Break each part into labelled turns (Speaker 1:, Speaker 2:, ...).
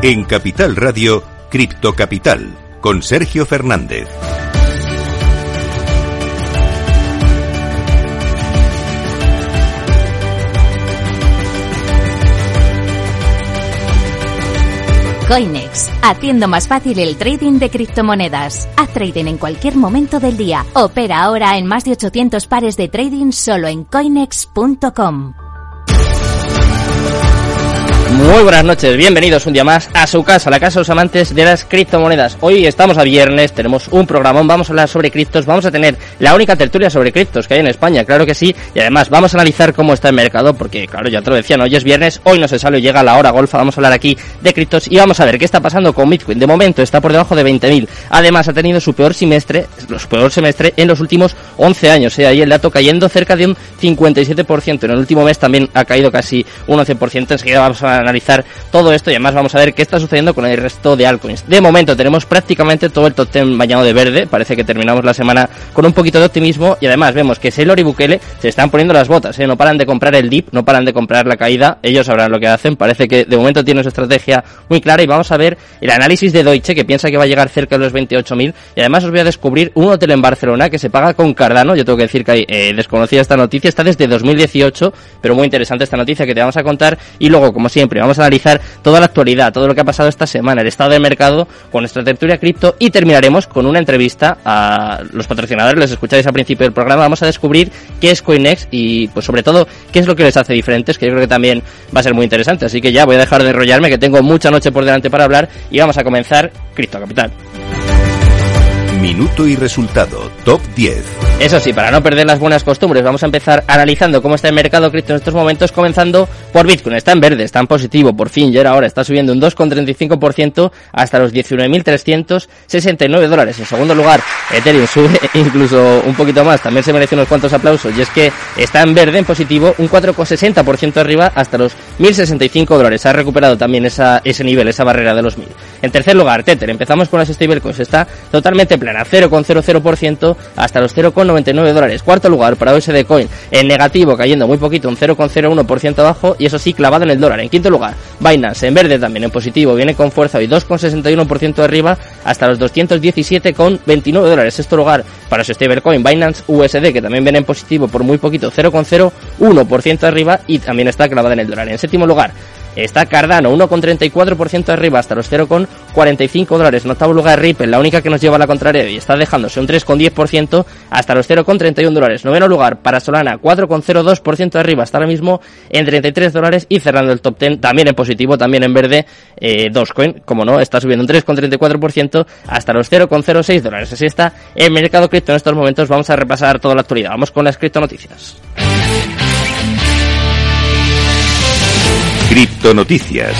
Speaker 1: En Capital Radio, Cripto Capital, con Sergio Fernández.
Speaker 2: Coinex, haciendo más fácil el trading de criptomonedas. Haz trading en cualquier momento del día. Opera ahora en más de 800 pares de trading solo en coinex.com.
Speaker 3: Muy buenas noches, bienvenidos un día más a su casa, la casa de los amantes de las criptomonedas. Hoy estamos a viernes, tenemos un programón, vamos a hablar sobre criptos, vamos a tener la única tertulia sobre criptos que hay en España, claro que sí, y además vamos a analizar cómo está el mercado, porque claro, ya te lo decía, hoy es viernes, hoy no se sale, llega la hora golfa, vamos a hablar aquí de criptos y vamos a ver qué está pasando con Bitcoin. De momento está por debajo de 20.000, además ha tenido su peor semestre, su peor semestre en los últimos 11 años, ¿eh? ahí el dato cayendo cerca de un 57%, en el último mes también ha caído casi un 11%, enseguida vamos a analizar todo esto y además vamos a ver qué está sucediendo con el resto de altcoins. De momento tenemos prácticamente todo el top 10 bañado de verde, parece que terminamos la semana con un poquito de optimismo y además vemos que Sailor y Bukele se están poniendo las botas, ¿eh? no paran de comprar el dip, no paran de comprar la caída, ellos sabrán lo que hacen, parece que de momento tienen su estrategia muy clara y vamos a ver el análisis de Deutsche que piensa que va a llegar cerca de los 28.000 y además os voy a descubrir un hotel en Barcelona que se paga con Cardano, yo tengo que decir que eh, desconocía esta noticia, está desde 2018, pero muy interesante esta noticia que te vamos a contar y luego como siempre vamos a analizar toda la actualidad, todo lo que ha pasado esta semana, el estado del mercado con nuestra tertulia cripto y terminaremos con una entrevista a los patrocinadores, les escucháis al principio del programa, vamos a descubrir qué es Coinex y pues sobre todo qué es lo que les hace diferentes, que yo creo que también va a ser muy interesante, así que ya voy a dejar de enrollarme que tengo mucha noche por delante para hablar y vamos a comenzar Cripto Capital.
Speaker 1: Minuto y resultado, top 10.
Speaker 3: Eso sí, para no perder las buenas costumbres, vamos a empezar analizando cómo está el mercado cripto en estos momentos, comenzando por Bitcoin. Está en verde, está en positivo, por fin, ya ahora, está subiendo un 2,35% hasta los 19.369 dólares. En segundo lugar, Ethereum sube incluso un poquito más, también se merece unos cuantos aplausos, y es que está en verde, en positivo, un 4,60% arriba hasta los 1.065 dólares. Ha recuperado también esa, ese nivel, esa barrera de los 1.000. En tercer lugar, Tether, empezamos con las stablecoins, está totalmente plana, 0,00% hasta los 0,99 dólares. Cuarto lugar para USD Coin, en negativo, cayendo muy poquito, un 0,01% abajo y eso sí, clavado en el dólar. En quinto lugar, Binance, en verde también, en positivo, viene con fuerza hoy 2,61% arriba hasta los 217,29 dólares. Sexto lugar para su stablecoin, Binance USD, que también viene en positivo por muy poquito, 0,01% arriba y también está clavada en el dólar. En séptimo lugar, está Cardano, 1,34% arriba hasta los 0,45 dólares. En octavo lugar Ripple, la única que nos lleva a la contraria y está dejándose un 3,10% hasta los 0,31 dólares. Noveno lugar para Solana, 4,02% arriba hasta ahora mismo en 33 dólares y cerrando el top 10 también en positivo, también en verde, eh, Dogecoin, como no, está subiendo un 3,34% hasta los 0,06 dólares. Así está el mercado cripto en estos momentos. Vamos a repasar toda la actualidad. Vamos con las cripto noticias.
Speaker 1: Cripto Noticias.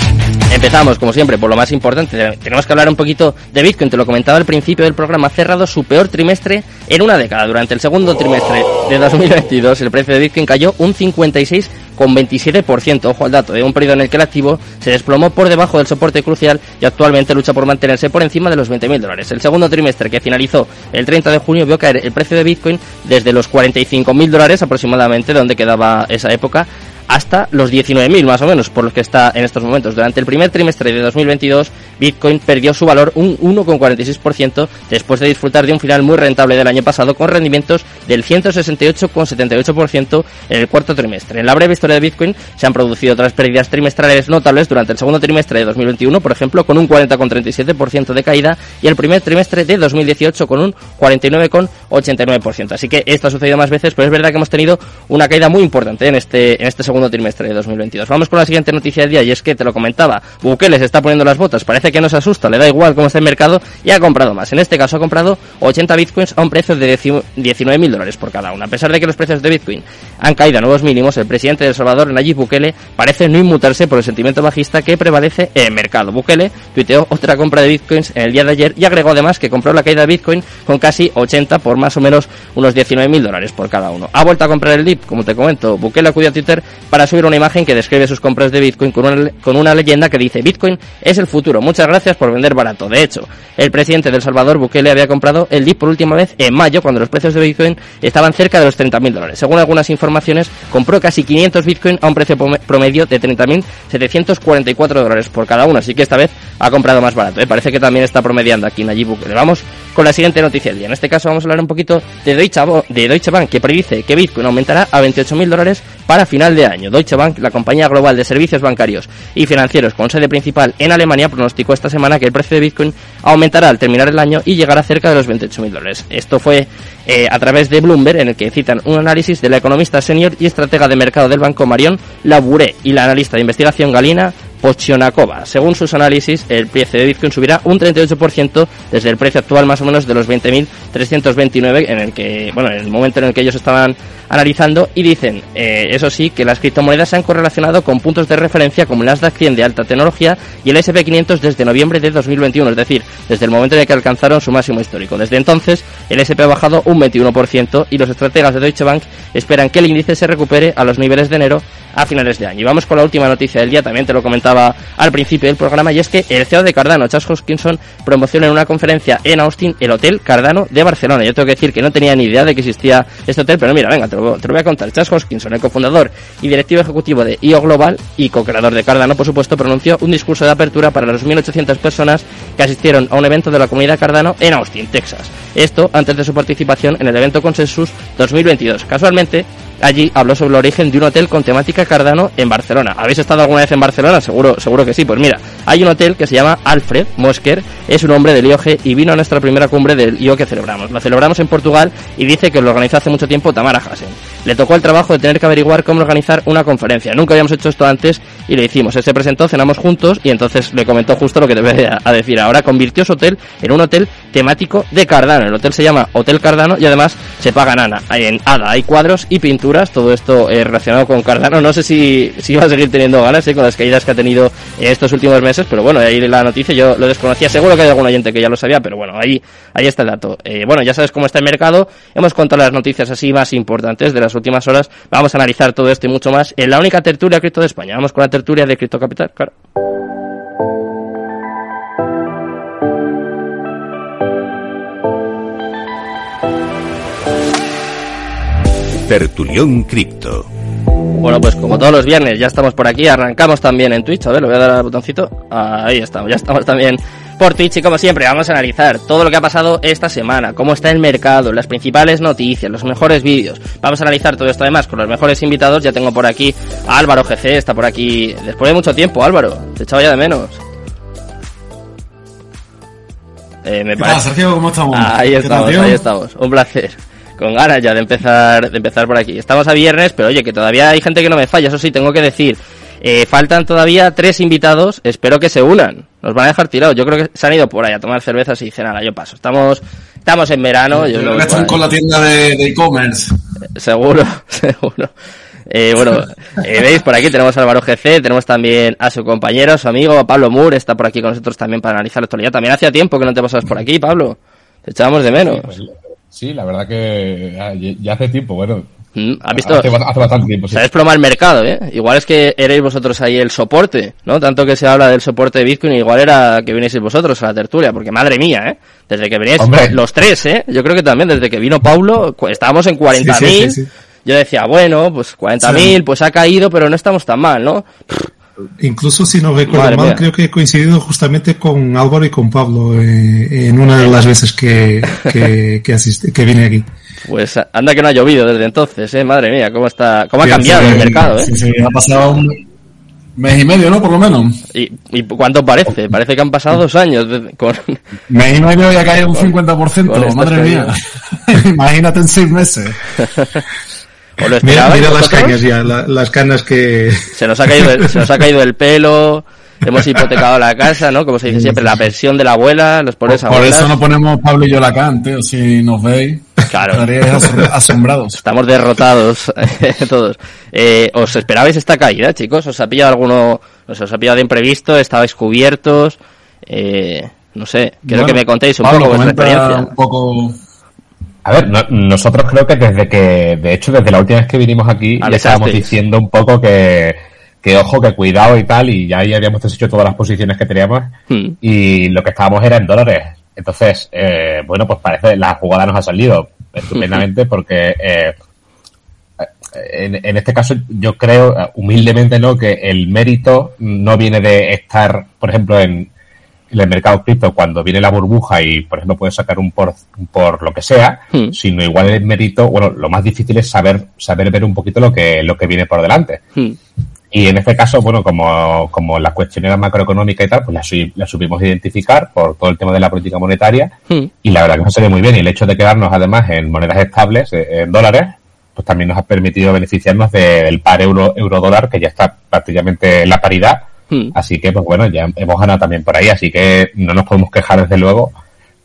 Speaker 3: Empezamos, como siempre, por lo más importante. Tenemos que hablar un poquito de Bitcoin. Te lo comentaba al principio del programa. Ha cerrado su peor trimestre en una década. Durante el segundo trimestre de 2022, el precio de Bitcoin cayó un 56,27%. Ojo al dato, de un periodo en el que el activo se desplomó por debajo del soporte crucial y actualmente lucha por mantenerse por encima de los 20.000 dólares. El segundo trimestre, que finalizó el 30 de junio, vio caer el precio de Bitcoin desde los 45.000 dólares aproximadamente, donde quedaba esa época, hasta los 19.000 más o menos, por los que está en estos momentos. Durante el primer trimestre de 2022, Bitcoin perdió su valor un 1,46% después de disfrutar de un final muy rentable del año pasado con rendimientos del 168,78% en el cuarto trimestre. En la breve historia de Bitcoin se han producido otras pérdidas trimestrales notables durante el segundo trimestre de 2021, por ejemplo, con un 40,37% de caída y el primer trimestre de 2018 con un 49,89%. Así que esto ha sucedido más veces, pero es verdad que hemos tenido una caída muy importante en este, en este segundo trimestre de 2022. Vamos con la siguiente noticia del día y es que te lo comentaba, Bukele se está poniendo las botas, parece que no se asusta, le da igual cómo está el mercado y ha comprado más. En este caso ha comprado 80 bitcoins a un precio de 19.000 dólares por cada uno. A pesar de que los precios de bitcoin han caído a nuevos mínimos, el presidente de El Salvador, Nayib Bukele, parece no inmutarse por el sentimiento bajista que prevalece en el mercado. Bukele tuiteó otra compra de bitcoins en el día de ayer y agregó además que compró la caída de bitcoin con casi 80 por más o menos unos 19.000 dólares por cada uno. Ha vuelto a comprar el dip, como te comento, Bukele acudió a Twitter para subir una imagen que describe sus compras de Bitcoin con una, con una leyenda que dice Bitcoin es el futuro, muchas gracias por vender barato. De hecho, el presidente del Salvador, Bukele, había comprado el DIP por última vez en mayo, cuando los precios de Bitcoin estaban cerca de los 30.000 dólares. Según algunas informaciones, compró casi 500 Bitcoin a un precio promedio de 30.744 dólares por cada uno, así que esta vez ha comprado más barato. ¿eh? Parece que también está promediando aquí Nayib Bukele. Vamos con la siguiente noticia del día. En este caso vamos a hablar un poquito de Deutsche, de Deutsche Bank, que predice que Bitcoin aumentará a 28.000 dólares para final de año. Deutsche Bank, la compañía global de servicios bancarios y financieros con sede principal en Alemania, pronosticó esta semana que el precio de Bitcoin aumentará al terminar el año y llegará cerca de los 28.000 dólares. Esto fue eh, a través de Bloomberg, en el que citan un análisis de la economista senior y estratega de mercado del banco Marion Labouré y la analista de investigación Galina Pochionakova. Según sus análisis, el precio de Bitcoin subirá un 38% desde el precio actual más o menos de los 20.329 en el que, bueno, en el momento en el que ellos estaban analizando y dicen, eh, eso sí, que las criptomonedas se han correlacionado con puntos de referencia como el Nasdaq 100 de alta tecnología y el SP500 desde noviembre de 2021, es decir, desde el momento en el que alcanzaron su máximo histórico. Desde entonces, el SP ha bajado un 21% y los estrategas de Deutsche Bank esperan que el índice se recupere a los niveles de enero a finales de año. Y vamos con la última noticia del día, también te lo comentaba al principio del programa, y es que el CEO de Cardano, Charles Hoskinson, promociona en una conferencia en Austin el Hotel Cardano de Barcelona. Yo tengo que decir que no tenía ni idea de que existía este hotel, pero mira, venga, te lo, voy a contar. Charles Hoskinson, el cofundador y directivo ejecutivo de IO Global y co-creador de Cardano, por supuesto, pronunció un discurso de apertura para las 2.800 personas que asistieron a un evento de la comunidad Cardano en Austin, Texas. Esto antes de su participación en el evento Consensus 2022. Casualmente, allí habló sobre el origen de un hotel con temática Cardano en Barcelona. ¿Habéis estado alguna vez en Barcelona? Seguro, seguro que sí. Pues mira, hay un hotel que se llama Alfred Mosker, es un hombre del IOG y vino a nuestra primera cumbre del IO que celebramos. La celebramos en Portugal y dice que lo organizó hace mucho tiempo Tamara Hassen. Le tocó el trabajo de tener que averiguar cómo organizar una conferencia. Nunca habíamos hecho esto antes y lo hicimos. Él se presentó, cenamos juntos y entonces le comentó justo lo que te voy a decir. Ahora convirtió su hotel en un hotel temático de Cardano. El hotel se llama Hotel Cardano y además se paga nana. En ADA hay cuadros y pinturas, todo esto eh, relacionado con Cardano. No sé si, si va a seguir teniendo ganas eh, con las caídas que ha tenido estos últimos meses, pero bueno, ahí la noticia yo lo desconocía. Seguro que hay algún oyente que ya lo sabía, pero bueno, ahí, ahí está el dato. Eh, bueno, ya sabes cómo está el mercado. Hemos contado las noticias así más importantes de las últimas horas. Vamos a analizar todo esto y mucho más en la única tertulia cripto de España. Vamos con la tertulia de Cripto Capital.
Speaker 1: Tertulión Cripto.
Speaker 3: Bueno, pues como todos los viernes ya estamos por aquí, arrancamos también en Twitch, a ver, le voy a dar al botoncito, ahí estamos, ya estamos también por Twitch. Y como siempre vamos a analizar todo lo que ha pasado esta semana, cómo está el mercado, las principales noticias, los mejores vídeos. Vamos a analizar todo esto además con los mejores invitados, ya tengo por aquí a Álvaro GC, está por aquí después de mucho tiempo, Álvaro, te echaba ya de menos.
Speaker 4: Eh, me parece... Sergio, ¿cómo estamos?
Speaker 3: Ahí estamos, ahí estamos, un placer con ganas ya de empezar, de empezar por aquí. Estamos a viernes, pero oye, que todavía hay gente que no me falla, eso sí, tengo que decir. Eh, faltan todavía tres invitados, espero que se unan. Nos van a dejar tirados. Yo creo que se han ido por ahí a tomar cervezas y dicen, nada, yo paso. Estamos, estamos en verano.
Speaker 4: Yo, creo que están con la tienda de e-commerce.
Speaker 3: Eh, seguro, seguro. Eh, bueno, eh, veis, por aquí tenemos a Álvaro GC, tenemos también a su compañero, su amigo Pablo Moore, está por aquí con nosotros también para analizar la actualidad. También hacía tiempo que no te pasabas por aquí, Pablo. Te echábamos de menos.
Speaker 5: Pues, Sí, la verdad que ah, ya hace tiempo, bueno.
Speaker 3: Mm, ¿Has visto?
Speaker 5: Hace, bastante tiempo, sí.
Speaker 3: Sabes plomar el mercado, ¿eh? Igual es que erais vosotros ahí el soporte, ¿no? Tanto que se habla del soporte de Bitcoin, igual era que vinieseis vosotros a la tertulia, porque madre mía, ¿eh? Desde que veníais los tres, ¿eh? Yo creo que también, desde que vino Paulo, estábamos en 40.000. Yo decía, bueno, pues 40.000, pues ha caído, pero no estamos tan mal, ¿no?
Speaker 4: Incluso si no recuerdo mal, creo que he coincidido justamente con Álvaro y con Pablo eh, en una de las veces que, que, que, que vine aquí.
Speaker 3: Pues anda que no ha llovido desde entonces, ¿eh? Madre mía, cómo está, cómo ha cambiado el mercado, ¿eh?
Speaker 4: Sí, sí, ha pasado un mes y medio, ¿no? Por lo menos.
Speaker 3: ¿Y, y cuánto parece? Parece que han pasado dos años. Con...
Speaker 4: Mes y medio y ha caído un 50%, madre mía. Imagínate en seis meses. mira, las cañas ya, las canas que...
Speaker 3: Se nos, ha caído el, se nos ha caído el pelo, hemos hipotecado la casa, ¿no? Como se dice siempre, la pensión de la abuela, los pobres
Speaker 4: Por, por eso no ponemos Pablo y yo la tío, si nos veis.
Speaker 3: Claro.
Speaker 4: Estaríais asombrados.
Speaker 3: Estamos derrotados todos. Eh, ¿Os esperabais esta caída, chicos? ¿Os ha pillado alguno, os, ha pillado de imprevisto? ¿Estabais cubiertos? Eh, no sé, quiero que me contéis un poco vuestra experiencia.
Speaker 5: Un poco A ver, nosotros creo que desde que, de hecho, desde la última vez que vinimos aquí, ya estábamos diciendo un poco que, que ojo, que cuidado y tal, y ya ahí habíamos deshecho todas las posiciones que teníamos, hmm. y lo que estábamos era en dólares. Entonces, eh, bueno, pues parece la jugada nos ha salido estupendamente porque eh, en, en, este caso yo creo humildemente no que el mérito no viene de estar, por ejemplo, en el mercado cripto cuando viene la burbuja y, por ejemplo, puedes sacar un por, por lo que sea, hmm. sino igual el mérito, bueno, lo más difícil es saber, saber ver un poquito lo que, lo que viene por delante. Hmm. Y en este caso, bueno, como, como la cuestión era macroeconómica y tal, pues la, la supimos identificar por todo el tema de la política monetaria hmm. y la verdad que nos salió muy bien. Y el hecho de quedarnos además en monedas estables, eh, en dólares, pues también nos ha permitido beneficiarnos del par euro, euro dólar que ya está prácticamente en la paridad Hmm. Así que, pues bueno, ya hemos ganado también por ahí, así que no nos podemos quejar desde luego.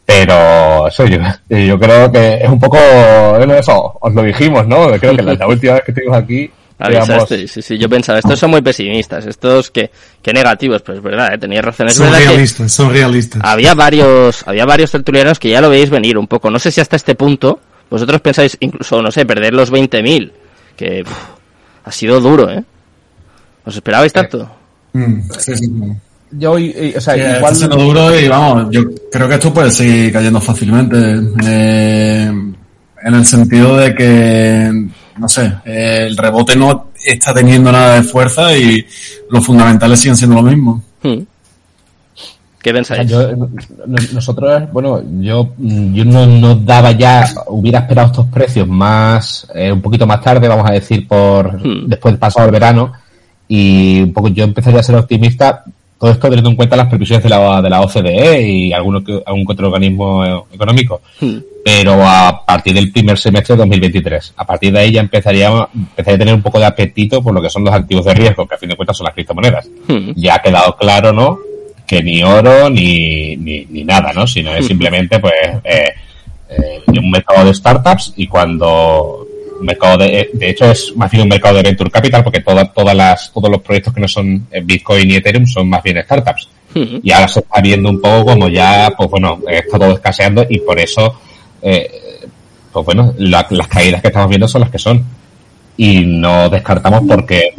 Speaker 5: Pero eso yo, yo creo que es un poco eso, os lo dijimos, ¿no? Creo que la, última vez que estuvimos aquí
Speaker 3: Avisaste, sí, sí, yo pensaba, estos son muy pesimistas, estos que, que negativos, pues verdad, ¿eh? tenía razones.
Speaker 4: Son realistas, son realistas.
Speaker 3: Había varios, había varios tertulianos que ya lo veis venir un poco, no sé si hasta este punto, vosotros pensáis incluso, no sé, perder los 20.000, que ha sido duro, ¿eh? ¿Os esperabais tanto?
Speaker 4: Mm, sí, sí.
Speaker 5: Yo, o sea,
Speaker 4: igual... Está siendo duro y vamos, yo creo que esto puede seguir cayendo fácilmente. Eh, en el sentido de que, no sé, el rebote no está teniendo nada de fuerza y los fundamentales siguen siendo lo mismo. Hmm.
Speaker 3: ¿Qué pensáis?
Speaker 5: nosotros, bueno, yo, yo no, no, daba ya, hubiera esperado estos precios más, eh, un poquito más tarde, vamos a decir, por hmm. después de pasado el verano, y un poco yo empezaría a ser optimista, todo esto teniendo en cuenta las previsiones de la, de la OCDE y algunos, algún otro organismo económico. Hmm. Pero a partir del primer semestre de 2023, a partir de ahí ya empezaría, empezaría a tener un poco de apetito por lo que son los activos de riesgo, que a fin de cuentas son las criptomonedas. Hmm. Ya ha quedado claro, ¿no? Que ni oro ni, ni, ni nada, ¿no? Sino es hmm. simplemente, pues, eh, eh, un mercado de startups y cuando mercado de, de hecho es más bien un mercado de venture capital porque todas, todas las, todos los proyectos que no son Bitcoin y Ethereum son más bien startups. Y ahora se está viendo un poco como ya, pues bueno, está todo escaseando y por eso, eh, pues bueno, las caídas que estamos viendo son las que son. Y no descartamos porque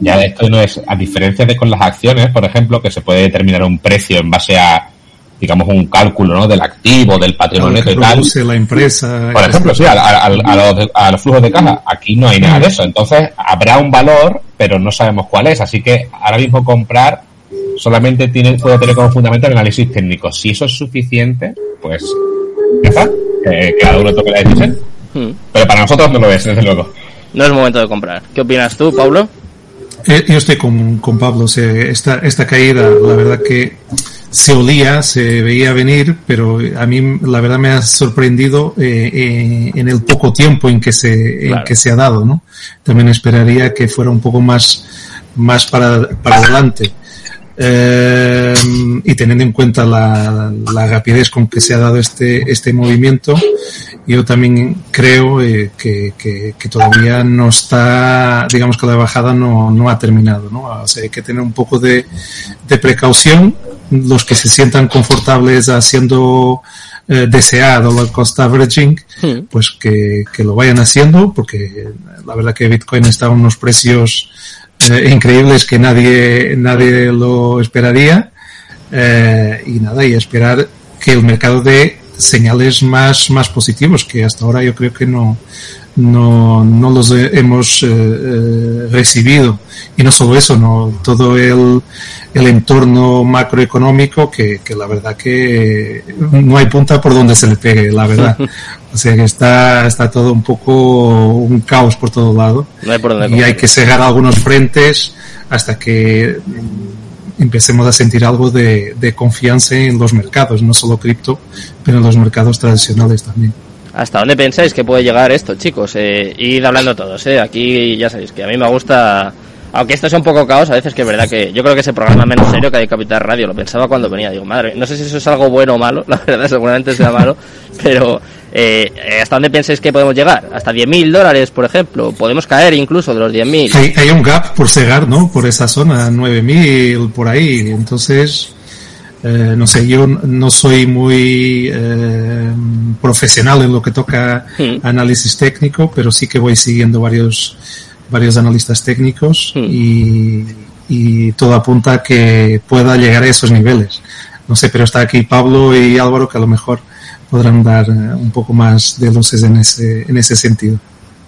Speaker 5: ya esto no es, a diferencia de con las acciones, por ejemplo, que se puede determinar un precio en base a digamos, un cálculo ¿no? del activo, del patrimonio y tal.
Speaker 4: la empresa.
Speaker 5: Por ejemplo, sí, a, los, a, los, flujos de caja. Aquí no hay nada de eso. Entonces, habrá un valor, pero no sabemos cuál es. Así que ahora mismo comprar solamente tiene, puede tener como fundamento el análisis técnico. Si eso es suficiente, pues ya está. Que cada uno toque la decisión. Hmm. Pero para nosotros no lo es, desde luego.
Speaker 3: No es momento de comprar. ¿Qué opinas tú, Pablo?
Speaker 4: Eh, yo estoy con, con Pablo. O sea, esta, esta caída, la verdad que se olía, se veía venir, pero a mí la verdad me ha sorprendido eh, eh, en el poco tiempo en que se, en que se ha dado, ¿no? También esperaría que fuera un poco más, más para, para adelante. Eh, y teniendo en cuenta la, la, rapidez con que se ha dado este, este movimiento, yo también creo que, que, que, todavía no está, digamos que la bajada no, no ha terminado, ¿no? O sea, hay que tener un poco de, de precaución los que se sientan confortables haciendo eh, deseado el cost averaging, hmm. pues que, que, lo vayan haciendo, porque la verdad que Bitcoin está a unos precios eh, increíbles que nadie, nadie lo esperaría. Eh, y nada, y esperar que el mercado dé señales más, más positivos, que hasta ahora yo creo que no, no, no los hemos eh, eh, recibido. Y no solo eso, no todo el, el entorno macroeconómico que, que, la verdad que no hay punta por donde se le pegue, la verdad. O sea que está, está todo un poco un caos por todo lado. y hay que cegar algunos frentes hasta que empecemos a sentir algo de, de confianza en los mercados, no solo cripto, pero en los mercados tradicionales también.
Speaker 3: ¿Hasta dónde pensáis que puede llegar esto, chicos? Eh, id hablando todos, ¿eh? Aquí ya sabéis que a mí me gusta... Aunque esto es un poco caos, a veces que es verdad que yo creo que ese programa menos serio que hay Capital Radio, lo pensaba cuando venía, digo, madre, no sé si eso es algo bueno o malo, la verdad seguramente sea malo, pero eh, ¿hasta dónde pensáis que podemos llegar? ¿Hasta 10.000 dólares, por ejemplo? ¿Podemos caer incluso de los 10.000?
Speaker 4: Hay, hay un gap por cegar, ¿no? Por esa zona, 9.000, por ahí, entonces eh, no sé, yo no soy muy eh, profesional en lo que toca hmm. análisis técnico, pero sí que voy siguiendo varios, varios analistas técnicos hmm. y, y, todo apunta a que pueda llegar a esos niveles. No sé, pero está aquí Pablo y Álvaro que a lo mejor podrán dar eh, un poco más de luces en ese, en ese sentido.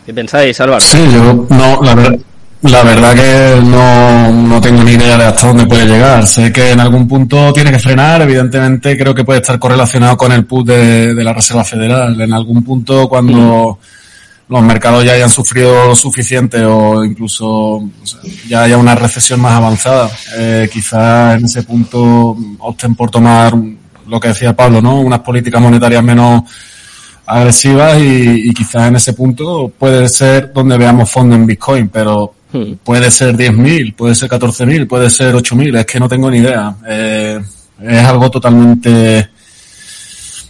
Speaker 3: ¿Qué pensáis, Álvaro?
Speaker 6: Sí, yo, no, la verdad, la verdad que no, no tengo ni idea de hasta dónde puede llegar. Sé que en algún punto tiene que frenar, evidentemente creo que puede estar correlacionado con el PUT de, de la Reserva Federal. En algún punto cuando los mercados ya hayan sufrido lo suficiente o incluso ya haya una recesión más avanzada, eh, quizás en ese punto opten por tomar lo que decía Pablo, ¿no? Unas políticas monetarias menos agresivas y, y quizás en ese punto puede ser donde veamos fondo en Bitcoin, pero Hmm. Puede ser 10.000, puede ser 14.000, puede ser 8.000, es que no tengo ni idea. Eh, es algo totalmente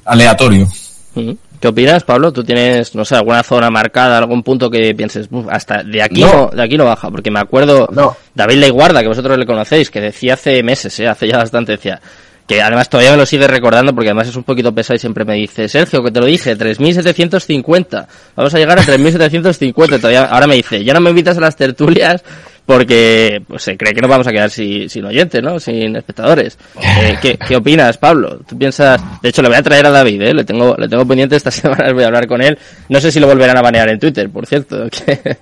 Speaker 6: aleatorio.
Speaker 3: Hmm. ¿Qué opinas, Pablo? ¿Tú tienes, no sé, alguna zona marcada, algún punto que pienses, hasta de aquí no. de aquí no baja? Porque me acuerdo, no. David Leiguarda, que vosotros le conocéis, que decía hace meses, ¿eh? hace ya bastante, decía, que además todavía me lo sigue recordando porque además es un poquito pesado y siempre me dice, Sergio, que te lo dije, 3.750, vamos a llegar a 3.750, todavía, ahora me dice, ya no me invitas a las tertulias porque pues, se cree que nos vamos a quedar sin, sin oyentes, ¿no? Sin espectadores. Eh, ¿qué, ¿qué, opinas, Pablo? ¿Tú piensas, de hecho le voy a traer a David, ¿eh? Le tengo, le tengo pendiente esta semana, voy a hablar con él, no sé si lo volverán a banear en Twitter, por cierto, que,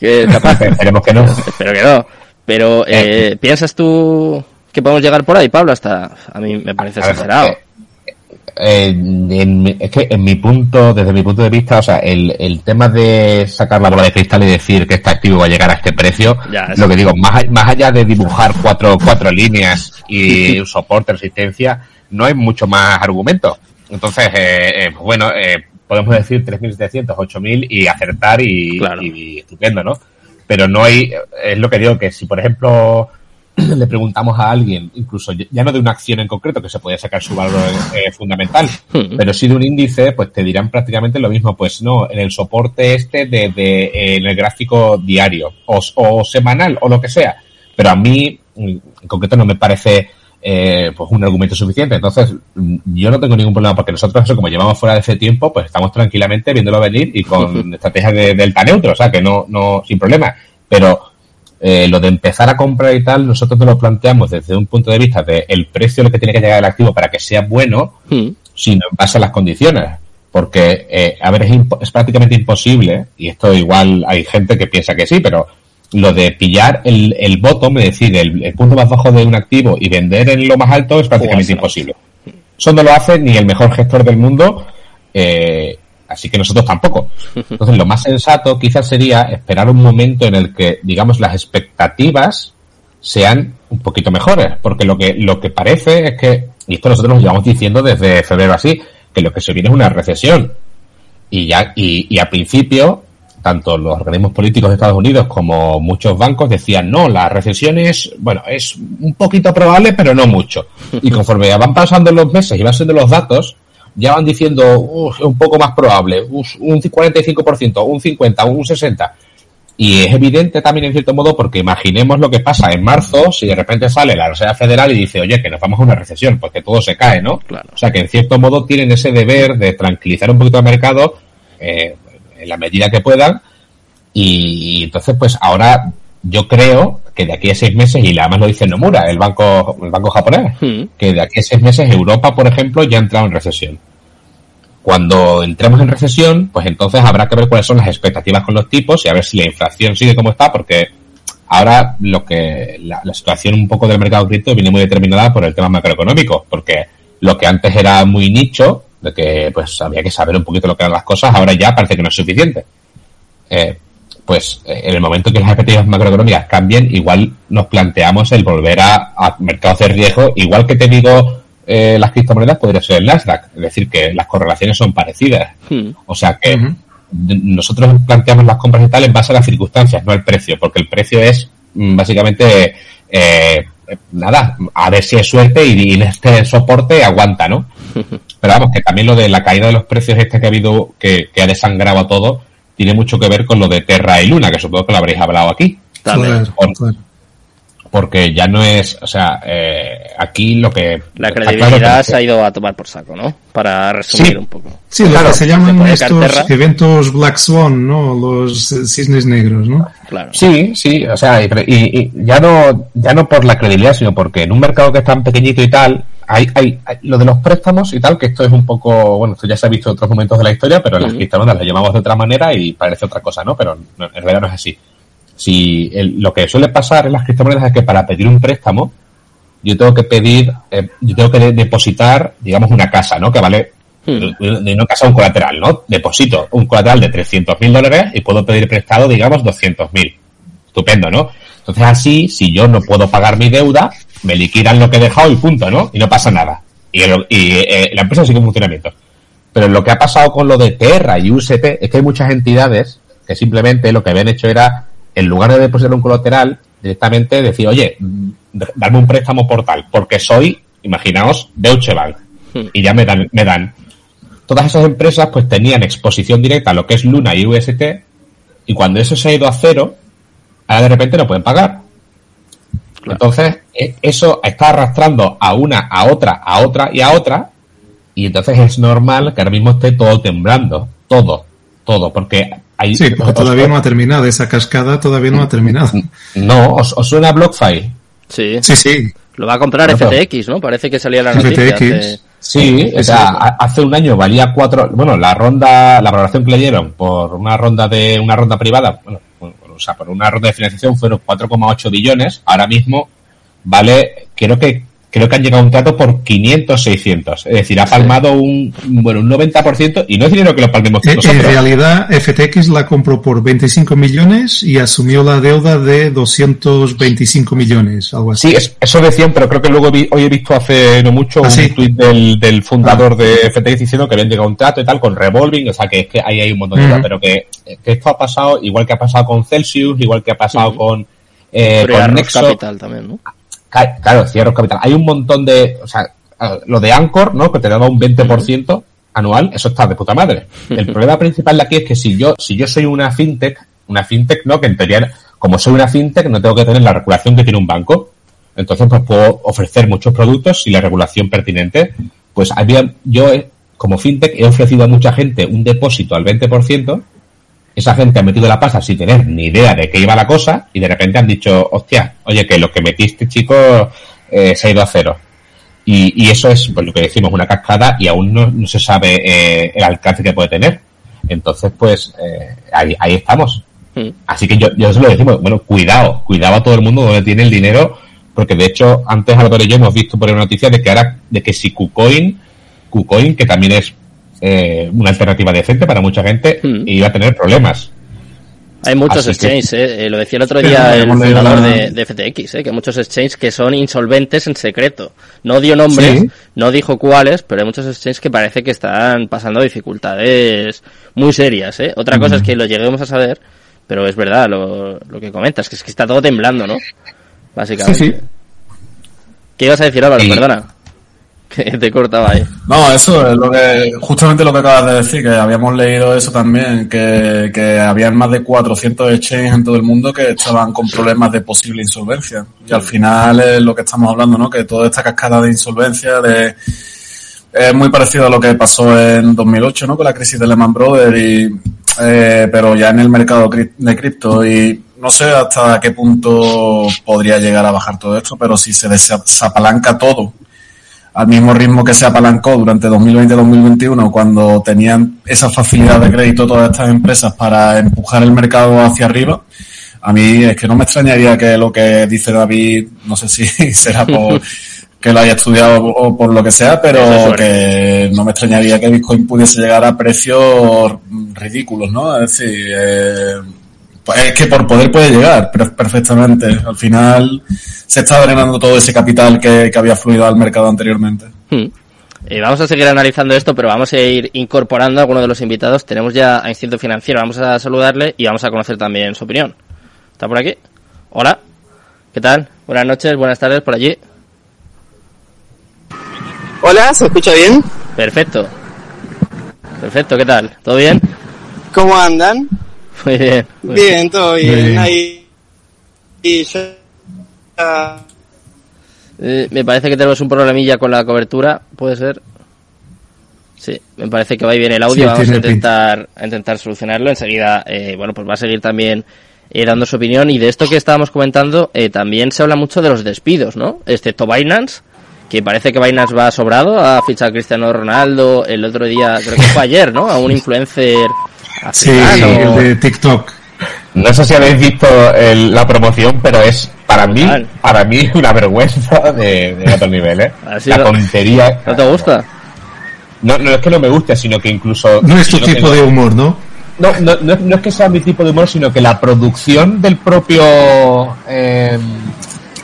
Speaker 5: que Esperemos que no.
Speaker 3: Espero que no. Pero, eh, eh ¿piensas tú que podemos llegar por ahí, Pablo, hasta a mí me parece exagerado.
Speaker 5: Eh, en, es que en mi punto, desde mi punto de vista, o sea, el, el tema de sacar la bola de cristal y decir que este activo va a llegar a este precio, lo que digo, más, más allá de dibujar cuatro, cuatro líneas y soporte, resistencia, no hay mucho más argumento. Entonces, eh, eh, bueno, eh, podemos decir 3.700, 8.000 y acertar y, y estupendo, ¿no? Pero no hay, es lo que digo, que si por ejemplo le preguntamos a alguien, incluso ya no de una acción en concreto que se puede sacar su valor eh, fundamental, hmm. pero sí de un índice, pues te dirán prácticamente lo mismo. Pues no, en el soporte este de, de eh, en el gráfico diario o, semanal o lo que sea. Pero a mí, mm, en concreto, no me parece eh, pues un argumento suficiente. Entonces, mm, yo no tengo ningún problema porque nosotros, eso, como llevamos fuera de ese tiempo, pues estamos tranquilamente viéndolo venir y con estrategia de delta neutro, o sea, que no, no, sin problema. Pero eh, lo de empezar a comprar y tal, nosotros nos lo planteamos desde un punto de vista de el precio al que tiene que llegar el activo para que sea bueno, hmm. sino en base a las condiciones. Porque, eh, a ver, es, es, prácticamente imposible, y esto igual hay gente que piensa que sí, pero lo de pillar el, el bottom, es decir, el, punto más bajo de un activo y vender en lo más alto es prácticamente imposible. Eso no lo hace ni el mejor gestor del mundo, eh, Así que nosotros tampoco. Entonces, lo más sensato quizás sería esperar un momento en el que, digamos, las expectativas sean un poquito mejores. Porque lo que, lo que parece es que, y esto nosotros lo llevamos diciendo desde febrero así, que lo que se viene es una recesión. Y ya, y, y al principio, tanto los organismos políticos de Estados Unidos como muchos bancos decían, no, la recesión es, bueno, es un poquito probable, pero no mucho. Y conforme van pasando los meses y van siendo los datos, ya van diciendo un poco más probable, un 45%, un 50%, un 60%. Y es evidente también en cierto modo porque imaginemos lo que pasa en marzo si de repente sale la Reserva Federal y dice, oye, que nos vamos a una recesión, porque todo se cae, ¿no? Claro. O sea que en cierto modo tienen ese deber de tranquilizar un poquito al mercado eh, en la medida que puedan. Y entonces, pues ahora yo creo que de aquí a seis meses, y además lo dice Nomura, el banco, el banco japonés, hmm. que de aquí a seis meses Europa, por ejemplo, ya ha entrado en recesión. Cuando entremos en recesión, pues entonces habrá que ver cuáles son las expectativas con los tipos y a ver si la inflación sigue como está, porque ahora lo que la, situación un poco del mercado cripto viene muy determinada por el tema macroeconómico, porque lo que antes era muy nicho, de que pues había que saber un poquito lo que eran las cosas, ahora ya parece que no es suficiente. Eh, pues en el momento que las expectativas macroeconómicas cambien, igual nos planteamos el volver a, mercados de riesgo, igual que te digo eh, las criptomonedas podría ser el Nasdaq, es decir, que las correlaciones son parecidas. Hmm. O sea que nosotros planteamos las compras y tal en base a las circunstancias, no al precio, porque el precio es mm, básicamente eh, nada, a ver si es suerte y, en este soporte aguanta, ¿no? Pero vamos, que también lo de la caída de los precios este que ha habido, que, que ha desangrado a todo, tiene mucho que ver con lo de Terra y Luna, que supongo que lo habréis hablado aquí. Porque ya no es, o sea, eh, aquí lo que...
Speaker 3: La credibilidad se ha ido a tomar por saco, ¿no? Para resumir un poco.
Speaker 4: Sí, que se llaman estos eventos Black Swan, ¿no? Los cisnes negros, ¿no?
Speaker 5: Claro. Sí, sí, o sea, y, ya no ya no por la credibilidad, sino porque en un mercado que es tan pequeño y tal, hay, hay, lo de los préstamos y tal, que esto es un poco, bueno, esto ya se ha visto en otros momentos de la historia, pero en las criptomonedas lo llamamos de otra manera y parece otra cosa, ¿no? Pero en realidad no es así. Si lo que suele pasar en las criptomonedas es que para pedir un préstamo, yo tengo que pedir, eh, yo tengo que depositar, digamos, una casa, ¿no? Que vale, hmm. de una casa un colateral, ¿no? Deposito un colateral de 300 mil dólares y puedo pedir prestado, digamos, 200 mil. Estupendo, ¿no? Entonces así, si yo no puedo pagar mi deuda, me liquidan lo que he dejado y punto, ¿no? Y no pasa nada. Y, eh, la empresa sigue en funcionamiento. Pero lo que ha pasado con lo de Terra y UST es que hay muchas entidades que simplemente lo que habían hecho era en lugar de depositar un colateral, directamente decir, oye, dame un préstamo por tal, porque soy, imaginaos, Deutsche Bank. Hmm. Y ya me dan, me dan. Todas esas empresas pues tenían exposición directa a lo que es Luna y UST, y cuando eso se ha ido a cero, ahora de repente no pueden pagar. Entonces, e, eso está arrastrando a una, a otra, a otra y a otra, y entonces es normal que ahora mismo esté todo temblando, todo, todo, porque
Speaker 4: sí, porque todavía no ha terminado, esa cascada todavía no ha terminado.
Speaker 5: No, ¿os, suena BlockFi?
Speaker 3: Sí.
Speaker 4: Sí, sí.
Speaker 3: Lo va a comprar FTX, ¿no? Parece que salía la noticia. FTX.
Speaker 5: Sí, o sea, hace un año valía cuatro, bueno, la ronda, la valoración que le dieron por una ronda de, una ronda privada, bueno, o sea, por una ronda de financiación fueron 4,8 billones, ahora mismo vale, creo que creo que han llegado a un trato por 500, 600. Es decir, ha palmado un, bueno, un 90% y no es dinero que lo palmemos
Speaker 4: nosotros. En realidad, FTX la compró por 25 millones y asumió la deuda de 225 millones, algo así.
Speaker 5: Sí, eso decían, pero creo que luego hoy he visto hace no mucho ¿Ah, un tweet del, del fundador ah. de FTX diciendo que habían llegado a un trato y tal con Revolving, o sea que es que ahí hay un montón de cosas, pero que, que, esto ha pasado igual que ha pasado con Celsius, igual que ha pasado con, eh, con Nexo.
Speaker 3: Capital también, ¿no?
Speaker 5: Claro, cierro capital. Hay un montón de, o sea, lo de Anchor, ¿no? Que te daba un 20% anual, eso está de puta madre. El problema principal de aquí es que si yo, si yo soy una fintech, una fintech, ¿no? Que en teoría, como soy una fintech, no tengo que tener la regulación que tiene un banco. Entonces, pues puedo ofrecer muchos productos y la regulación pertinente. Pues había, yo, como fintech, he ofrecido a mucha gente un depósito al 20%, esa gente ha metido la pasa sin tener ni idea de qué iba la cosa y de repente han dicho, hostia, oye, que lo que metiste, chico, eh, se ha ido a cero. Y, eso es pues, lo que decimos, una cascada y aún no, se sabe eh, el alcance que puede tener. Entonces, pues, eh, ahí, ahí estamos. Mm. Así que yo, yo os lo decimos, bueno, cuidado, cuidado a todo el mundo donde tiene el dinero, porque de hecho, antes Álvaro y yo hemos visto por una noticia de que ahora, de que si KuCoin, KuCoin, que también es eh, una alternativa decente para mucha gente hmm. y iba a tener problemas.
Speaker 3: Hay muchos exchanges, eh, eh, lo decía el otro día el fundador de, FTX, eh, que hay muchos exchanges que son insolventes en secreto. No dio nombres, no dijo cuáles, pero hay muchos exchanges que parece que están pasando dificultades muy serias. ¿eh? Otra cosa es que lo lleguemos a saber, pero es verdad lo, lo que comentas, que es que está todo temblando, ¿no? Básicamente. ¿Qué ibas a decir, Álvaro? Perdona. Te cortaba ahí.
Speaker 6: No, eso es lo que, justamente lo que acabas de decir, que habíamos leído eso también, que, que habían más de 400 exchanges en todo el mundo que estaban con problemas de posible insolvencia. Y al final es lo que estamos hablando, ¿no? Que toda esta cascada de insolvencia de, es muy parecido a lo que pasó en 2008, ¿no? Con la crisis de Lehman Brothers y, eh, pero ya en el mercado de cripto y no sé hasta qué punto podría llegar a bajar todo esto, pero si se desapalanca todo al mismo ritmo que se apalancó durante 2020-2021, cuando tenían esa facilidad de crédito todas estas empresas para empujar el mercado hacia arriba, a mí es que no me extrañaría que lo que dice David, no sé si será por que lo haya estudiado o por lo que sea, pero que no me extrañaría que Bitcoin pudiese llegar a precios ridículos, ¿no? Es decir, eh, pues es que por poder puede llegar perfectamente. Al final se está drenando todo ese capital que, había fluido al mercado anteriormente.
Speaker 3: Hmm. Eh, vamos a seguir analizando esto, pero vamos a ir incorporando a algunos de los invitados. Tenemos ya a Instinto Financiero, vamos a saludarle y vamos a conocer también su opinión. ¿Está por aquí? Hola, ¿qué tal? Buenas noches, buenas tardes por allí.
Speaker 7: Hola, ¿se escucha bien?
Speaker 3: Perfecto. Perfecto, ¿qué tal? ¿Todo bien?
Speaker 7: ¿Cómo andan?
Speaker 3: Muy bien.
Speaker 7: bien, todo bien. Ahí. Y yo
Speaker 3: Eh, me parece que tenemos un problemilla con la cobertura, puede ser. Sí, me parece que va y viene el audio. Vamos a intentar, intentar solucionarlo. Enseguida, eh, bueno, pues va a seguir también eh, dando su opinión. Y de esto que estábamos comentando, eh, también se habla mucho de los despidos, ¿no? Excepto Binance, que parece que Binance va sobrado. Ha fichado a Cristiano Ronaldo el otro día, creo que fue ayer, ¿no? A un influencer
Speaker 4: africano. Sí, el de TikTok.
Speaker 5: No sé si habéis visto la promoción, pero es para mí, para mí una vergüenza de, de otro nivel, ¿eh? la tontería.
Speaker 3: ¿No te gusta?
Speaker 5: No, no es que no me guste, sino que incluso...
Speaker 4: No es tu tipo de humor, ¿no?
Speaker 5: No, no, no, es que sea mi tipo de humor, sino que la producción del propio eh,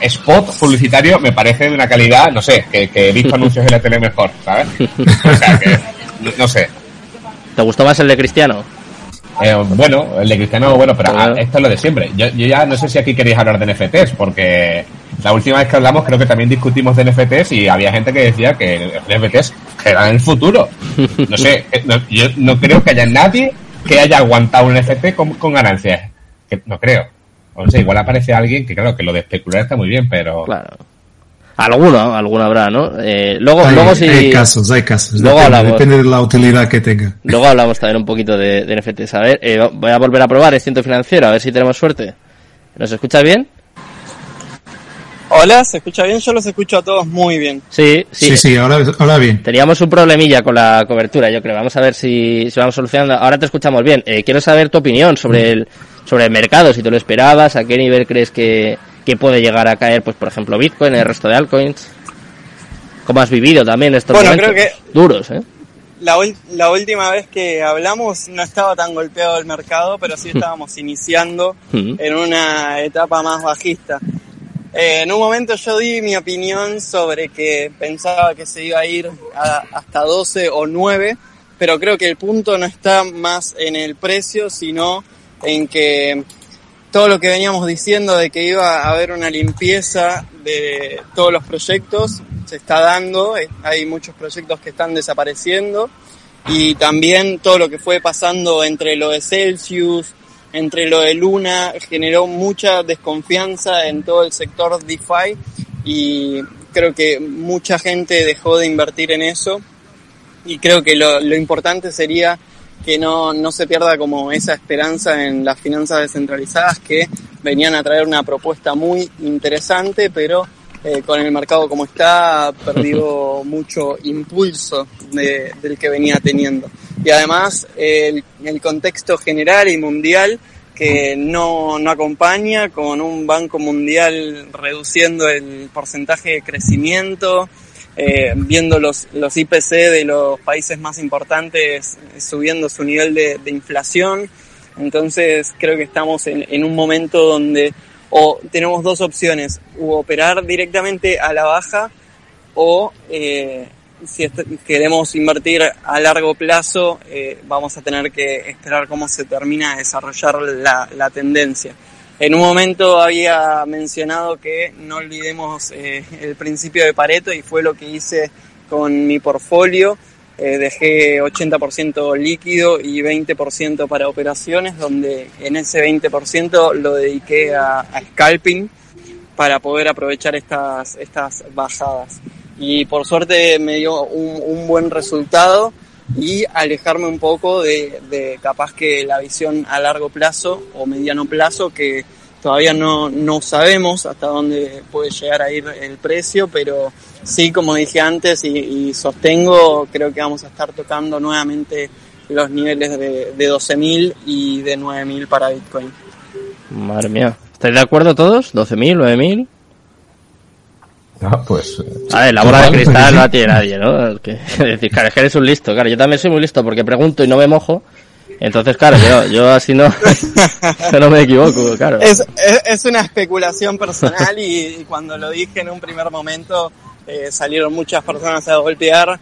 Speaker 5: spot publicitario me parece de una calidad, no sé, que, he visto anuncios en la tele mejor, ¿sabes? O sea que, no, sé.
Speaker 3: ¿Te gustó más el de Cristiano?
Speaker 5: Eh, bueno, el de Cristiano, bueno, pero esto es lo de siempre. Yo, yo ya no sé si aquí queréis hablar de NFTs, porque la última vez que hablamos creo que también discutimos de NFTs y había gente que decía que NFTs eran el futuro. No sé, eh, yo no creo que haya nadie que haya aguantado un NFT con, ganancias. Que no creo. O sea, igual aparece alguien que claro, que lo de especular está muy bien, pero...
Speaker 3: Claro. Alguno, alguno habrá, ¿no? Eh, luego,
Speaker 4: hay,
Speaker 3: luego si...
Speaker 4: Hay casos, hay casos. Luego depende, hablamos, depende de la utilidad que tenga.
Speaker 3: Luego hablamos también un poquito de, de NFTs. A ver, eh, voy a volver a probar el ciento financiero, a ver si tenemos suerte. ¿Nos escucha bien?
Speaker 7: Hola, ¿se escucha bien? Yo los escucho a todos muy bien.
Speaker 3: Sí, sí.
Speaker 4: Sí, sí, ahora, ahora bien.
Speaker 3: Teníamos un problemilla con la cobertura, yo creo. Vamos a ver si, si vamos solucionando. Ahora te escuchamos bien. Eh, quiero saber tu opinión sobre el, sobre el mercado, si tú lo esperabas, a qué nivel crees que, que puede llegar a caer, pues por ejemplo, Bitcoin, el resto de altcoins. ¿Cómo has vivido también estos
Speaker 7: bueno, creo que
Speaker 3: duros, eh?
Speaker 7: La, la, última vez que hablamos no estaba tan golpeado el mercado, pero sí estábamos iniciando en una etapa más bajista. Eh, en un momento yo di mi opinión sobre que pensaba que se iba a ir hasta 12 o 9, pero creo que el punto no está más en el precio, sino en que todo lo que veníamos diciendo de que iba a haber una limpieza de todos los proyectos se está dando, eh, hay muchos proyectos que están desapareciendo y también todo lo que fue pasando entre lo de Celsius, entre lo de Luna generó mucha desconfianza en todo el sector DeFi y creo que mucha gente dejó de invertir en eso y creo que lo, lo importante sería que no, no se pierda como esa esperanza en las finanzas descentralizadas que venían a traer una propuesta muy interesante, pero eh, con el mercado como está, perdió mucho impulso del que venía teniendo. Y además, el, el contexto general y mundial que no, no acompaña, con un Banco Mundial reduciendo el porcentaje de crecimiento, eh, viendo los, los IPC de los países más importantes subiendo su nivel de, de inflación. Entonces creo que estamos en, en, un momento donde o tenemos dos opciones, o operar directamente a la baja o eh, si queremos invertir a largo plazo eh, vamos a tener que esperar cómo se termina de desarrollar la, la tendencia. En un momento había mencionado que no olvidemos eh, el principio de Pareto y fue lo que hice con mi portfolio. Eh, dejé 80% líquido y 20% para operaciones, donde en ese 20% lo dediqué a, scalping para poder aprovechar estas, estas bajadas. Y por suerte me dio un, buen resultado y alejarme un poco de, de, capaz que la visión a largo plazo o mediano plazo que todavía no, no sabemos hasta dónde puede llegar a ir el precio, pero sí, como dije antes y, sostengo, creo que vamos a estar tocando nuevamente los niveles de, de 12.000 y de 9.000 para Bitcoin.
Speaker 3: Madre mía. ¿Estáis de acuerdo todos? ¿12.000, 9.000?
Speaker 5: No, pues.
Speaker 3: A ver, la bola de cristal no la tiene nadie, ¿no? Es decir, claro, es que eres un listo, claro. Yo también soy muy listo porque pregunto y no me mojo. Entonces, claro, yo, yo así no, no me equivoco, claro.
Speaker 7: Es, es, una especulación personal y, cuando lo dije en un primer momento eh, salieron muchas personas a golpear,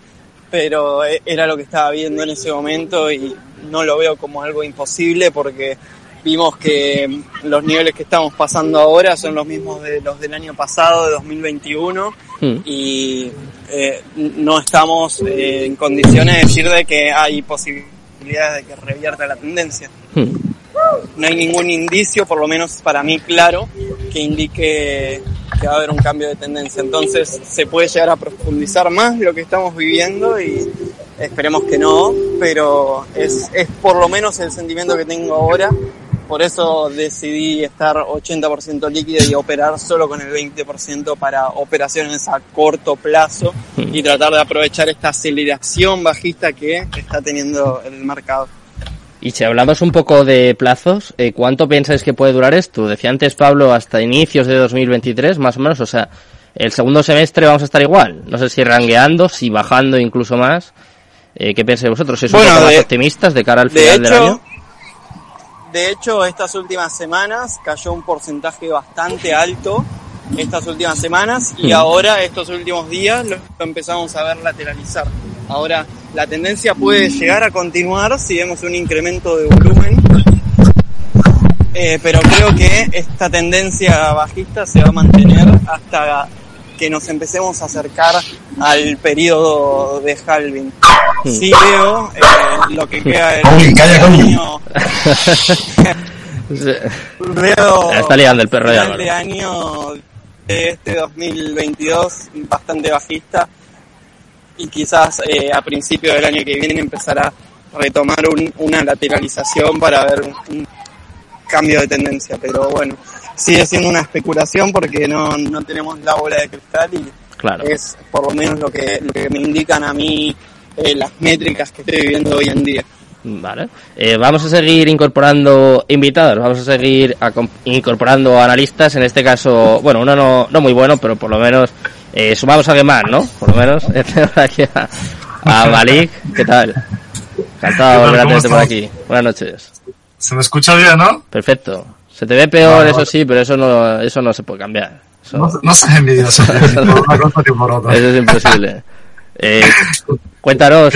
Speaker 7: pero e, era lo que estaba viendo en ese momento y no lo veo como algo imposible porque vimos que los niveles que estamos pasando ahora son los mismos de los del año pasado, de 2021, hmm. y eh, no estamos eh, en condiciones de decir de que hay posibilidades de que revierta la tendencia. No hay ningún indicio, por lo menos para mí claro, que indique que va a haber un cambio de tendencia. Entonces se puede llegar a profundizar más lo que estamos viviendo y esperemos que no, pero es, es por lo menos el sentimiento que tengo ahora. Por eso decidí estar 80% líquido y operar solo con el 20% para operaciones a corto plazo y tratar de aprovechar esta aceleración bajista que está teniendo el mercado.
Speaker 3: Y si hablamos un poco de plazos, eh, ¿cuánto pensáis que puede durar esto? Decía antes Pablo hasta inicios de 2023, más o menos, o sea, el segundo semestre vamos a estar igual. No sé si rangueando, si bajando incluso más. Eh, ¿Qué pensáis vosotros? ¿Sois un poco más optimistas de cara al final del año?
Speaker 7: De hecho, estas últimas semanas cayó un porcentaje bastante alto estas últimas semanas y ahora estos últimos días lo empezamos a ver lateralizar. Ahora la tendencia puede llegar a continuar si vemos un incremento de volumen, eh, pero creo que esta tendencia bajista se va a mantener hasta que nos empecemos a acercar al periodo de halving. Sí veo eh, lo que queda del año. veo
Speaker 3: está liando el perro
Speaker 7: de año de este 2022 bastante bajista y quizás eh, a principio del año que viene empezar a retomar una lateralización para ver un, cambio de tendencia. Pero bueno, sigue siendo una especulación porque no, no tenemos la bola de cristal y claro. es por lo menos lo que, lo que me indican a mí eh, las métricas que estoy viviendo hoy en día.
Speaker 3: Vale. Eh, vamos a seguir incorporando invitados, vamos a seguir incorporando analistas, en este caso, bueno, uno no, no muy bueno, pero por lo menos eh, sumamos a alguien más, ¿no? Por lo menos tenemos aquí a, a Malik, ¿qué tal? Encantado de volver a tenerte por aquí. Buenas noches.
Speaker 8: ¿Se me escucha bien, no?
Speaker 3: Perfecto. Se te ve peor, eso sí, pero eso no, eso no se puede cambiar.
Speaker 8: No, no se envidioso,
Speaker 3: Eso es imposible. Eh, cuéntanos,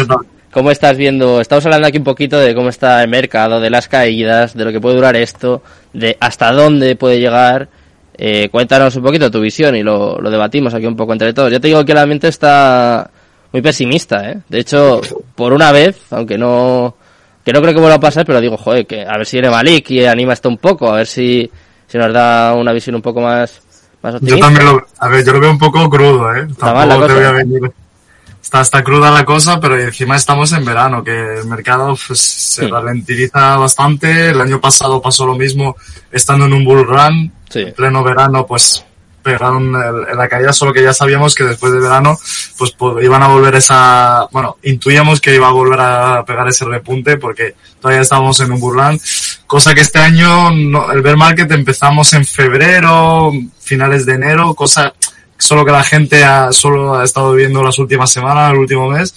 Speaker 3: ¿cómo estás viendo? Estamos hablando aquí un poquito de cómo está el mercado, de las caídas, de lo que puede durar esto, de hasta dónde puede llegar eh, cuéntanos un poquito tu visión y lo, debatimos aquí un poco entre todos. Yo te digo que el ambiente está muy pesimista, ¿eh? De hecho, por una vez, aunque no, que no creo que vuelva a pasar, pero digo, joder, que a ver si viene Malik y anima esto un poco, a ver si, si nos da una visión un poco más, más optimista.
Speaker 8: Yo también lo, a ver, yo lo veo un poco crudo, ¿eh? Tampoco te voy a venir. Está, está cruda la cosa, pero encima estamos en verano, que el mercado pues, se ralentiza bastante. El año pasado pasó lo mismo estando en un bull run en pleno verano, pues pegaron la caída, solo que ya sabíamos que después de verano, pues, iban a volver esa, bueno, intuíamos que iba a volver a pegar ese repunte porque todavía estábamos en un burlán, cosa que este año, el bear market empezamos en febrero, finales de enero, cosa solo que la gente ha, solo ha estado viendo las últimas semanas, el último mes.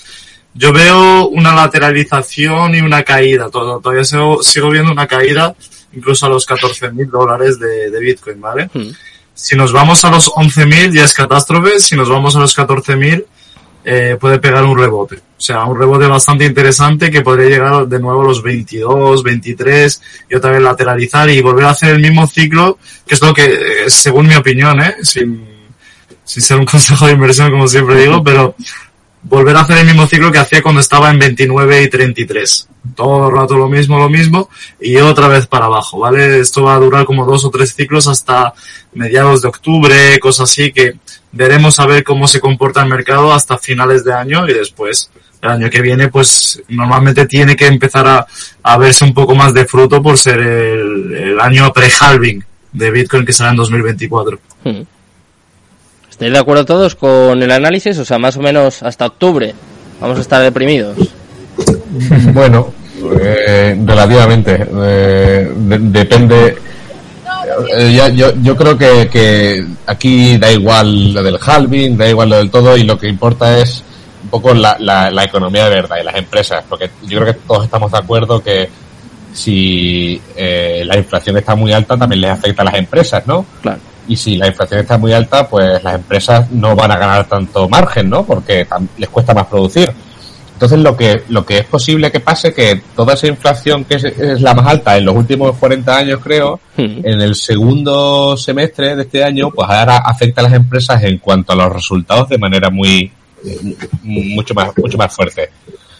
Speaker 8: Yo veo una lateralización y una caída, todavía sigo, sigo viendo una caída incluso a los 14 mil dólares de, de, Bitcoin, ¿vale? Hmm. Si nos vamos a los 11 mil ya es catástrofe, si nos vamos a los 14 mil eh, puede pegar un rebote. O sea, un rebote bastante interesante que podría llegar de nuevo a los 22, 23 y otra vez lateralizar y volver a hacer el mismo ciclo, que es lo que, eh, según mi opinión, ¿eh? sin, sin ser un consejo de inversión como siempre digo, pero volver a hacer el mismo ciclo que hacía cuando estaba en 29 y 33. Todo el rato lo mismo, lo mismo, y otra vez para abajo, ¿vale? Esto va a durar como dos o tres ciclos hasta mediados de octubre, cosas así, que veremos a ver cómo se comporta el mercado hasta finales de año y después el año que viene, pues normalmente tiene que empezar a, a verse un poco más de fruto por ser el, el año pre-halving de Bitcoin que será en 2024.
Speaker 3: ¿Estáis de acuerdo todos con el análisis? O sea, más o menos hasta octubre vamos a estar deprimidos.
Speaker 5: Bueno, eh, relativamente. Eh, depende. Eh, yo, yo creo que, que, aquí da igual lo del halving, da igual lo del todo, y lo que importa es un poco la, la, la economía de verdad y las empresas, porque yo creo que todos estamos de acuerdo que si eh, la inflación está muy alta también les afecta a las empresas, ¿no?
Speaker 3: Claro
Speaker 5: y si la inflación está muy alta, pues las empresas no van a ganar tanto margen, ¿no? Porque les cuesta más producir. Entonces lo que, lo que es posible que pase que toda esa inflación que es, la más alta en los últimos 40 años creo, hmm. en el segundo semestre de este año, pues ahora afecta a las empresas en cuanto a los resultados de manera muy, mucho más, mucho más fuerte.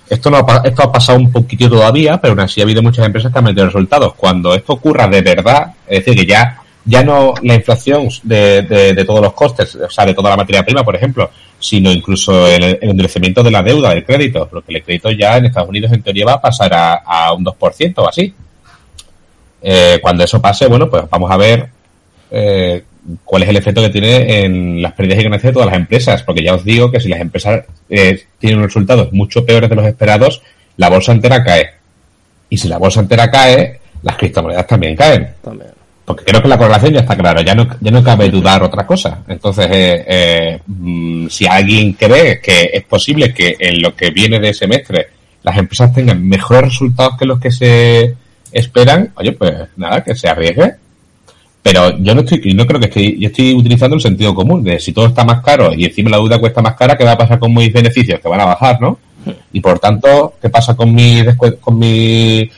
Speaker 5: Esto no ha, esto ha pasado un poquitito todavía, pero aún así ha habido muchas empresas que han metido resultados. Cuando esto ocurra de verdad, es decir, que ya ya no la inflación de, de, todos los costes, o sea, de toda la materia prima, por ejemplo, sino incluso el, endurecimiento de la deuda, del crédito, porque el crédito ya en Estados Unidos en teoría va a pasar a, a un 2% o así. Eh, cuando eso pase, bueno, pues vamos a ver eh, cuál es el efecto que tiene en las pérdidas y ganancias de todas las empresas, porque ya os digo que si las empresas eh, tienen resultados mucho peores de los esperados, la bolsa entera cae. Y si la bolsa entera cae, las criptomonedas también caen. Porque creo que la correlación ya está clara, ya no, ya no cabe dudar otra cosa. Entonces, eh, mm, si alguien cree que es posible que en lo que viene de semestre las empresas tengan mejores resultados que los que se esperan, oye, pues nada, que se arriesgue. Pero yo no estoy, no creo que estoy, yo estoy utilizando el sentido común de si todo está más caro y encima la deuda cuesta más cara, ¿qué va a pasar con mis beneficios? Que van a bajar, ¿no? Y por tanto, ¿qué pasa con mi, con mi,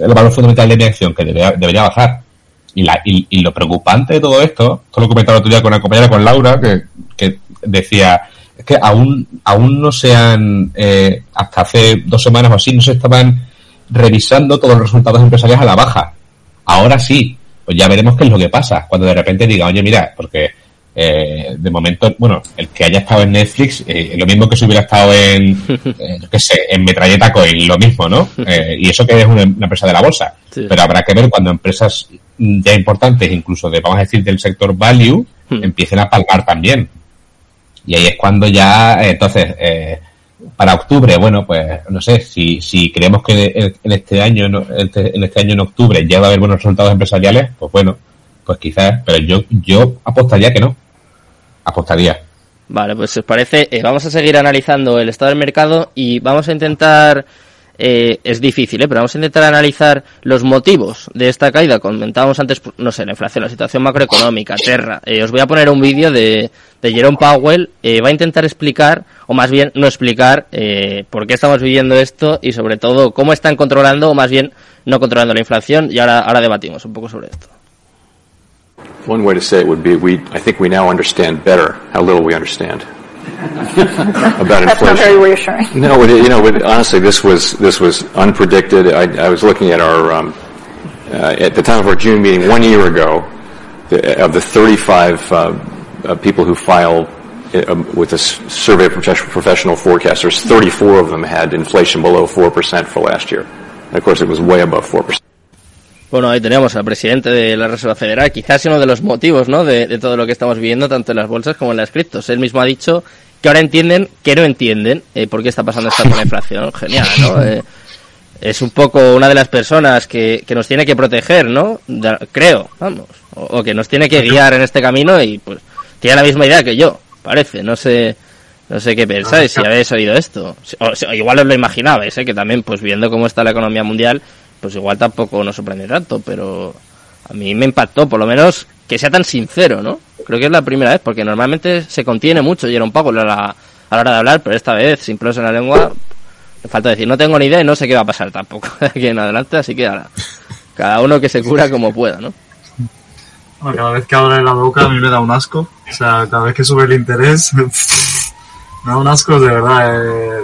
Speaker 5: el valor fundamental de mi acción? Que debería, debería bajar. Y, la, y, lo preocupante de todo esto, esto lo comentaba el otro día con una compañera, con Laura, que, que decía, es que aún, aún no se han, eh, hasta hace dos semanas o así, no se estaban revisando todos los resultados empresariales a la baja. Ahora sí, pues ya veremos qué es lo que pasa. Cuando de repente diga, oye, mira, porque eh, de momento, bueno, el que haya estado en Netflix, eh, lo mismo que si hubiera estado en, eh, yo qué sé, en Metralleta Coin, lo mismo, ¿no? y eso que es una, empresa de la bolsa. Pero habrá que ver cuando empresas ya importantes, incluso de, vamos a decir, del sector value, hmm. empiecen a palmar también. Y ahí es cuando ya, entonces, eh, para octubre, bueno, pues no sé, si, si creemos que en este año, este, en este año en octubre ya va a haber buenos resultados empresariales, pues bueno, pues quizás, pero yo, yo apostaría que no. Apostaría.
Speaker 3: Vale, pues si os parece, eh, vamos a seguir analizando el estado del mercado y vamos a intentar eh, es difícil, ¿eh? pero vamos a intentar analizar los motivos de esta caída. Comentábamos antes, no sé, la inflación, la situación macroeconómica, Terra. Eh, os voy a poner un vídeo de, Jerome Powell. Va a intentar explicar, o más bien no explicar, por qué estamos viviendo esto y sobre todo cómo están controlando, o más bien no controlando la inflación. Y ahora, ahora debatimos un poco sobre esto.
Speaker 9: One way to say it would be, we, I think we now understand better. About
Speaker 10: That's inflation. not very reassuring.
Speaker 9: No, you know, honestly, this was this was unpredicted. I, I was looking at our um, uh, at the time of our June meeting one year ago. The, of the 35 uh, uh, people who filed uh, with a survey of professional forecasters, 34 of them had inflation below 4% for last year. And of course, it was way above 4%.
Speaker 3: Bueno, ahí tenemos al presidente de la Reserva Federal, quizás uno de los motivos, ¿no? De, de, todo lo que estamos viviendo, tanto en las bolsas como en las criptos. Él mismo ha dicho que ahora entienden que no entienden eh, por qué está pasando esta con inflación. Genial, ¿no? Eh, es un poco una de las personas que, que nos tiene que proteger, ¿no? creo, vamos. O, que nos tiene que guiar en este camino y pues tiene la misma idea que yo, parece. No sé, no sé qué pensáis, si habéis oído esto. O, igual os lo imaginabais, ¿eh? Que también, pues viendo cómo está la economía mundial, pues igual tampoco nos sorprende tanto, pero a mí me impactó, por lo menos, que sea tan sincero, ¿no? Creo que es la primera vez, porque normalmente se contiene mucho y era un poco a la, a la hora de hablar, pero esta vez, sin pelos en la lengua, me falta decir, no tengo ni idea y no sé qué va a pasar tampoco de aquí en adelante, así que ahora, cada uno que se cura como pueda, ¿no?
Speaker 8: Bueno, cada vez que abre la boca a mí me da un asco, o sea, cada vez que sube el interés, me da un asco de verdad, eh,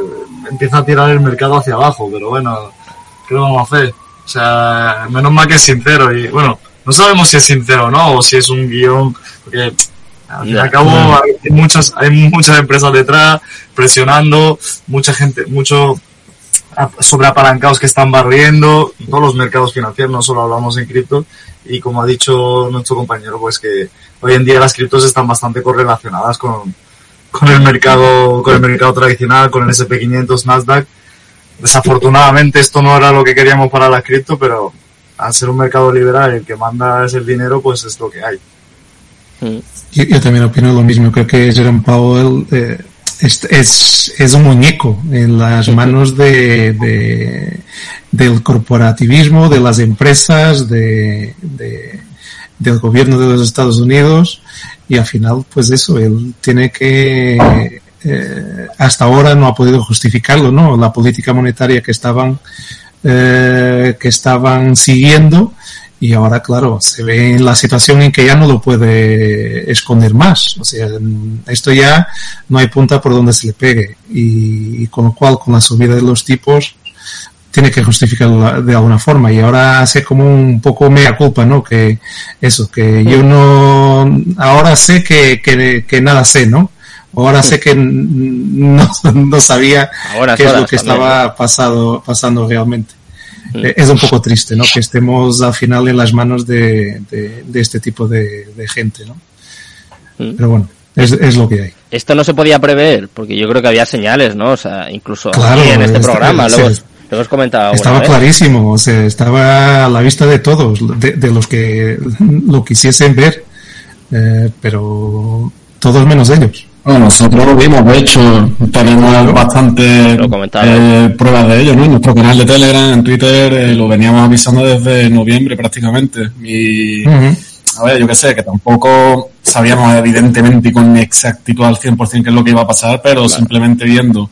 Speaker 8: empieza a tirar el mercado hacia abajo, pero bueno, ¿qué vamos a hacer? O sea, menos mal que es sincero y bueno, no sabemos si es sincero o no, o si es un guion, porque al fin y al cabo hay muchas, hay muchas empresas detrás presionando, mucha gente, mucho sobreapalancados que están barriendo, todos los mercados financieros, no solo hablamos en cripto, y como ha dicho nuestro compañero, pues que hoy en día las criptos están bastante correlacionadas con, con el mercado, con el mercado tradicional, con el SP500, Nasdaq, Desafortunadamente esto no era lo que queríamos para la cripto, pero al ser un mercado liberal el que manda es el dinero, pues es lo que hay.
Speaker 4: Yo, también opino lo mismo. Creo que Jerome Powell eh, es, un muñeco en las manos de, de, del corporativismo, de las empresas, de, de, del gobierno de los Estados Unidos y al final, pues eso, él tiene que eh, hasta ahora no ha podido justificarlo, ¿no? La política monetaria que estaban, eh, que estaban siguiendo y ahora, claro, se ve en la situación en que ya no lo puede esconder más. O sea, esto ya no hay punta por donde se le pegue y, con lo cual, con la subida de los tipos, tiene que justificarlo de alguna forma y ahora hace como un poco mea culpa, ¿no? Que eso, que yo no, ahora sé que, que, nada sé, ¿no? Ahora sé que no, no sabía qué es lo que estaba pasado, pasando realmente. Eh, es un poco triste, ¿no? Que estemos al final en las manos de, de, este tipo de, de gente, ¿no? Pero bueno, es, es, lo que hay.
Speaker 3: Esto no se podía prever, porque yo creo que había señales, ¿no? O sea, incluso aquí en este programa, luego, hemos comentado.
Speaker 4: Estaba clarísimo, o sea, estaba a la vista de todos, de, los que lo quisiesen ver, eh, pero todos menos ellos.
Speaker 6: Bueno, nosotros lo vimos, de hecho, tenemos bastante eh, pruebas de ello, ¿no? En nuestro canal de Telegram, en Twitter, eh, lo veníamos avisando desde noviembre prácticamente. Y, a ver, yo qué sé, que tampoco sabíamos evidentemente y con exactitud al 100% qué es lo que iba a pasar, pero simplemente viendo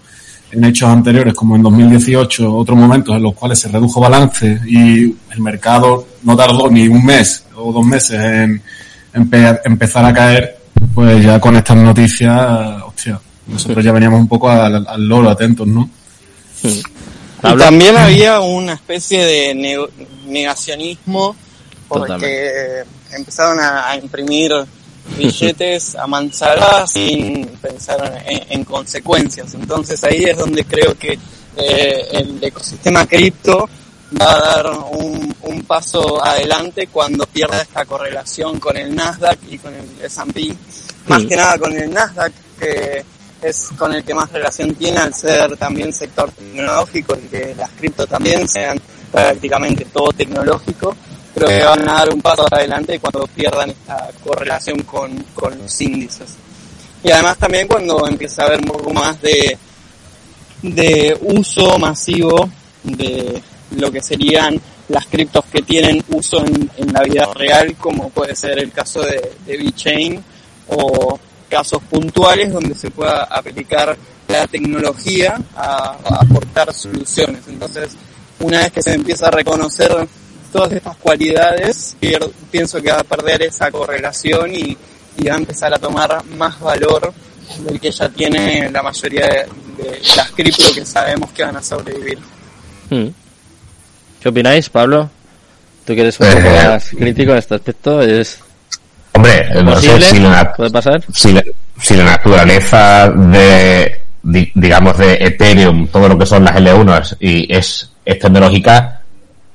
Speaker 6: en hechos anteriores, como en 2018, otros momentos en los cuales se redujo balance y el mercado no tardó ni un mes o dos meses en, empezar a caer, pues ya con estas noticias, hostia, nosotros ya veníamos un poco al, loro atentos, ¿no?
Speaker 7: Y también había una especie de negacionismo porque empezaron a, imprimir billetes a mansalada sin pensar en, consecuencias. Entonces ahí es donde creo que eh, el ecosistema cripto va a dar un, paso adelante cuando pierda esta correlación con el Nasdaq y con el S&P. Más que nada con el Nasdaq, que es con el que más relación tiene al ser también sector tecnológico y que las cripto también sean prácticamente todo tecnológico creo que van a dar un paso adelante cuando pierdan esta correlación con, con los índices. Y además también cuando empieza a haber un poco más de, de uso masivo de lo que serían las criptos que tienen uso en, en la vida real, como puede ser el caso de, de VeChain o casos puntuales donde se pueda aplicar la tecnología a, aportar soluciones. Entonces, una vez que se empieza a reconocer todas estas cualidades, pienso que va a perder esa correlación y, va a empezar a tomar más valor del que ya tiene la mayoría de, las cripto que sabemos que van a sobrevivir. Hmm.
Speaker 3: ¿Qué opináis, Pablo? Tú que eres un poco eh, más crítico en este aspecto, es...
Speaker 5: Hombre, no sé si la,
Speaker 3: ¿Puede pasar?
Speaker 5: Si la, naturaleza de, digamos, de Ethereum, todo lo que son las L1 y es, es tecnológica,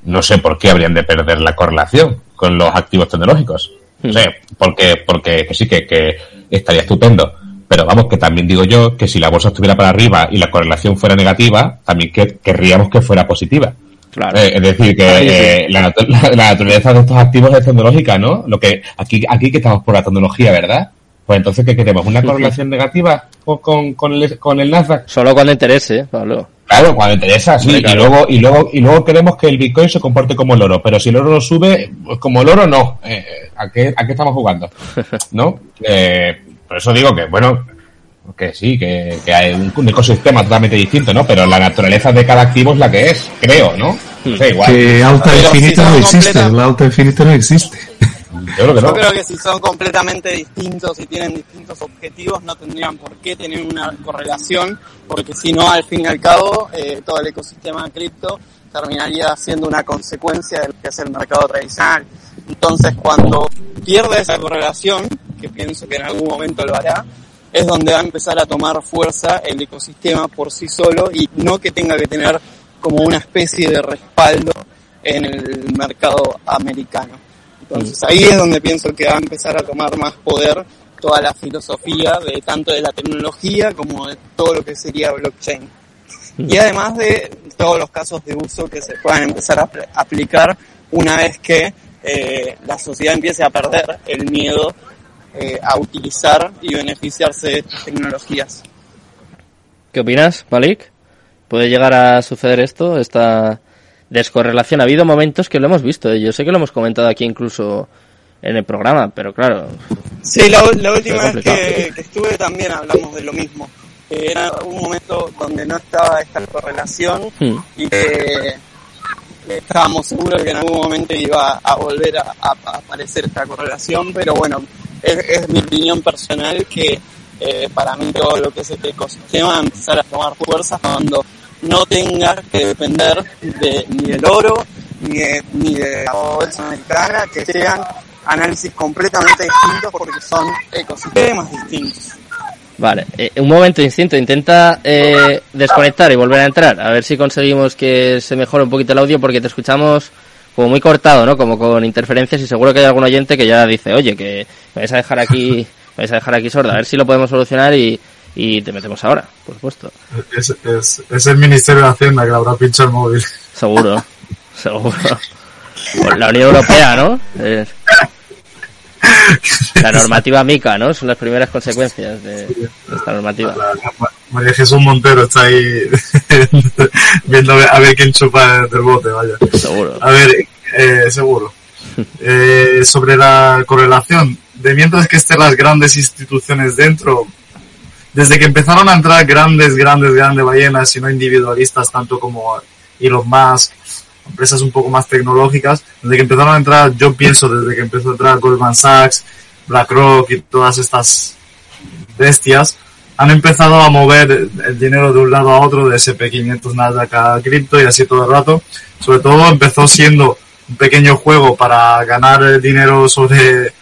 Speaker 5: no sé por qué habrían de perder la correlación con los activos tecnológicos. No sé, porque, porque que sí, que, que estaría estupendo. Pero vamos, que también digo yo que si la bolsa estuviera para arriba y la correlación fuera negativa, también que, querríamos que fuera positiva. Claro. Eh, es decir, que eh, la, naturaleza de estos activos es tecnológica, ¿no? Lo que aquí, aquí que estamos por la tecnología, ¿verdad? Pues entonces, ¿qué queremos? ¿Una correlación negativa con, con, el, con el Nasdaq?
Speaker 3: Solo cuando interese, Pablo.
Speaker 5: Claro, cuando interesa, sí. Y luego, y luego, y luego queremos que el Bitcoin se comporte como el oro. Pero si el oro no sube, pues como el oro no. Eh, ¿a, qué, ¿A qué estamos jugando? ¿No? Eh, por eso digo que, bueno, que sí, que, que hay un, ecosistema totalmente distinto, ¿no? Pero la naturaleza de cada activo es la que es, creo, ¿no?
Speaker 4: igual. Que alta infinita no existe, la alta infinita no existe.
Speaker 7: Yo creo que si son completamente distintos y tienen distintos objetivos, no tendrían por qué tener una correlación, porque si no, al fin y al cabo, eh, todo el ecosistema cripto terminaría siendo una consecuencia de lo que es el mercado tradicional. Entonces, cuando pierde esa correlación, que pienso que en algún momento lo hará, es donde va a empezar a tomar fuerza el ecosistema por sí solo y no que tenga que tener como una especie de respaldo en el mercado americano. Entonces ahí es donde pienso que va a empezar a tomar más poder toda la filosofía de tanto de la tecnología como de todo lo que sería blockchain. Y además de todos los casos de uso que se puedan empezar a aplicar una vez que eh, la sociedad empiece a perder el miedo eh, a utilizar y beneficiarse de estas tecnologías.
Speaker 3: ¿Qué opinas, Malik? ¿Puede llegar a suceder esto, esta descorrelación. Ha habido momentos que lo hemos visto, ¿eh? yo sé que lo hemos comentado aquí incluso en el programa, pero claro.
Speaker 7: Sí, la, última vez que, estuve también hablamos de lo mismo. Era un momento donde no estaba esta correlación hmm. y que estábamos seguros que en algún momento iba a volver a, aparecer esta correlación, pero bueno, es, mi opinión personal que eh, para mí todo lo que es este ecosistema empezar a tomar fuerza cuando no tenga que depender de, ni del oro ni de, ni de la bolsa americana, que sean análisis completamente distintos porque son ecosistemas distintos.
Speaker 3: Vale, eh, un momento instinto, intenta eh, desconectar y volver a entrar, a ver si conseguimos que se mejore un poquito el audio porque te escuchamos como muy cortado, ¿no? Como con interferencias y seguro que hay algún oyente que ya dice, oye, que me vais a dejar aquí, me vais a dejar aquí sorda, a ver si lo podemos solucionar y, y te metemos ahora, por supuesto.
Speaker 8: Es, es, es el Ministerio de Hacienda que le habrá pinchado el móvil.
Speaker 3: Seguro, seguro. la Unión Europea, ¿no? La normativa MICA, ¿no? Son las primeras consecuencias de esta normativa.
Speaker 8: María Jesús Montero está ahí viendo a ver, quién chupa del bote, vaya.
Speaker 3: Seguro.
Speaker 8: A ver, eh, seguro. Eh, sobre la correlación, de mientras que estén las grandes instituciones dentro, desde que empezaron a entrar grandes, grandes, grandes ballenas y no individualistas, tanto como Elon Musk, empresas un poco más tecnológicas, desde que empezaron a entrar, yo pienso desde que empezó a entrar Goldman Sachs, BlackRock y todas estas bestias, han empezado a mover el dinero de un lado a otro de SP500 Nasdaq a cripto y así todo el rato. Sobre todo empezó siendo un pequeño juego para ganar dinero sobre,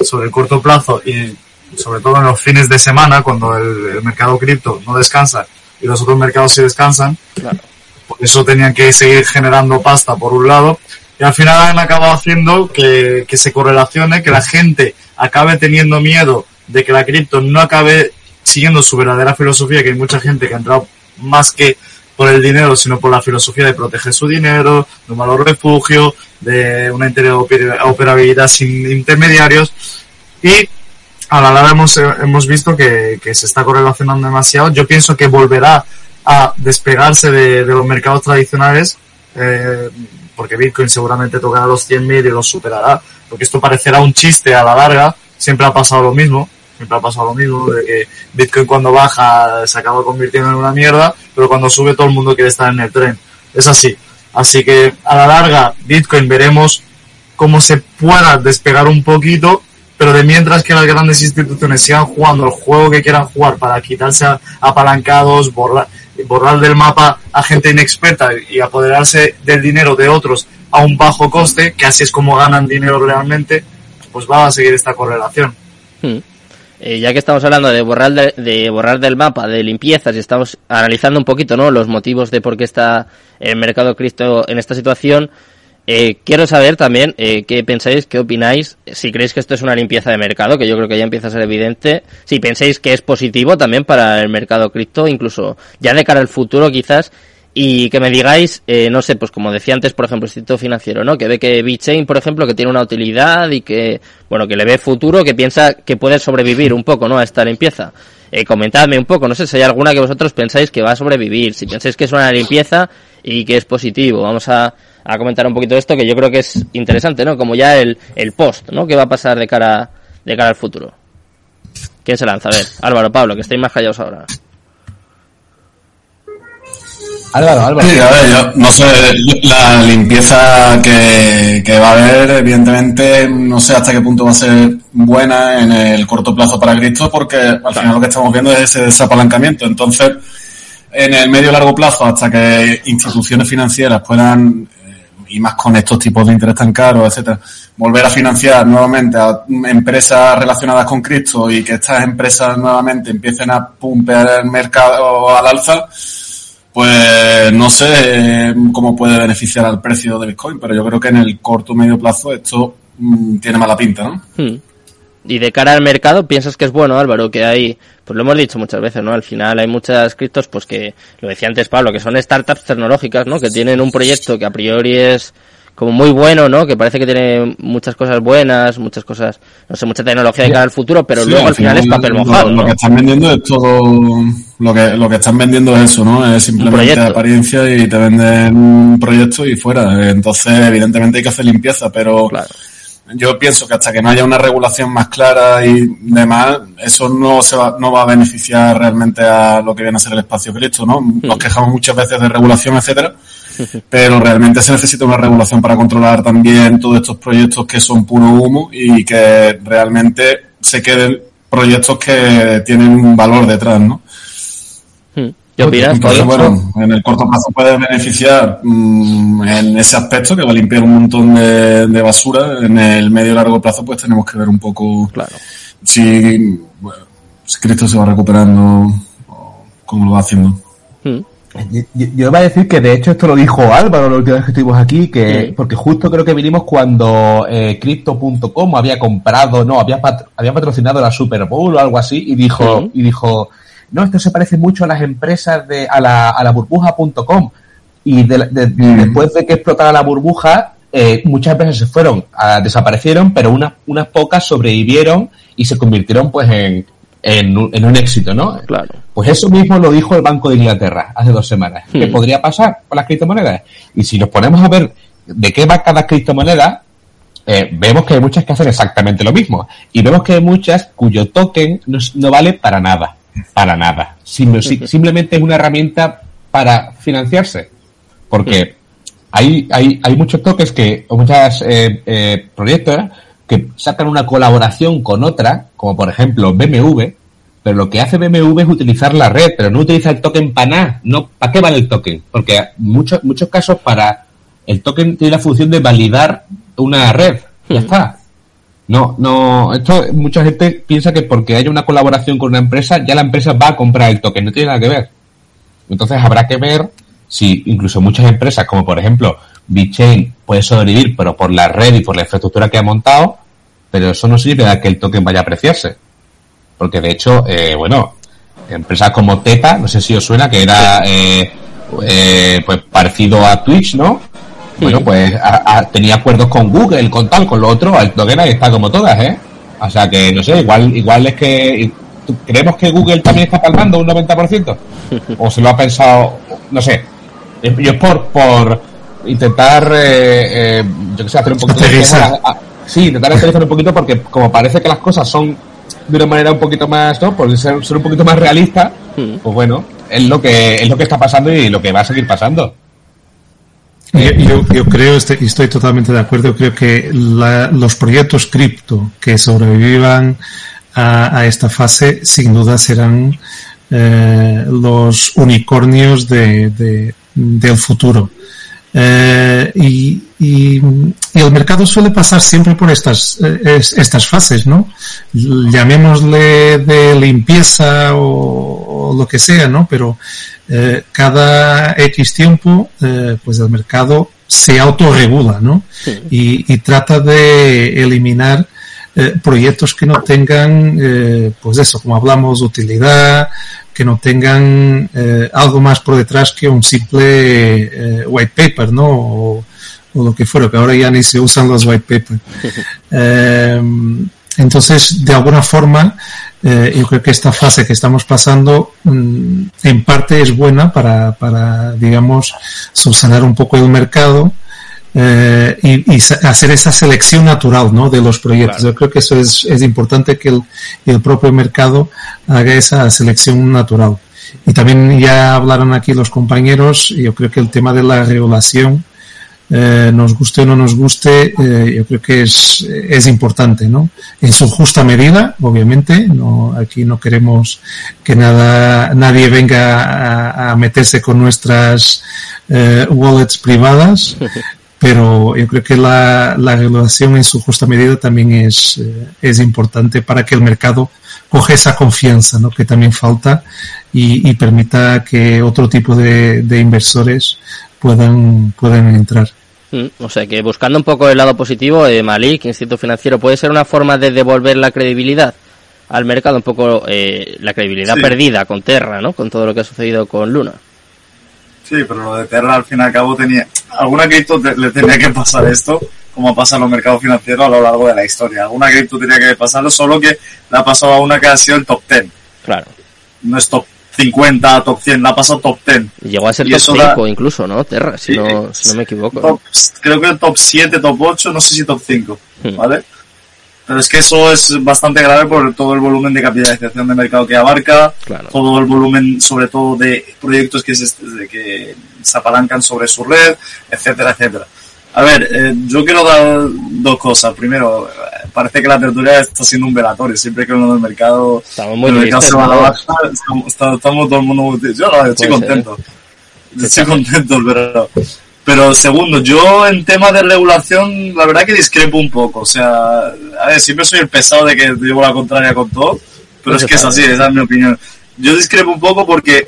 Speaker 8: sobre el corto plazo y sobre todo en los fines de semana cuando el, mercado cripto no descansa y los otros mercados sí descansan. Claro por eso tenían que seguir generando pasta por un lado, y al final han acabado haciendo que, que se correlacione, que la gente acabe teniendo miedo de que la cripto no acabe siguiendo su verdadera filosofía, que hay mucha gente que ha entrado más que por el dinero, sino por la filosofía de proteger su dinero, de un valor refugio, de una interoperabilidad sin intermediarios. Y a la larga hemos, hemos visto que, que se está correlacionando demasiado. Yo pienso que volverá a despegarse de, los mercados tradicionales, eh, porque Bitcoin seguramente tocará los 100.000 y los superará, porque esto parecerá un chiste a la larga, siempre ha pasado lo mismo, siempre ha pasado lo mismo, de que Bitcoin cuando baja se acaba convirtiendo en una mierda, pero cuando sube todo el mundo quiere estar en el tren. Es así. Así que a la larga Bitcoin veremos cómo se pueda despegar un poquito, pero de mientras que las grandes instituciones sigan jugando el juego que quieran jugar para quitarse apalancados, borrar, borrar del mapa a gente inexperta y apoderarse del dinero de otros a un bajo coste, que así es como ganan dinero realmente, pues va a seguir esta correlación.
Speaker 3: Hmm. Eh, ya que estamos hablando de borrar, de, borrar del mapa, de limpiezas, y estamos analizando un poquito ¿no? los motivos de por qué está el mercado cripto en esta situación, eh, quiero saber también eh, qué pensáis, qué opináis, si creéis que esto es una limpieza de mercado, que yo creo que ya empieza a ser evidente, si pensáis que es positivo también para el mercado cripto, incluso ya de cara al futuro quizás, y que me digáis, eh, no sé, pues como decía antes, por ejemplo, el Instituto Financiero, ¿no? Que ve que BitChain, por ejemplo, que tiene una utilidad y que, bueno, que le ve futuro, que piensa que puede sobrevivir un poco, ¿no? A esta limpieza. Eh, comentadme un poco, no sé si hay alguna que vosotros pensáis que va a sobrevivir, si pensáis que es una limpieza y que es positivo. Vamos a, a comentar un poquito esto que yo creo que es interesante, ¿no? Como ya el, el post, ¿no? ¿Qué va a pasar de cara, de cara al futuro? ¿Quién se lanza? A ver, Álvaro, Pablo, que estáis más callados ahora.
Speaker 6: Álvaro, Álvaro. Sí, a ver, yo no sé, la limpieza que, que va a haber, evidentemente, no sé hasta qué punto va a ser buena en el corto plazo para Cristo, porque al final lo que estamos viendo es ese desapalancamiento. Entonces, en el medio y largo plazo, hasta que instituciones financieras puedan, eh, y más con estos tipos de interés tan caros, etcétera, volver a financiar nuevamente a empresas relacionadas con cripto y que estas empresas nuevamente empiecen a pumpear el mercado al alza, pues no sé eh, cómo puede beneficiar al precio de Bitcoin, pero yo creo que en el corto o medio plazo esto mm, tiene mala pinta, ¿no?
Speaker 3: Hmm. Y de cara al mercado, ¿piensas que es bueno, Álvaro, que hay, pues lo hemos dicho muchas veces, ¿no? Al final hay muchas criptos, pues que, lo decía antes Pablo, que son startups tecnológicas, ¿no? Que tienen un proyecto que a priori es como muy bueno, ¿no? Que parece que tiene muchas cosas buenas, muchas cosas, no sé, mucha tecnología de cara al futuro, pero luego al final, es papel mojado.
Speaker 6: Lo, que están vendiendo es todo, lo que, lo que están vendiendo es eso, ¿no? Es simplemente apariencia y te venden un proyecto y fuera. Entonces, evidentemente hay que hacer limpieza, pero claro yo pienso que hasta que no haya una regulación más clara y demás, eso no se va, no va a beneficiar realmente a lo que viene a ser el espacio Cristo, ¿no? Nos quejamos muchas veces de regulación, etcétera, pero realmente se necesita una regulación para controlar también todos estos proyectos que son puro humo y que realmente se queden proyectos que tienen un valor detrás, ¿no?
Speaker 3: ¿Qué opinas,
Speaker 6: Entonces, bueno, en el corto plazo puede beneficiar mmm, en ese aspecto que va a limpiar un montón de, de, basura. En el medio y largo plazo, pues tenemos que ver un poco
Speaker 3: claro.
Speaker 6: si, bueno, si Cristo se va recuperando o cómo lo va haciendo.
Speaker 3: Mm.
Speaker 5: Yo, yo, iba a decir que de hecho esto lo dijo Álvaro la última vez que estuvimos aquí, que
Speaker 3: Sí.
Speaker 5: porque justo creo que vinimos cuando eh, Crypto.com había comprado, no, había, pat- había patrocinado la Super Bowl o algo así y dijo,
Speaker 3: Sí.
Speaker 5: y dijo, no, esto se parece mucho a las empresas de, a la, a la burbuja.com. Y de de- después de que explotara la burbuja, eh, muchas empresas se fueron, a- desaparecieron, pero unas, unas pocas sobrevivieron y se convirtieron pues en, en, un, en un éxito, ¿no?
Speaker 3: Claro.
Speaker 5: Pues eso mismo lo dijo el Banco de Inglaterra hace dos semanas. ¿Qué
Speaker 3: Hmm.
Speaker 5: podría pasar con las criptomonedas? Y si nos ponemos a ver de qué va cada criptomoneda, eh, vemos que hay muchas que hacen exactamente lo mismo. Y vemos que hay muchas cuyo token no, no vale para nada. Para nada. Sim- si- simplemente es una herramienta para financiarse. Porque hay, hay, hay muchos tokens que, o muchos eh, eh, proyectos que sacan una colaboración con otra, como por ejemplo BMW, pero lo que hace BMW es utilizar la red, pero no utiliza el token para nada. No, ¿Para qué vale el token? Porque en muchos, muchos casos para el token tiene la función de validar una red. Ya está. No, no, esto mucha gente piensa que porque haya una colaboración con una empresa, ya la empresa va a comprar el token, no tiene nada que ver. Entonces habrá que ver si incluso muchas empresas, como por ejemplo BitChain, puede sobrevivir, pero por la red y por la infraestructura que ha montado, pero eso no sirve a que el token vaya a apreciarse. Porque de hecho, eh, bueno, empresas como Teta, no sé si os suena, que era eh, eh, pues parecido a Twitch, ¿no? Bueno, pues a- a- tenía acuerdos con Google, con tal, con lo otro, el token ahí está como todas, ¿eh? O sea que, no sé, igual, igual es que... ¿tú- ¿Creemos que Google también está palmando un 90%? ¿O se lo ha pensado, no sé? Yo es por, por intentar, eh, eh, yo que sé, hacer un poquito de...
Speaker 4: Aterrizar.
Speaker 5: a- a- Sí, intentar aterrizar un poquito porque como parece que las cosas son de una manera un poquito más, ¿no? Por ser, ser un poquito más realista, pues bueno, es lo que es lo que está pasando y lo que va a seguir pasando.
Speaker 4: Yo, yo, yo creo, este- y estoy totalmente de acuerdo, creo que la- los proyectos cripto que sobrevivan a, a esta fase sin duda serán eh, los unicornios de, de- del futuro. Eh, y, y- y el mercado suele pasar siempre por estas, eh, es- estas fases, ¿no? Llamémosle de limpieza o, o lo que sea, ¿no? Pero eh, cada X tiempo, eh, pues el mercado se autorregula, ¿no? Y, y trata de eliminar proyectos que no tengan, pues eso, como hablamos, utilidad, que no tengan eh, algo más por detrás que un simple eh, white paper, ¿no? O, o lo que fuera, que ahora ya ni se usan los white paper. Eh, entonces, de alguna forma, eh, yo creo que esta fase que estamos pasando, mm, en parte es buena para, para digamos, subsanar un poco el mercado eh, y, y hacer esa selección natural ¿no? de los proyectos. Yo creo que eso es, es importante que el, el propio mercado haga esa selección natural. Y también ya hablaron aquí los compañeros, yo creo que el tema de la regulación, eh, nos guste o no nos guste, eh, yo creo que es, es importante, ¿no? En su justa medida, obviamente, no, aquí no queremos que nada, nadie venga a, a meterse con nuestras eh, wallets privadas, pero yo creo que la, la regulación en su justa medida también es, eh, es importante para que el mercado coge esa confianza, ¿no? Que también falta y, y permita que otro tipo de, de inversores puedan, puedan entrar.
Speaker 3: Mm, O sea que buscando un poco el lado positivo, eh, Malik, Instituto Financiero, ¿puede ser una forma de devolver la credibilidad al mercado? Un poco eh, la credibilidad
Speaker 8: Sí.
Speaker 3: perdida con Terra, ¿no? Con todo lo que ha sucedido con Luna.
Speaker 8: Sí, pero lo de Terra al fin y al cabo tenía. Alguna cripto te- le tenía que pasar esto, como pasa en los mercados financieros a lo largo de la historia. Alguna cripto tenía que pasarlo, solo que le ha pasado a una que ha sido el top 10.
Speaker 3: Claro.
Speaker 8: No es top 50, top 100, la ha pasado top 10.
Speaker 3: Llegó a ser
Speaker 8: Y
Speaker 3: top
Speaker 8: eso
Speaker 3: 5
Speaker 8: da-
Speaker 3: incluso, ¿no? Terra, si,
Speaker 8: Sí.
Speaker 3: no, si no me equivoco.
Speaker 8: Top- creo que el top 7, top 8, no sé si top 5,
Speaker 3: Hmm.
Speaker 8: ¿vale? Pero es que eso es bastante grave por todo el volumen de capitalización de mercado que abarca,
Speaker 3: Claro.
Speaker 8: todo el volumen, sobre todo, de proyectos que se, de que se apalancan sobre su red, etcétera, etcétera. A ver, eh, yo quiero dar dos cosas. Primero, parece que la tertulia está siendo un velatorio. Siempre que uno del mercado,
Speaker 3: estamos muy
Speaker 8: el mercado se va a la baja, estamos, estamos, todo el mundo. Yo no, estoy contento. Estoy contento, pero. Pero segundo, yo en tema de regulación, la verdad que discrepo un poco. O sea, a ver, siempre soy el pesado de que llevo la contraria con todo, pero es que es así, esa es mi opinión. Yo discrepo un poco porque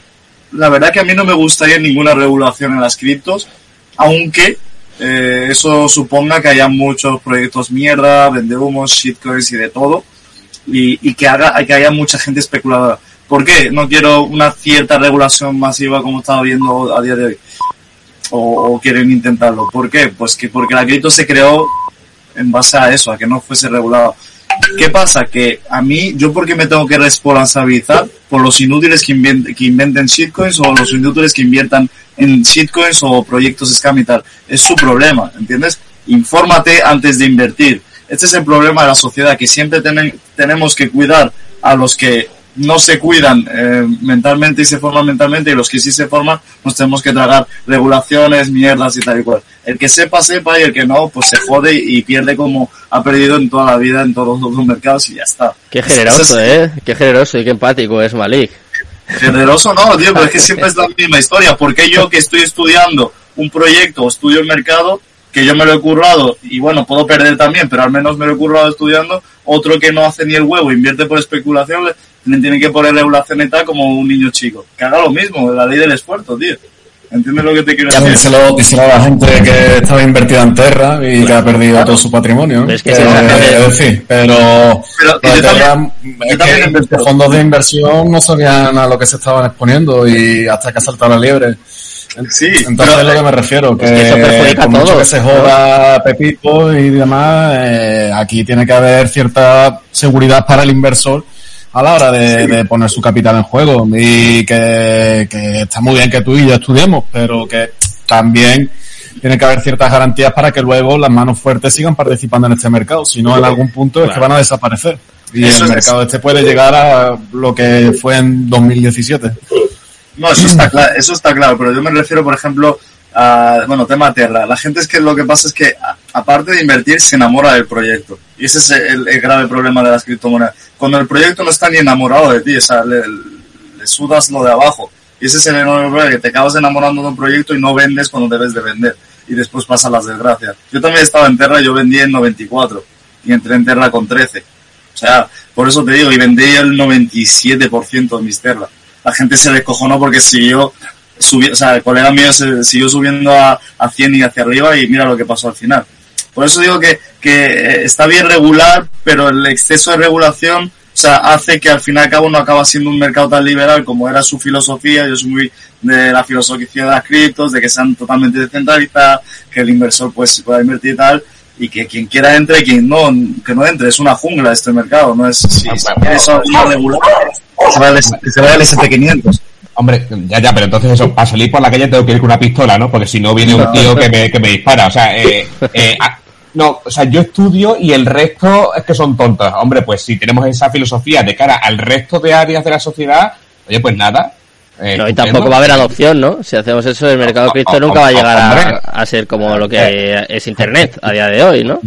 Speaker 8: la verdad que a mí no me gustaría ninguna regulación en las criptos, aunque eh, eso suponga que haya muchos proyectos mierda, vende humos, shitcoins y de todo, y, y que, haga, que haya mucha gente especuladora. ¿Por qué no quiero una cierta regulación masiva como estaba viendo a día de hoy? O, quieren intentarlo. ¿Por qué? Pues que porque la cripto se creó en base a eso, a que no fuese regulado. ¿Qué pasa? Que a mí, yo porque me tengo que responsabilizar por los inútiles que, inventen, que inventen shitcoins o los inútiles que inviertan en shitcoins o proyectos scam. Es su problema, ¿entiendes? Infórmate antes de invertir. Este es el problema de la sociedad, que siempre tenemos que cuidar a los que no se cuidan eh, mentalmente y se forman mentalmente y los que sí se forman nos tenemos que tragar regulaciones, mierdas y tal y cual. El que sepa, sepa y el que no, pues se jode y pierde como ha perdido en toda la vida en todos los mercados y ya está.
Speaker 3: Qué generoso, ¿eh? Qué generoso y qué empático es Malik.
Speaker 8: Generoso no, tío, pero es que siempre es la misma historia. porque yo que estoy estudiando un proyecto o estudio el mercado, que yo me lo he currado, y bueno, puedo perder también, pero al menos me lo he currado estudiando, otro que no hace ni el huevo, invierte por especulación, le tienen que poner regulación y tal como un niño chico. Que haga lo mismo, la ley del esfuerzo, tío. ¿Entiendes lo que te quiero decir?
Speaker 6: Díselo, díselo a la gente que estaba invertida en Terra y que ha perdido todo su patrimonio. Es que eh, decir, pero, los fondos de inversión no sabían a lo que se estaban exponiendo y hasta que ha saltado la liebre. Sí, Entonces es lo que me refiero, que, que por mucho que se joda Pepito y demás, eh, aquí tiene que haber cierta seguridad para el inversor a la hora de, poner su capital en juego. Y que, está muy bien que tú y yo estudiemos, pero que también tiene que haber ciertas garantías para que luego las manos fuertes sigan participando en este mercado, si no en algún punto es que van a desaparecer. Y el mercado este puede llegar a lo que fue en 2017.
Speaker 8: No, eso está claro, eso está claro, pero yo me refiero, por ejemplo, bueno, tema Terra. La gente es que lo que pasa es que, aparte de invertir, se enamora del proyecto. Y ese es el, grave problema de las criptomonedas. Cuando el proyecto no está ni enamorado de ti, o sea, le, sudas lo de abajo. Y ese es el enorme problema, que te acabas enamorando de un proyecto y no vendes cuando debes de vender. Y después pasan las desgracias. Yo también estaba en Terra, yo vendí en 94. Y entré en Terra con 13. O sea, por eso te digo, y vendí el 97% de mis Terra. La gente se descojonó porque siguió o sea, el colega mío se siguió subiendo a, a 100 y hacia arriba y mira lo que pasó al final. Por eso digo que, que eh, está bien regular, pero el exceso de regulación o sea, hace que al fin y al cabo no acaba siendo un mercado tan liberal como era su filosofía. Yo soy muy de la filosofía de las criptos, de que sean totalmente descentralizadas, que el inversor pues pueda invertir y tal, y que quien quiera entre y quien no, que no entre. Es una jungla este mercado, no es si, eso regular, que se vaya al SP500.
Speaker 5: Hombre, ya, ya, pero entonces eso, para salir por la calle tengo que ir con una pistola, ¿no? Porque si no viene un tío que me, que me dispara. O sea, eh, eh, ah, no, o sea, yo estudio y el resto es que son tontos. Hombre, pues si tenemos esa filosofía de cara al resto de áreas de la sociedad, oye, pues nada.
Speaker 3: Eh, no, y tampoco va a haber adopción, ¿no? Si hacemos eso, el mercado cripto nunca va a llegar a, ser como lo que es Internet a día de hoy, ¿no?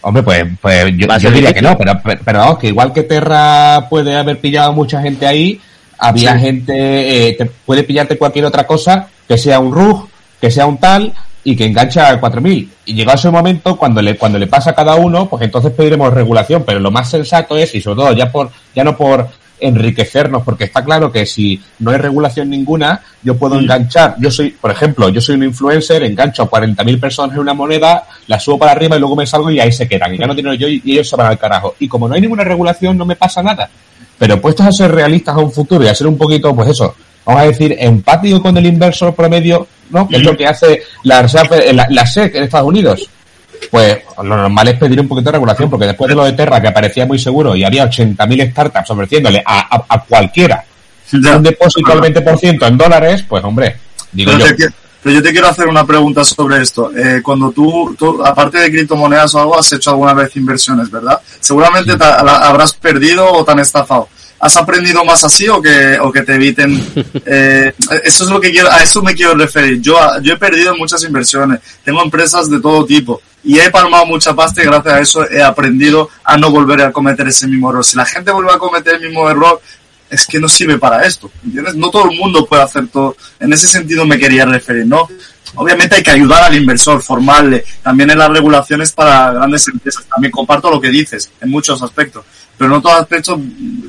Speaker 5: Hombre, pues, pues yo, diría que no, pero, pero, pero que igual que Terra puede haber pillado mucha gente ahí, había gente, eh, te puede pillarte cualquier otra cosa, que sea un RUG, que sea un tal, y que engancha a 4.000. Y llegado ese momento, cuando le, cuando le pasa a cada uno, pues entonces pediremos regulación, pero lo más sensato es, y sobre todo ya por, ya no por enriquecernos, porque está claro que si no hay regulación ninguna, yo puedo enganchar, yo soy, por ejemplo, yo soy un influencer, engancho a 40.000 personas en una moneda, la subo para arriba y luego me salgo y ahí se quedan, y ya no tienen yo y ellos se van al carajo. Y como no hay ninguna regulación, no me pasa nada. Pero puestos a ser realistas a un futuro y a ser un poquito, pues eso, vamos a decir, empático con el inversor promedio, ¿no? Que es lo que hace la, la, SEC en Estados Unidos. Pues lo normal es pedir un poquito de regulación, porque después de lo de Terra, que parecía muy seguro y había 80.000 startups ofreciéndole a, a, cualquiera un depósito al 20% en dólares, pues hombre, digo yo.
Speaker 8: pero yo te quiero hacer una pregunta sobre esto. Eh, cuando tú, tú, aparte de criptomonedas o algo, has hecho alguna vez inversiones, ¿verdad? Seguramente te, habrás perdido o te han estafado. ¿Has aprendido más así o que, o que te eviten? Eh, eso es lo que quiero, a eso me quiero referir. Yo, yo he perdido muchas inversiones, tengo empresas de todo tipo y he palmado mucha pasta y gracias a eso he aprendido a no volver a cometer ese mismo error. Si la gente vuelve a cometer el mismo error, es que no sirve para esto, ¿entiendes? No todo el mundo puede hacer todo. En ese sentido me quería referir, ¿no? Obviamente hay que ayudar al inversor, formarle. También en las regulaciones para grandes empresas. También comparto lo que dices en muchos aspectos pero no todo aspecto,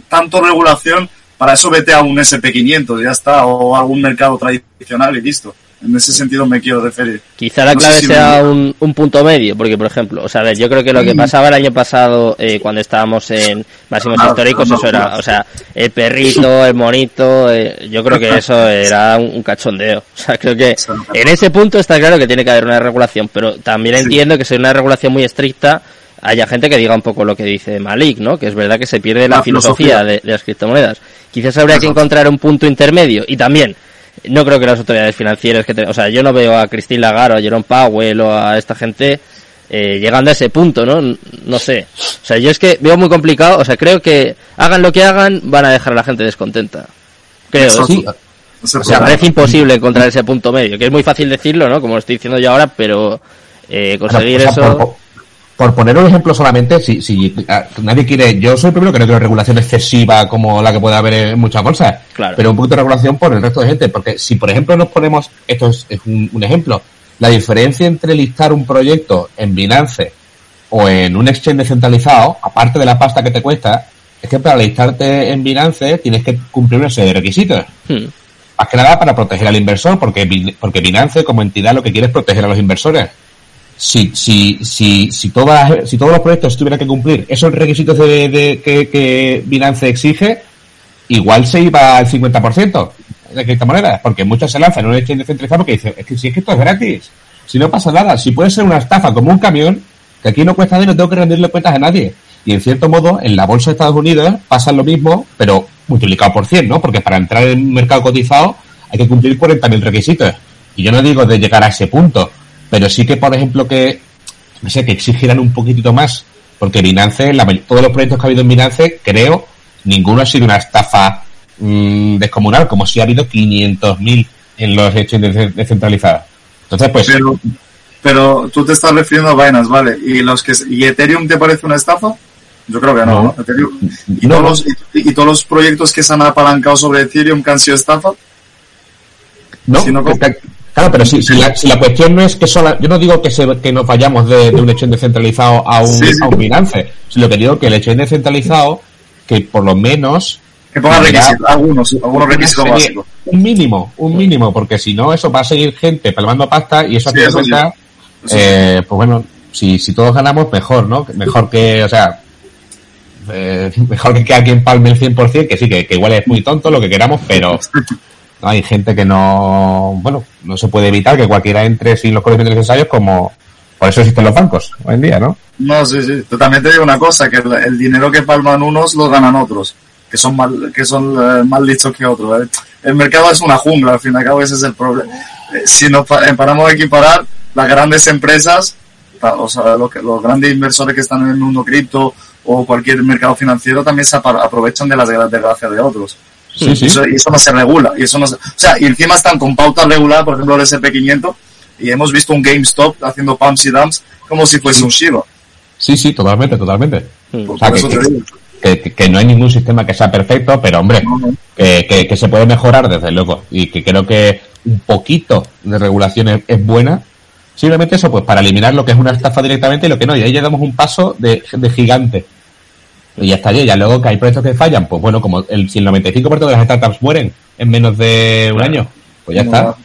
Speaker 8: tanto regulación, para eso vete a un SP500, ya está, o a algún mercado tradicional y listo. En ese sentido me quiero referir.
Speaker 3: Quizá la clave sea un, punto medio, porque por ejemplo, o sea, yo creo que lo que pasaba el año pasado eh, cuando estábamos en máximos históricos, eso era, o sea, el perrito, el monito, eh, yo creo que eso era un, cachondeo. O sea, creo que en ese punto está claro que tiene que haber una regulación, pero también entiendo que sea una regulación muy estricta haya gente que diga un poco lo que dice Malik, ¿no? Que es verdad que se pierde la, filosofía, De, las criptomonedas. Quizás habría que encontrar un punto intermedio y también no creo que las autoridades financieras que o sea, yo no veo a Christine Lagarde o a Jerome Powell o a esta gente eh, llegando a ese punto, ¿no? No sé. O sea, yo es que veo muy complicado, o sea, creo que hagan lo que hagan, van a dejar a la gente descontenta. Creo, sí. O sea, parece imposible encontrar ese punto medio, que es muy fácil decirlo, ¿no? Como lo estoy diciendo yo ahora, pero eh, conseguir eso
Speaker 5: por poner un ejemplo solamente, si, si nadie quiere, yo soy el primero que no quiero regulación excesiva como la que puede haber en muchas bolsas, pero un poquito de regulación por el resto de gente, porque si por ejemplo nos ponemos, esto es, un, ejemplo, la diferencia entre listar un proyecto en Binance o en un exchange descentralizado, aparte de la pasta que te cuesta, es que para listarte en Binance tienes que cumplir una serie de requisitos. Hmm. Más que nada para proteger al inversor, porque, porque Binance como entidad lo que quiere es proteger a los inversores si, si, si, si, todas, si todos los proyectos tuvieran que cumplir esos requisitos de, que, que, Binance exige, igual se iba al 50% de criptomonedas, porque muchos se lanzan en un exchange descentralizado porque dicen, es que si es que esto es gratis, si no pasa nada, si puede ser una estafa como un camión, que aquí no cuesta dinero, tengo que rendirle cuentas a nadie. Y en cierto modo, en la bolsa de Estados Unidos pasa lo mismo, pero multiplicado por 100, ¿no? Porque para entrar en un mercado cotizado hay que cumplir 40.000 requisitos. Y yo no digo de llegar a ese punto, pero sí que, por ejemplo, que, no sé, que exigieran un poquitito más, porque Binance, todos los proyectos que ha habido en Binance, creo, ninguno ha sido una estafa mm, descomunal, como si ha habido 500.000 en los hechos descentralizados. Entonces, pues...
Speaker 8: Pero, pero tú te estás refiriendo a Binance, ¿vale? ¿Y, los que, ¿Y Ethereum te parece una estafa? Yo creo que no, ¿Y, Todos los, y, todos los proyectos que se han apalancado sobre Ethereum que han sido estafa?
Speaker 5: No, no Claro, pero si, si, la, si la cuestión no es que solo, yo no digo que, se, que nos vayamos de, de un exchange descentralizado a un, a un Binance, sino que digo que el exchange descentralizado, que por lo menos...
Speaker 8: Que ponga requisitos, algunos, algunos requisitos básicos.
Speaker 5: Un mínimo, un mínimo, porque si no, eso va a seguir gente palmando pasta y eso hace cuenta, eh, pues bueno, si, si todos ganamos, mejor, ¿no? Mejor que, o sea, eh, mejor que, que alguien palme el 100%, que sí, que, que igual es muy tonto lo que queramos, pero hay gente que no, bueno, no se puede evitar que cualquiera entre sin los conocimientos necesarios como por eso existen los bancos hoy en día, ¿no?
Speaker 8: No, sí, sí. Totalmente digo una cosa, que el, dinero que palman unos lo ganan otros, que son mal, que son eh, más listos que otros. ¿eh? El mercado es una jungla, al fin y al cabo ese es el problema. Eh, si nos paramos a equiparar, las grandes empresas, o sea, los grandes inversores que están en el mundo cripto o cualquier mercado financiero también se aprovechan de las desgracias de otros. Sí, sí. y eso no se regula. Y eso no o sea, y encima están con pautas reguladas, por ejemplo, el SP500, y hemos visto un GameStop haciendo pumps y dumps como si fuese un Shiba.
Speaker 5: Sí, sí, totalmente, totalmente. O sea, que, no hay ningún sistema que sea perfecto, pero hombre, Que, que, se puede mejorar desde luego. Y que creo que un poquito de regulación es, buena. Simplemente eso, pues para eliminar lo que es una estafa directamente y lo que no. Y ahí ya damos un paso de, de gigante. Y ya está, ya luego que hay proyectos que fallan, pues bueno, como el, si el 95% de las startups mueren en menos de un año, pues ya está.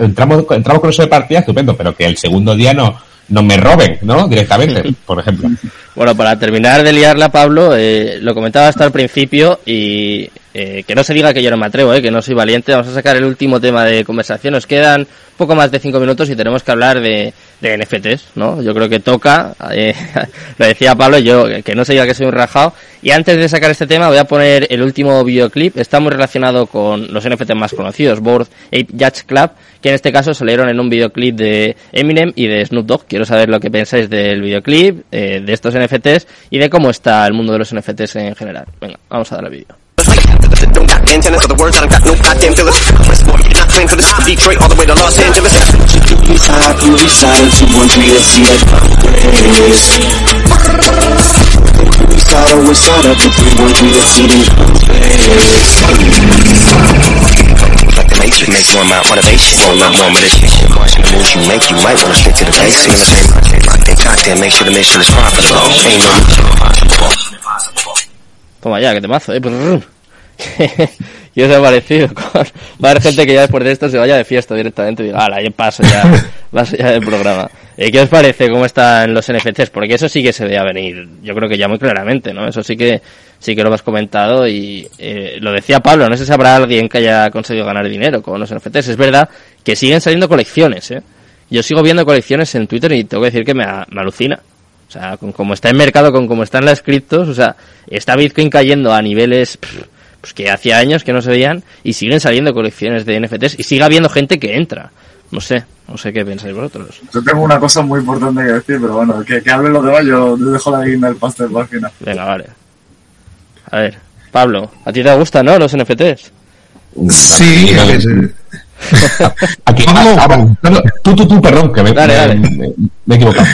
Speaker 5: entramos, entramos con eso de partida, estupendo, pero que el segundo día no, no me roben, ¿no? Directamente, por ejemplo.
Speaker 3: Bueno, para terminar de liarla, Pablo, eh, lo comentaba hasta el principio y eh, que no se diga que yo no me atrevo, eh, que no soy valiente. Vamos a sacar el último tema de conversación. Nos quedan poco más de cinco minutos y tenemos que hablar de, de NFTs, ¿no? Yo creo que toca, eh, lo decía Pablo, yo que no se diga que soy un rajado. Y antes de sacar este tema voy a poner el último videoclip, está muy relacionado con los NFTs más conocidos, Board Ape Judge Club, que en este caso salieron en un videoclip de Eminem y de Snoop Dogg. Quiero saber lo que pensáis del videoclip, eh, de estos NFTs y de cómo está el mundo de los NFTs en general. Venga, vamos a darle vídeo.
Speaker 11: Don't got antennas, for the words, I don't got no goddamn fillers. Let's boy, you not claim for this. Detroit all the way to Los Angeles. What you do inside, you decide if you want me to see that. We start or we start up if we want you to see the make nature makes one my motivation. All my warm relationship. Watching the moves you make, you might wanna stick to the basics. Lock that cocktail, make sure the mission is profitable. Ain't no mission impossible.
Speaker 3: Toma ya, que te mazo, eh. Brrr. ¿Qué os ha parecido? Va a haber gente que ya después de esto se vaya de fiesta directamente y diga, ala, ya paso ya, paso ya del programa. Eh, ¿Qué os parece cómo están los NFTs? Porque eso sí que se veía venir, yo creo que ya muy claramente, ¿no? Eso sí que sí que lo has comentado y eh, lo decía Pablo, no sé si habrá alguien que haya conseguido ganar dinero con los NFTs. Es verdad que siguen saliendo colecciones, ¿eh? Yo sigo viendo colecciones en Twitter y tengo que decir que me, alucina. O sea, con cómo está el mercado, con cómo están las criptos, o sea, está Bitcoin cayendo a niveles pues que hacía años que no se veían y siguen saliendo colecciones de NFTs y sigue habiendo gente que entra. No sé, no sé qué pensáis vosotros.
Speaker 8: Yo tengo una cosa muy importante que decir, pero bueno, que, que hablen los demás, yo dejo la guinda del pastel para el final.
Speaker 3: Venga, vale. A ver, Pablo, ¿a ti te gustan, no, los NFTs?
Speaker 4: Sí, a ver.
Speaker 10: Aquí, ah, ah, ah, tú, tú, tú, perdón, que me,
Speaker 3: dale, dale.
Speaker 10: me, me he equivocado.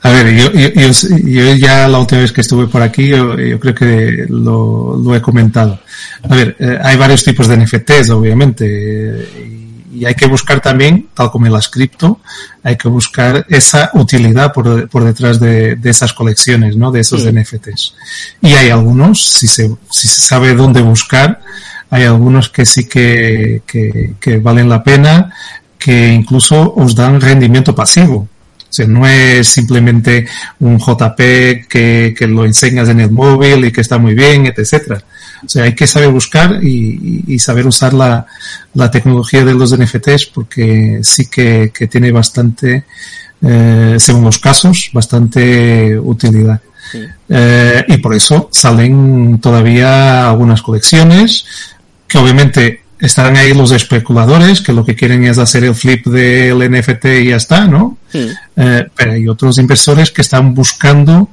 Speaker 4: A ver, yo, yo, ya la última vez que estuve por aquí, yo, yo creo que lo, lo, he comentado. A ver, eh, hay varios tipos de NFTs, obviamente, y, y, hay que buscar también, tal como en las cripto, hay que buscar esa utilidad por, por detrás de, de, esas colecciones, ¿no? De esos sí. NFTs. Y hay algunos, si se, si se sabe dónde buscar, hay algunos que sí que, que, que valen la pena, que incluso os dan rendimiento pasivo. O sea, no es simplemente un JP que, que, lo enseñas en el móvil y que está muy bien, etcétera. O sea, hay que saber buscar y, y saber usar la, la, tecnología de los NFTs porque sí que, que tiene bastante, eh, según los casos, bastante utilidad. Sí. Eh, y por eso salen todavía algunas colecciones que obviamente estarán ahí los especuladores que lo que quieren es hacer el flip del NFT y ya está, ¿no? Sí. Eh, pero hay otros inversores que están buscando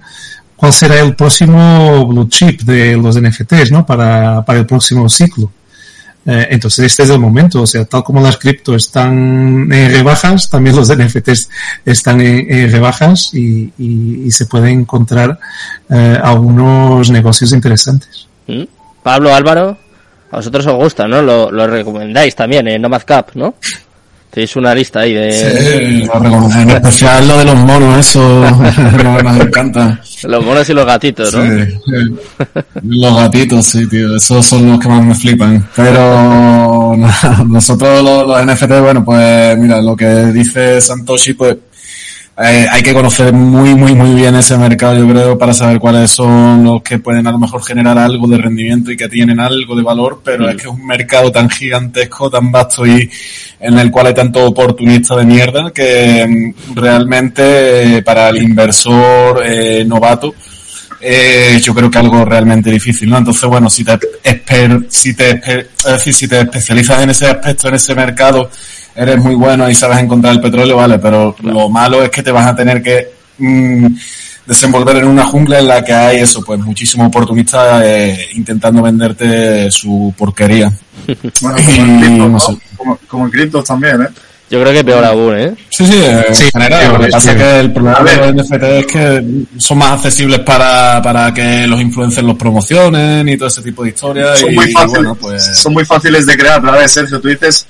Speaker 4: cuál será el próximo blue chip de los NFTs, ¿no? Para, para el próximo ciclo. Eh, entonces este es el momento, o sea, tal como las cripto están en rebajas, también los NFTs están en, en rebajas y, y, y, se pueden encontrar eh, algunos negocios interesantes.
Speaker 3: ¿Mm? Pablo Álvaro, a vosotros os gusta, ¿no? Lo, lo recomendáis también en Nomad Cap, ¿no? Tenéis una lista ahí de...
Speaker 6: Sí, lo recomiendo. En especial lo de los monos, eso nos encanta.
Speaker 3: Los monos y los gatitos, ¿no?
Speaker 6: Sí, los gatitos, sí, tío. Esos son los que más me flipan. Pero nosotros los, los NFT, bueno, pues mira, lo que dice Santoshi, pues eh, hay que conocer muy, muy, muy bien ese mercado, yo creo, para saber cuáles son los que pueden a lo mejor generar algo de rendimiento y que tienen algo de valor, pero mm. es que es un mercado tan gigantesco, tan vasto y en el cual hay tanto oportunista de mierda que mm, realmente eh, para el inversor eh, novato, eh, yo creo que algo realmente difícil, ¿no? Entonces, bueno, si te, esper, si te, es decir, si te especializas en ese aspecto, en ese mercado, eres muy bueno y sabes encontrar el petróleo, vale, pero claro. lo malo es que te vas a tener que mmm, desenvolver en una jungla en la que hay eso, pues muchísimos oportunistas eh, intentando venderte su porquería.
Speaker 8: bueno, como, en criptos, no sé. como, como en criptos también, ¿eh?
Speaker 3: Yo creo que peor aún, ¿eh?
Speaker 6: Sí, sí, sí en general. Lo que pasa es que el problema de los NFT es que son más accesibles para, para que los influencers los promocionen y todo ese tipo de historias.
Speaker 8: Son,
Speaker 6: y,
Speaker 8: muy, fáciles,
Speaker 6: bueno, pues...
Speaker 8: son muy fáciles de crear, ¿verdad? Sergio, tú dices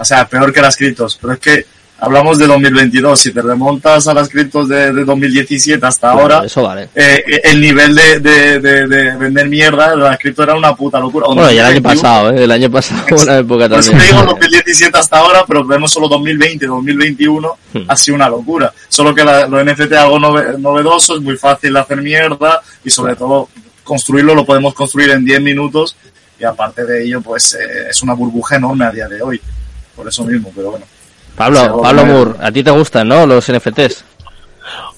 Speaker 8: o sea, peor que las criptos, pero es que hablamos de 2022, si te remontas a las criptos de, de 2017 hasta ahora,
Speaker 3: eso vale.
Speaker 8: eh, el nivel de, de, de, de vender mierda de las criptos era una puta locura.
Speaker 3: Bueno, ya el año pasado, ¿eh? El año pasado fue una época
Speaker 8: Pues
Speaker 3: también.
Speaker 8: te digo 2017 hasta ahora, pero vemos solo 2020, 2021,
Speaker 3: Hmm.
Speaker 8: ha sido una locura. Solo que la, los NFT algo nove- novedoso, es muy fácil hacer mierda y sobre todo construirlo lo podemos construir en 10 minutos y aparte de ello, pues eh, es una burbuja enorme a día de hoy. Por eso mismo, pero bueno.
Speaker 3: Pablo, Pablo. Moore, a ti te gustan, ¿no? Los NFTs.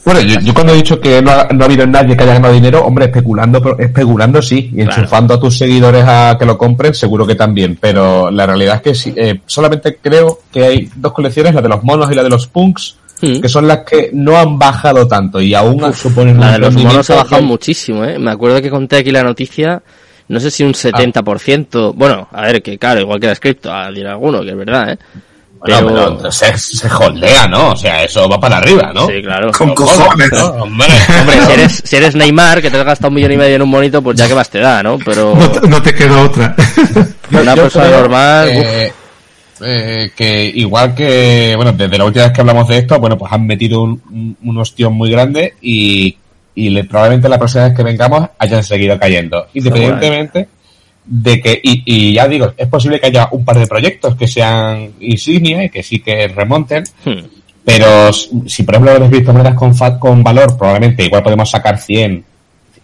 Speaker 10: Bueno, yo, yo cuando he dicho que no ha, no ha habido nadie que haya ganado dinero, hombre, especulando, pero- especulando sí, y
Speaker 3: Claro.
Speaker 10: enchufando a tus seguidores a que lo compren, seguro que también, pero la realidad es que sí, eh, solamente creo que hay dos colecciones, la de los monos y la de los punks,
Speaker 3: Mm.
Speaker 10: que son las que no han bajado tanto y aún suponen
Speaker 3: La de los monos ha bajado
Speaker 10: que-
Speaker 3: muchísimo, ¿eh? Me acuerdo que conté aquí la noticia no sé si un 70%, bueno, a ver, que claro, igual que la cripto, a decir alguno, que es verdad, ¿eh?
Speaker 5: Bueno, pero, se, se holdea, ¿no? O sea, eso va para arriba, ¿no?
Speaker 3: Sí, claro.
Speaker 8: Con cojones. ¿no?
Speaker 3: Hombre, hombre si, eres, si eres Neymar, que te has gastado un millón y medio en un monito, pues ya que más te da, ¿no? Pero...
Speaker 4: No te, no te queda otra.
Speaker 3: Una persona normal...
Speaker 5: Eh, eh, que igual que, bueno, desde la última vez que hablamos de esto, bueno, pues han metido un, un, un ostión muy grande y, y le, probablemente la próxima vez que vengamos hayan seguido cayendo. Independientemente de que, y, y, ya digo, es posible que haya un par de proyectos que sean insignia y que sí que remonten, hmm. pero si por ejemplo las criptomonedas con, con valor, probablemente igual podemos sacar 100,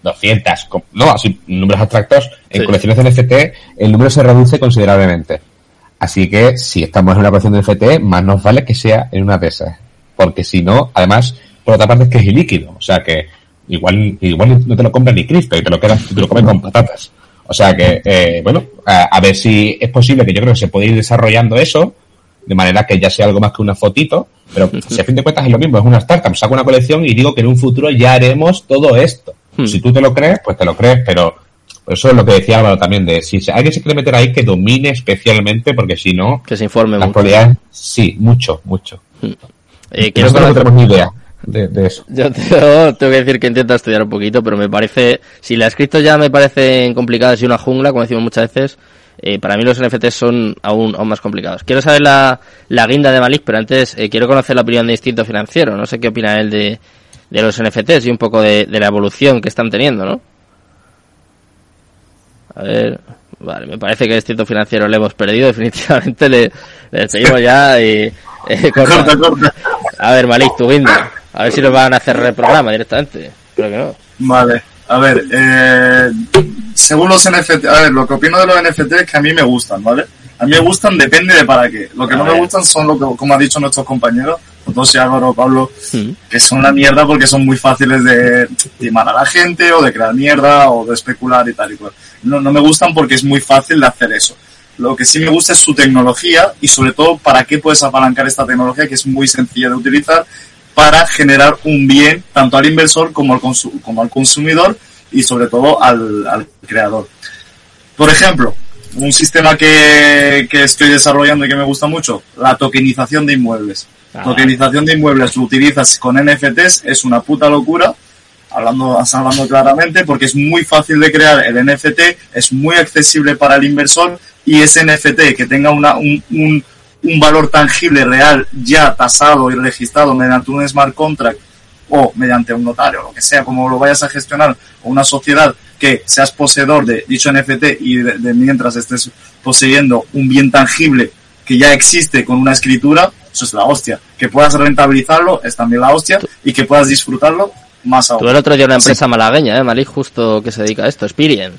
Speaker 5: 200, con, no, así, números abstractos, en sí. colecciones de NFT, el número se reduce considerablemente. Así que si estamos en una colección de NFT, más nos vale que sea en una de esas. Porque si no, además, por otra parte es que es ilíquido. O sea que igual, igual no te lo compras ni Cristo y te lo quedas, te lo comes con patatas. O sea que, eh, bueno, a, a, ver si es posible que yo creo que se puede ir desarrollando eso, de manera que ya sea algo más que una fotito, pero si a fin de cuentas es lo mismo, es una startup, saco una colección y digo que en un futuro ya haremos todo esto. Hmm. Si tú te lo crees, pues te lo crees, pero eso es lo que decía Álvaro también, de si alguien se quiere meter ahí, que domine especialmente, porque si no...
Speaker 3: Que se informe
Speaker 5: las probabilidades, sí, mucho, mucho.
Speaker 3: Hmm. Eh, quiero
Speaker 5: no tenemos ni idea. De, de, eso.
Speaker 3: Yo tengo, tengo, que decir que intento estudiar un poquito, pero me parece, si la escrito ya me parecen complicadas y una jungla, como decimos muchas veces, eh, para mí los NFTs son aún, aún más complicados. Quiero saber la, la guinda de Malik, pero antes eh, quiero conocer la opinión de Instinto Financiero. No sé qué opina él de, de los NFTs y un poco de, de la evolución que están teniendo, ¿no? A ver, vale, me parece que el Instinto Financiero le hemos perdido, definitivamente le, le seguimos ya y... Eh,
Speaker 8: corta, corta.
Speaker 3: A ver, Malik, tu guinda. A ver si nos van a hacer el programa directamente. Creo que no.
Speaker 8: Vale. A ver, eh, según los NFT, a ver, lo que opino de los NFT es que a mí me gustan, ¿vale? A mí me gustan, depende de para qué. Lo que a no ver. me gustan son lo que, como ha dicho nuestros compañeros, José Álvaro, Pablo, sí. que son la mierda porque son muy fáciles de timar a la gente o de crear mierda o de especular y tal y cual. No, no me gustan porque es muy fácil de hacer eso. Lo que sí me gusta es su tecnología y sobre todo para qué puedes apalancar esta tecnología que es muy sencilla de utilizar para generar un bien tanto al inversor como al, como al consumidor y sobre todo al, al, creador. Por ejemplo, un sistema que, que, estoy desarrollando y que me gusta mucho, la tokenización de inmuebles. Ah. Tokenización de inmuebles lo utilizas con NFTs, es una puta locura, hablando, hablando claramente, porque es muy fácil de crear el NFT, es muy accesible para el inversor y ese NFT que tenga una, un, un un valor tangible real ya tasado y registrado mediante un smart contract o mediante un notario, lo que sea, como lo vayas a gestionar, o una sociedad que seas poseedor de dicho NFT y de, de mientras estés poseyendo un bien tangible que ya existe con una escritura, eso es la hostia. Que puedas rentabilizarlo es también la hostia y que puedas disfrutarlo más aún.
Speaker 3: Tú el otro día una empresa sí. malagueña, ¿eh? Malí, justo que se dedica a esto, Spirien.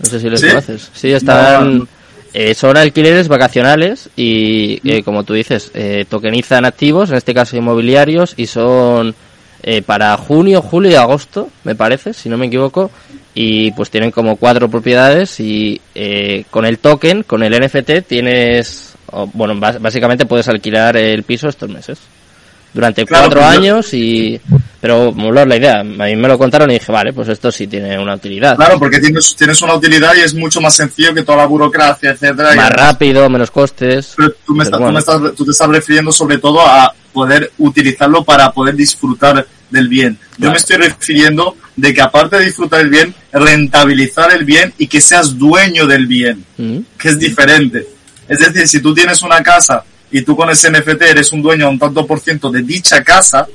Speaker 3: No sé si lo ¿Sí? conoces. Sí, están... No, eh, son alquileres vacacionales y, eh, como tú dices, eh, tokenizan activos, en este caso inmobiliarios, y son eh, para junio, julio y agosto, me parece, si no me equivoco, y pues tienen como cuatro propiedades y eh, con el token, con el NFT, tienes, bueno, básicamente puedes alquilar el piso estos meses durante claro, cuatro pues años y pero moló la idea a mí me lo contaron y dije vale pues esto sí tiene una utilidad
Speaker 8: claro porque tienes tienes una utilidad y es mucho más sencillo que toda la burocracia etcétera
Speaker 3: más rápido menos costes
Speaker 8: pero tú me, pero estás, bueno. tú me estás tú te estás refiriendo sobre todo a poder utilizarlo para poder disfrutar del bien claro. yo me estoy refiriendo de que aparte de disfrutar el bien rentabilizar el bien y que seas dueño del bien mm. que es diferente es decir si tú tienes una casa y tú con ese NFT eres un dueño a un tanto por ciento de dicha casa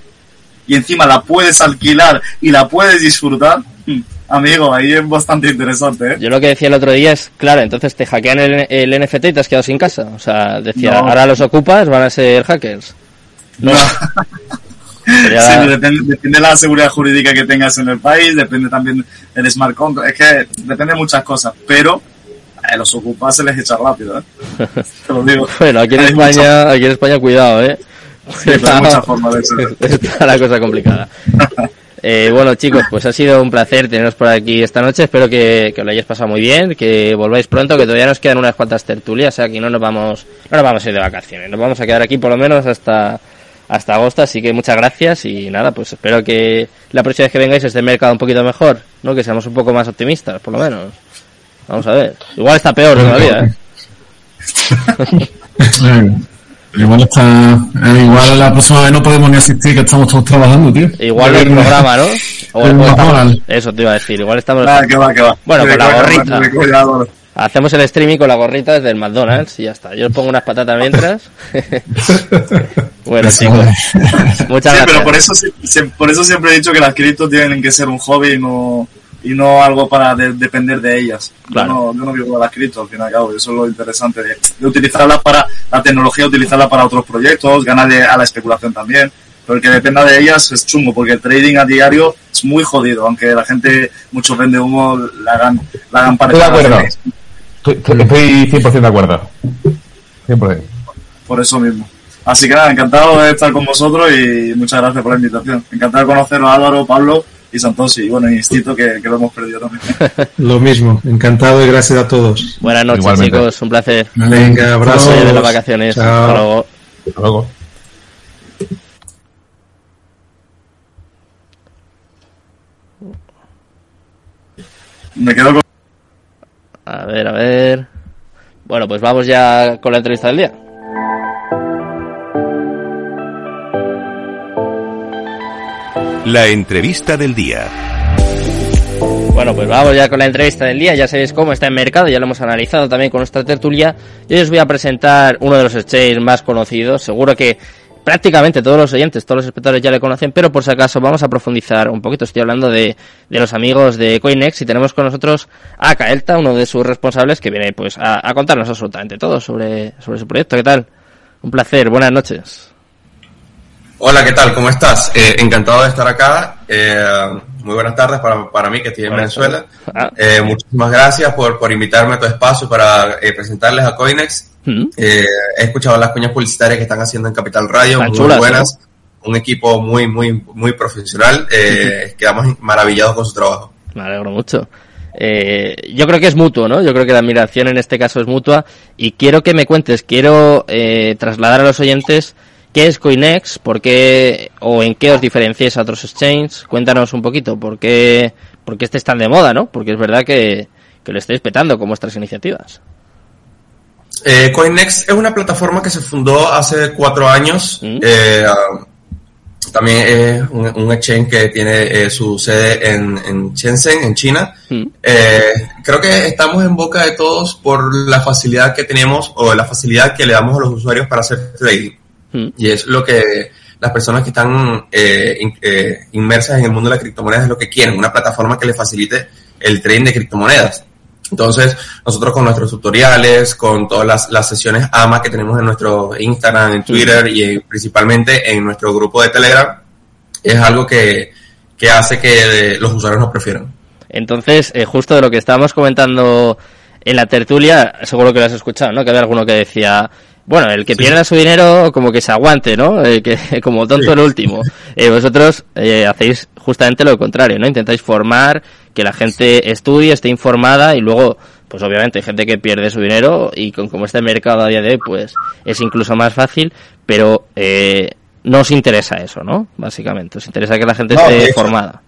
Speaker 8: y encima la puedes alquilar y la puedes disfrutar, amigo, ahí es bastante interesante. ¿eh?
Speaker 3: Yo lo que decía el otro día es, claro, entonces te hackean el, el NFT y te has quedado sin casa. O sea, decía, no. ahora los ocupas, van a ser hackers.
Speaker 8: No. Sí, depende, depende, de la seguridad jurídica que tengas en el país, depende también del smart contract, es que depende de muchas cosas, pero los ocupas se les echa rápido, ¿eh? Te lo digo.
Speaker 3: Bueno, aquí en hay España, mucha... aquí en España cuidado, ¿eh?
Speaker 8: Sí, está, hay mucha forma de.
Speaker 3: Está la cosa complicada. Eh, bueno, chicos, pues ha sido un placer teneros por aquí esta noche. Espero que, que, os lo hayáis pasado muy bien, que volváis pronto, que todavía nos quedan unas cuantas tertulias. Aquí no nos vamos, no nos vamos a ir de vacaciones. Nos vamos a quedar aquí por lo menos hasta, hasta agosto. Así que muchas gracias y nada, pues espero que la próxima vez que vengáis esté el mercado un poquito mejor, ¿no? Que seamos un poco más optimistas, por lo menos. Vamos a ver. Igual está peor todavía, ¿eh?
Speaker 6: Igual está. Eh, igual la próxima vez no podemos ni asistir, que estamos todos trabajando, tío.
Speaker 3: Igual el programa, ¿no? O, eso te iba a decir. Igual estamos.
Speaker 8: Nada, que va, que va.
Speaker 3: Bueno, con la gorrita. Hacemos el streaming con la gorrita desde el McDonald's y ya está. Yo pongo unas patatas mientras. bueno, chicos. Muchas
Speaker 8: sí,
Speaker 3: gracias.
Speaker 8: pero por eso, por eso siempre he dicho que las criptos tienen que ser un hobby y no, y no algo para depender de ellas. Yo, no, yo no vivo de las criptos, al fin y al cabo. Eso es lo interesante de, de utilizarlas para la tecnología, utilizarla para otros proyectos, ganar a la especulación también. Pero el que dependa de ellas es chungo, porque el trading a diario es muy jodido, aunque la gente, muchos vende humo, la hagan, la hagan parecer.
Speaker 10: Estoy de acuerdo. Estoy, estoy 100% de acuerdo. 100%.
Speaker 8: Por eso mismo. Así que nada, encantado de estar con vosotros y muchas gracias por la invitación. Encantado de conoceros a Álvaro, Pablo y Santos y bueno, Instinto que, que, lo hemos perdido también.
Speaker 4: lo mismo, encantado y gracias a todos.
Speaker 3: Buenas noches Igualmente. chicos, un placer.
Speaker 4: Venga, abrazo.
Speaker 3: de las vacaciones.
Speaker 4: Chao.
Speaker 3: Hasta luego.
Speaker 10: Hasta luego.
Speaker 8: Me quedo con...
Speaker 3: A ver, a ver. Bueno, pues vamos ya con la entrevista del día.
Speaker 1: La entrevista del día.
Speaker 3: Bueno, pues vamos ya con la entrevista del día. Ya sabéis cómo está en mercado, ya lo hemos analizado también con nuestra tertulia. Y hoy os voy a presentar uno de los exchanges más conocidos. Seguro que prácticamente todos los oyentes, todos los espectadores ya le conocen, pero por si acaso vamos a profundizar un poquito. Estoy hablando de, de los amigos de Coinex y tenemos con nosotros a Kaelta, uno de sus responsables, que viene pues a, a contarnos absolutamente todo sobre, sobre su proyecto. ¿Qué tal? Un placer, buenas noches.
Speaker 12: Hola, ¿qué tal? ¿Cómo estás? Eh, encantado de estar acá. Eh, muy buenas tardes para, para mí que estoy en
Speaker 3: Buenas
Speaker 12: Venezuela. Eh, muchísimas gracias por, por invitarme a tu espacio para eh, presentarles a Coinex.
Speaker 3: Mm.
Speaker 12: Eh, he escuchado las cuñas publicitarias que están haciendo en Capital Radio, muy
Speaker 3: chulas,
Speaker 12: buenas. Un equipo muy, muy, muy profesional. Eh, quedamos maravillados con su trabajo.
Speaker 3: Me alegro mucho. Eh, yo creo que es mutuo, ¿no? Yo creo que la admiración en este caso es mutua y quiero que me cuentes, quiero eh, trasladar a los oyentes qué es Coinex, por qué o en qué os diferenciáis a otros exchanges. Cuéntanos un poquito, por qué, por qué este es tan de moda, ¿no? Porque es verdad que, que lo estáis petando con vuestras iniciativas.
Speaker 12: Eh, Coinex es una plataforma que se fundó hace cuatro años. Eh, ah, también es un, un exchange que tiene eh, su sede en, en Shenzhen, en China. Eh, creo que estamos en boca de todos por la facilidad que tenemos o la facilidad que le damos a los usuarios para hacer trading. Y es lo que las personas que están eh, in- eh, inmersas en el mundo de las criptomonedas es lo que quieren, una plataforma que les facilite el trading de criptomonedas. Entonces, nosotros con nuestros tutoriales, con todas las, las sesiones AMA que tenemos en nuestro Instagram, en Twitter y en- principalmente en nuestro grupo de Telegram, es algo que, que hace que eh, los usuarios nos prefieran.
Speaker 3: Entonces, eh, justo de lo que estábamos comentando en la tertulia, seguro que lo has escuchado, ¿no? Que había alguno que decía, bueno, el que pierda su dinero como que se aguante, ¿no? Eh, que como tonto
Speaker 13: Sí.
Speaker 3: el último. Eh, vosotros eh, hacéis justamente lo contrario, ¿no? Intentáis formar, que la gente estudie, esté informada y luego, pues obviamente hay gente que pierde su dinero y con como está el mercado a día de hoy, pues es incluso más fácil, pero eh, no os interesa eso, ¿no? Básicamente, os interesa que la gente
Speaker 12: No, de
Speaker 3: esté
Speaker 12: hecho,
Speaker 3: formada.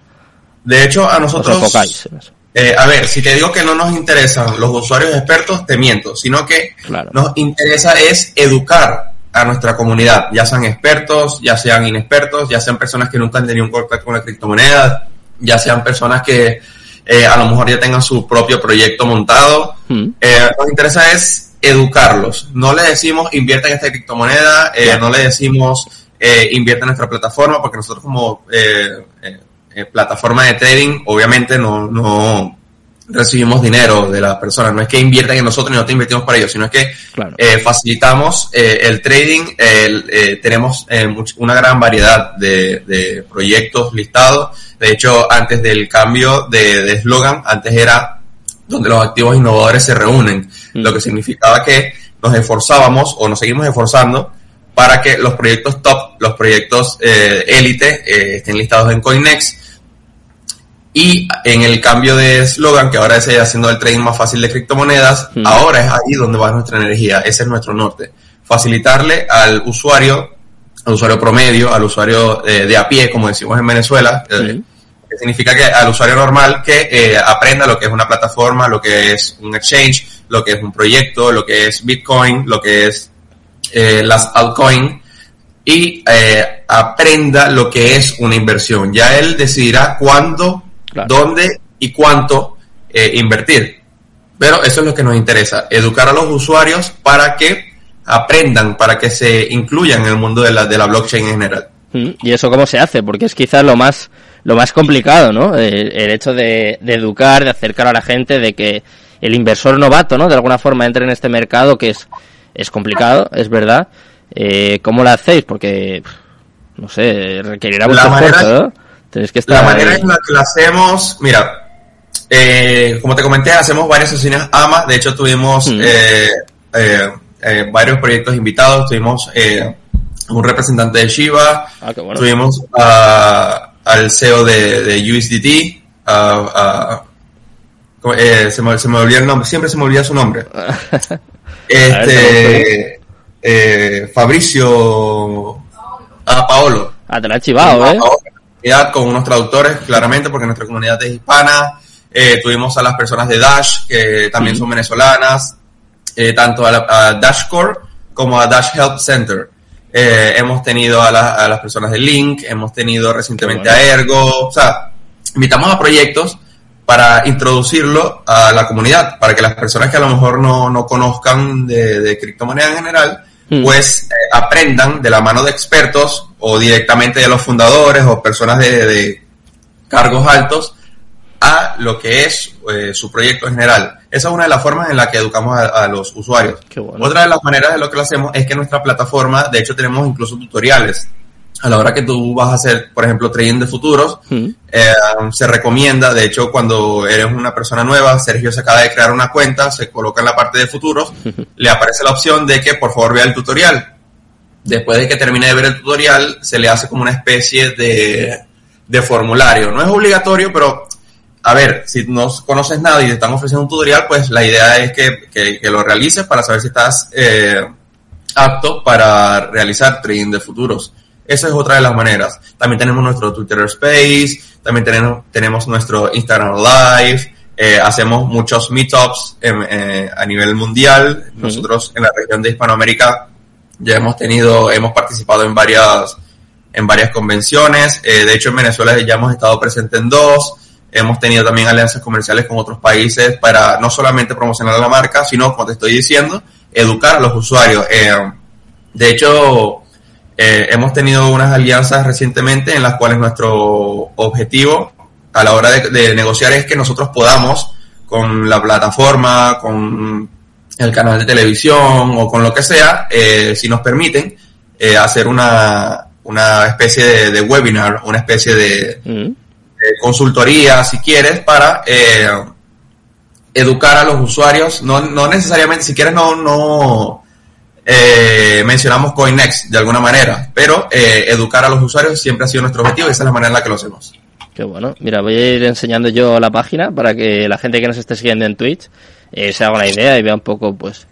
Speaker 12: De hecho, a
Speaker 3: Os
Speaker 12: nosotros...
Speaker 3: enfocáis en eso.
Speaker 12: Eh, a ver, si te digo que no nos interesan los usuarios expertos, te miento, sino que nos interesa es educar a nuestra comunidad, ya sean expertos, ya sean inexpertos, ya sean personas que nunca han tenido un contacto con la criptomoneda, ya sean personas que eh, a lo mejor ya tengan su propio proyecto montado. Eh, nos interesa es educarlos. No le decimos invierta en esta criptomoneda, eh, no le decimos eh, invierte en nuestra plataforma, porque nosotros como eh, eh, eh, plataforma de trading, obviamente no, no recibimos dinero de las personas. No es que inviertan en nosotros y nosotros invertimos para ellos, sino es que eh, facilitamos eh, el trading. el, eh, tenemos eh, much- una gran variedad de, de proyectos listados. De hecho, antes del cambio de eslogan, antes era donde los activos innovadores se reúnen, lo que significaba que nos esforzábamos o nos seguimos esforzando para que los proyectos top, los proyectos eh, élite eh, estén listados en Coinex y en el cambio de eslogan, que ahora es eh, haciendo el trading más fácil de criptomonedas, ahora es ahí donde va nuestra energía, ese es nuestro norte. Facilitarle al usuario, al usuario promedio, al usuario eh, de a pie, como decimos en Venezuela, eh, que significa que al usuario normal que eh, aprenda lo que es una plataforma, lo que es un exchange, lo que es un proyecto, lo que es Bitcoin, lo que es eh, las altcoins y eh, aprenda lo que es una inversión. Ya él decidirá cuándo, dónde y cuánto invertir. Pero eso es lo que nos interesa, educar a los usuarios para que aprendan, para que se incluyan en el mundo de la, de la blockchain en general.
Speaker 3: Mm, ¿Y eso cómo se hace? Porque es quizás lo más lo más complicado, ¿no? El, hecho de, educar, de acercar a la gente, de que el inversor novato, ¿no? De alguna forma entre en este mercado que es, es complicado, es verdad. Eh, ¿Cómo lo hacéis? Porque, no sé, requerirá mucho esfuerzo, ¿no?
Speaker 12: Tenéis que estar la manera en la que lo hacemos, mira, eh, como te comenté, hacemos varias sesiones AMA, de hecho tuvimos mm. eh, eh, varios proyectos invitados, tuvimos un representante de Shiba, ah, tuvimos al CEO de, de USDT, eh, se, me, se, me, olvidó el nombre, siempre se me olvida su nombre. este, eh, Fabricio a Paolo.
Speaker 3: Ah, te la chivado, ¿eh?
Speaker 12: Con unos traductores, claramente, porque nuestra comunidad es hispana. Eh, tuvimos a las personas de Dash, que también son venezolanas, eh, tanto a, a Dashcore como a Dash Help Center. Eh, hemos tenido a, las personas de Link, hemos tenido recientemente a Ergo, o sea, invitamos a proyectos para introducirlo a la comunidad, para que las personas que a lo mejor no, conozcan de, de criptomonedas en general, hmm. pues eh, aprendan de la mano de expertos o directamente de los fundadores o personas de cargos altos a lo que es eh, su proyecto en general. Esa es una de las formas en la que educamos a, los usuarios. Otra de las maneras de lo que lo hacemos es que nuestra plataforma, de hecho tenemos incluso tutoriales. A la hora que tú vas a hacer, por ejemplo, trading de futuros, eh, se recomienda, de hecho, cuando eres una persona nueva, Sergio se acaba de crear una cuenta, se coloca en la parte de futuros, le aparece la opción de que por favor vea el tutorial. Después de que termine de ver el tutorial, se le hace como una especie de, de formulario. No es obligatorio, pero a ver, si no conoces nada y te están ofreciendo un tutorial, pues la idea es que, lo realices para saber si estás eh, apto para realizar trading de futuros. Esa es otra de las maneras. También tenemos nuestro Twitter Space, también tenemos, tenemos nuestro Instagram Live, eh, hacemos muchos meetups eh, a nivel mundial. Nosotros en la región de Hispanoamérica ya hemos tenido, hemos participado en varias, en varias convenciones. de hecho, en Venezuela ya hemos estado presentes en dos. Hemos tenido también alianzas comerciales con otros países para no solamente promocionar la marca, sino, como te estoy diciendo, educar a los usuarios. Eh, de hecho, eh, hemos tenido unas alianzas recientemente en las cuales nuestro objetivo a la hora de, negociar es que nosotros podamos, con la plataforma, con el canal de televisión o con lo que sea, eh, si nos permiten, hacer una, una especie de, webinar, una especie de... Mm. Eh, consultoría, si quieres, para eh, educar a los usuarios. No, no necesariamente, si quieres, no, no eh, mencionamos CoinEx de alguna manera, pero educar a los usuarios siempre ha sido nuestro objetivo y esa es la manera en la que lo hacemos.
Speaker 3: Qué bueno. Mira, voy a ir enseñando yo la página para que la gente que nos esté siguiendo en Twitch se haga una idea y vea un poco, pues,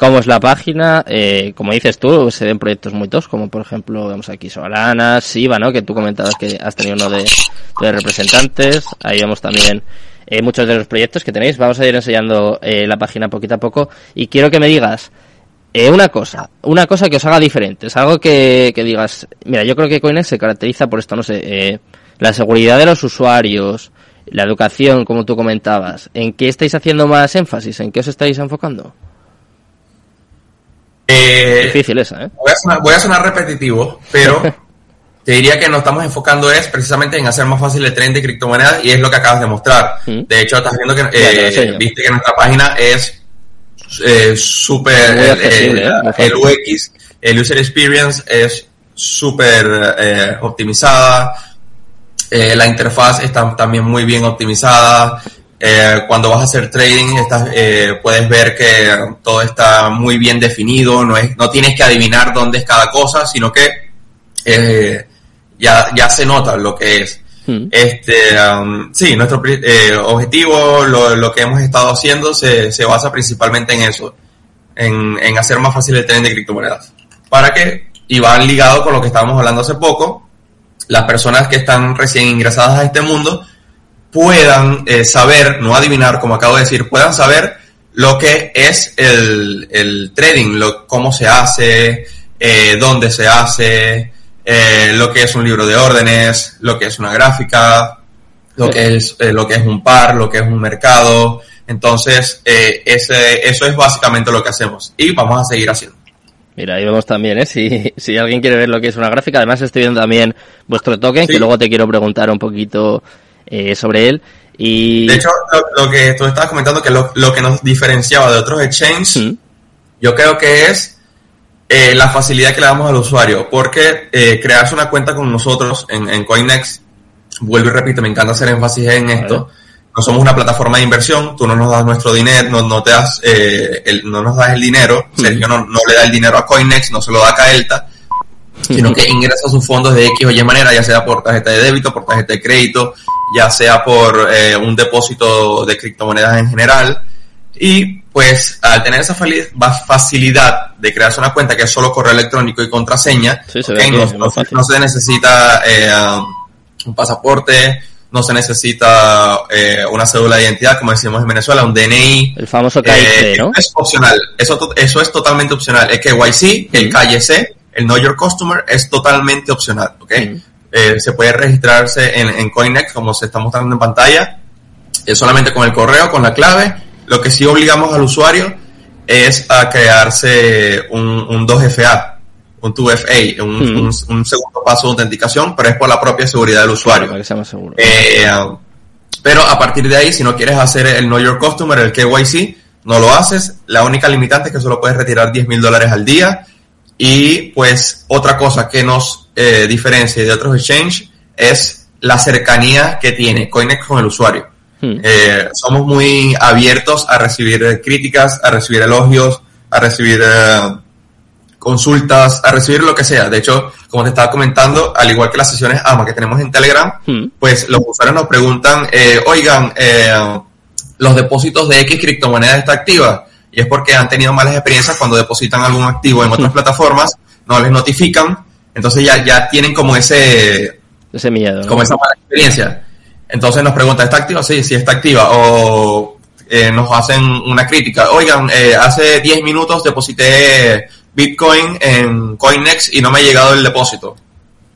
Speaker 3: cómo es la página, eh, como dices tú, se ven proyectos muy toscos, como por ejemplo, vemos aquí Solana, Siva, ¿no? Que tú comentabas que has tenido uno de, representantes, ahí vemos también eh, muchos de los proyectos que tenéis, vamos a ir enseñando eh, la página poquito a poco, y quiero que me digas, eh, una cosa, una cosa que os haga diferente, es algo que, que digas, mira, yo creo que Coinex se caracteriza por esto, no sé, eh, la seguridad de los usuarios, la educación, como tú comentabas, ¿en qué estáis haciendo más énfasis? ¿En qué os estáis enfocando?
Speaker 12: Eh, Difícil esa, ¿eh? Voy a, sonar, repetitivo, pero te diría que nos estamos enfocando es precisamente en hacer más fácil el tren de criptomonedas y es lo que acabas de mostrar. Mm. De hecho, estás viendo que eh, viste que nuestra página es eh, súper el, UX, el user experience es súper optimizada. La interfaz está también muy bien optimizada. Eh, cuando vas a hacer trading, estás, eh, puedes ver que todo está muy bien definido, no, es, no tienes que adivinar dónde es cada cosa, sino que eh, ya, ya se nota lo que es. Hmm. Este, um, sí, nuestro objetivo, lo, lo, que hemos estado haciendo, se, se basa principalmente en eso, en, en, hacer más fácil el trading de criptomonedas. ¿Para qué? Y van ligado con lo que estábamos hablando hace poco, las personas que están recién ingresadas a este mundo puedan eh, saber, no adivinar, como acabo de decir, puedan saber lo que es el, el trading, lo, cómo se hace, eh, dónde se hace, eh, lo que es un libro de órdenes, lo que es una gráfica, lo que es eh, lo que es un par, lo que es un mercado. Entonces, ese, eso es básicamente lo que hacemos y vamos a seguir haciendo.
Speaker 3: Mira, ahí vemos también, ¿eh? Si, si alguien quiere ver lo que es una gráfica, además estoy viendo también vuestro token, que luego te quiero preguntar un poquito eh, sobre él. Y...
Speaker 12: De hecho, lo, que tú estabas comentando, que lo, lo, que nos diferenciaba de otros exchanges, yo creo que es eh, la facilidad que le damos al usuario, porque eh, crearse una cuenta con nosotros en, en CoinEx, vuelvo y repito, me encanta hacer énfasis en esto, no somos una plataforma de inversión, tú no nos das nuestro dinero, no, no te das, eh, el, no nos das el dinero, Sergio no, no, le da el dinero a Coinex, no se lo da a Caelta, sino que ingresa sus fondos de X o Y manera, ya sea por tarjeta de débito, por tarjeta de crédito, ya sea por eh, un depósito de criptomonedas en general. Y pues al tener esa facilidad de crearse una cuenta que es solo correo electrónico y contraseña, no, no, se necesita eh, un pasaporte, no se necesita eh, una cédula de identidad, como decimos en Venezuela, un DNI.
Speaker 3: El famoso KYC,
Speaker 12: eh,
Speaker 3: ¿no?
Speaker 12: Es opcional, eso, eso es totalmente opcional. El KYC, el KYC, el Know Your Customer es totalmente opcional, ¿ok? Eh, se puede registrarse en, en CoinEx, como se está mostrando en pantalla, solamente con el correo, con la clave. Lo que sí obligamos al usuario es a crearse un, un 2FA, un 2FA, un, un, segundo paso de autenticación, pero es por la propia seguridad del usuario.
Speaker 3: Para que sea más seguro.
Speaker 12: Eh, pero a partir de ahí, si no quieres hacer el Know Your Customer, el KYC, no lo haces. La única limitante es que solo puedes retirar 10 mil dólares al día. Y pues otra cosa que nos eh, diferencia de otros exchanges es la cercanía que tiene Coinex con el usuario. Eh, somos muy abiertos a recibir críticas, a recibir elogios, a recibir eh, consultas, a recibir lo que sea. De hecho, como te estaba comentando, al igual que las sesiones AMA que tenemos en Telegram, pues los usuarios nos preguntan, eh, oigan, eh, los depósitos de X criptomoneda está activa. Y es porque han tenido malas experiencias cuando depositan algún activo en otras plataformas, no les notifican, entonces ya, ya tienen como ese...
Speaker 3: Ese miedo.
Speaker 12: Como esa mala experiencia. Entonces nos preguntan, ¿está activa? Sí, sí está activa. O eh, nos hacen una crítica. Oigan, eh, hace 10 minutos deposité Bitcoin en Coinex y no me ha llegado el depósito.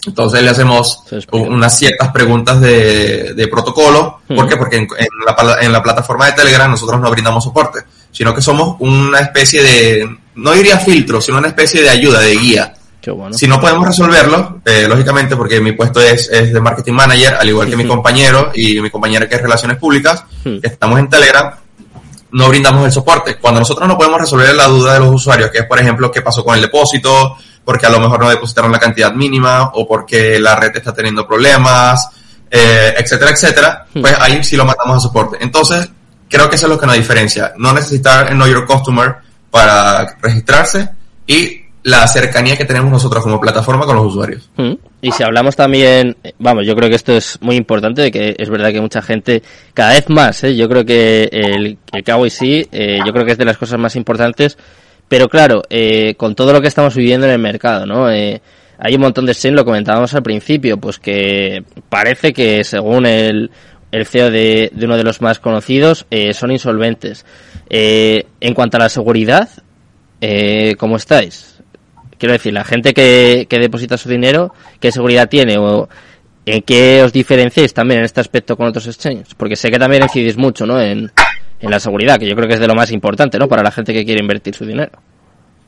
Speaker 12: Entonces le hacemos unas ciertas preguntas de, de protocolo. ¿Por qué? Porque en, la, en, la, plataforma de Telegram nosotros no brindamos soporte, sino que somos una especie de, no diría filtro, sino una especie de ayuda, de guía. Si no podemos resolverlo, eh, lógicamente, porque mi puesto es, es, de marketing manager, al igual que mi compañero y mi compañero que es relaciones públicas, estamos en Telegram, no brindamos el soporte. Cuando nosotros no podemos resolver la duda de los usuarios, que es, por ejemplo, qué pasó con el depósito, porque a lo mejor no depositaron la cantidad mínima, o porque la red está teniendo problemas, eh, etcétera, etcétera, pues ahí sí lo mandamos a soporte. Entonces, creo que eso es lo que nos diferencia. No necesitar el Know Your Customer para registrarse y la cercanía que tenemos nosotros como plataforma con los usuarios.
Speaker 3: Y si hablamos también, vamos, yo creo que esto es muy importante, de que es verdad que mucha gente, cada vez más, ¿eh? yo creo que el, el KYC, eh, yo creo que es de las cosas más importantes, pero claro, eh, con todo lo que estamos viviendo en el mercado, ¿no? Eh, hay un montón de exchange, lo comentábamos al principio, pues que parece que según el, el CEO de, de uno de los más conocidos, eh, son insolventes. Eh, en cuanto a la seguridad, eh, ¿cómo estáis? Quiero decir, la gente que, que deposita su dinero, ¿qué seguridad tiene? ¿O en qué os diferenciáis también en este aspecto con otros exchanges? Porque sé que también incidís mucho, ¿no? En, en la seguridad, que yo creo que es de lo más importante, ¿no? Para la gente que quiere invertir su dinero.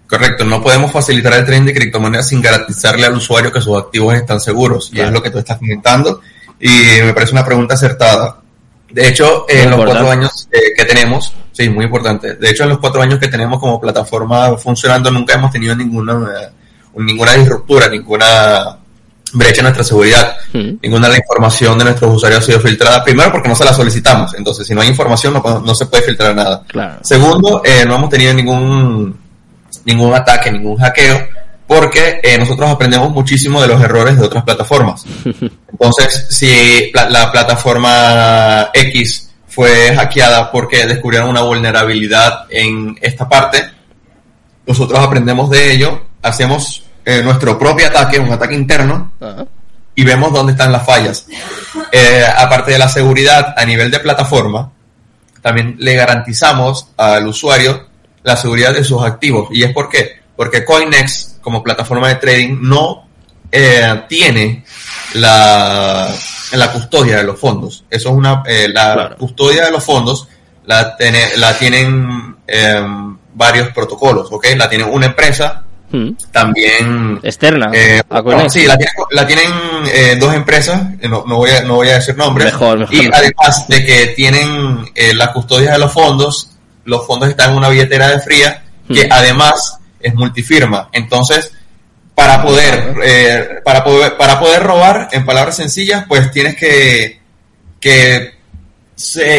Speaker 12: Correcto, no podemos facilitar el trading de criptomonedas sin garantizarle al usuario que sus activos están seguros. Y es lo que tú estás comentando. Y me parece una pregunta acertada. De hecho, en los cuatro años eh, que tenemos, sí, muy importante. De hecho, en los cuatro años que tenemos como plataforma funcionando, nunca hemos tenido ninguna, ninguna disruptura, ninguna brecha en nuestra seguridad. Ninguna de la información de nuestros usuarios ha sido filtrada. Primero, porque no se la solicitamos. Entonces, si no hay información, no, no se puede filtrar nada. Segundo, eh, no hemos tenido ningún, ningún ataque, ningún hackeo porque eh, nosotros aprendemos muchísimo de los errores de otras plataformas. Entonces, si la, la, plataforma X fue hackeada porque descubrieron una vulnerabilidad en esta parte, nosotros aprendemos de ello, hacemos eh, nuestro propio ataque, un ataque interno, y vemos dónde están las fallas. Eh, aparte de la seguridad a nivel de plataforma, también le garantizamos al usuario la seguridad de sus activos. ¿Y es por qué? Porque Coinex, como plataforma de trading, no eh, tiene la, la custodia de los fondos. Eso es una, eh, la custodia de los fondos la, la tienen em, varios protocolos, ¿ok? La tiene una empresa, hmm. también...
Speaker 3: Externa.
Speaker 12: Eh, sí, la, tienen eh, dos empresas, eh, no, voy a, no voy a decir nombres.
Speaker 3: Mejor,
Speaker 12: Y además de que tienen la custodia de los fondos, los fondos están en una billetera de fría, que hmm. además es multifirma. Entonces, para poder, para poder, para poder robar, en palabras sencillas, pues tienes que, que,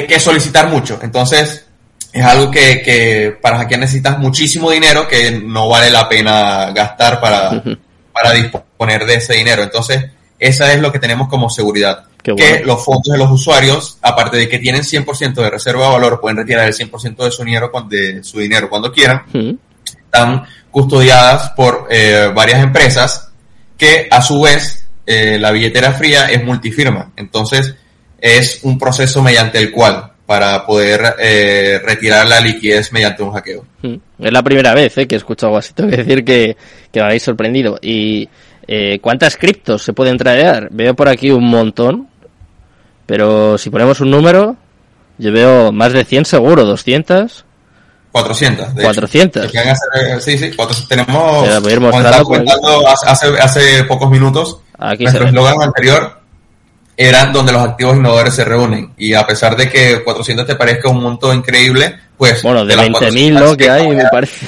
Speaker 12: que solicitar mucho. Entonces, es algo que, que para hackear necesitas muchísimo dinero que no vale la pena gastar para, para disponer de ese dinero. Entonces, esa es lo que tenemos como seguridad. Que los fondos de los usuarios, aparte de que tienen 100% de reserva de valor, pueden retirar el 100% de su dinero, de su dinero cuando quieran, están custodiadas por eh, varias empresas que a su vez eh, la billetera fría es multifirma. Entonces, es un proceso mediante el cual para poder eh, retirar la liquidez mediante un hackeo.
Speaker 3: Mm. Es la primera vez eh, que he escuchado algo así, tengo que decir que, que me habéis sorprendido. ¿Y cuántas criptos se pueden traer? Veo por aquí un montón, pero si ponemos un número, yo veo más de 100 seguro, 200.
Speaker 12: 400.
Speaker 3: De 400.
Speaker 12: Hecho. sí, sí, tenemos... Voy a hace, hace, pocos minutos aquí nuestro eslogan anterior eran donde los activos innovadores se reúnen. Y a pesar de que 400 te parezca un monto increíble, pues...
Speaker 3: Bueno, de, 20.000 lo que hay, me parece.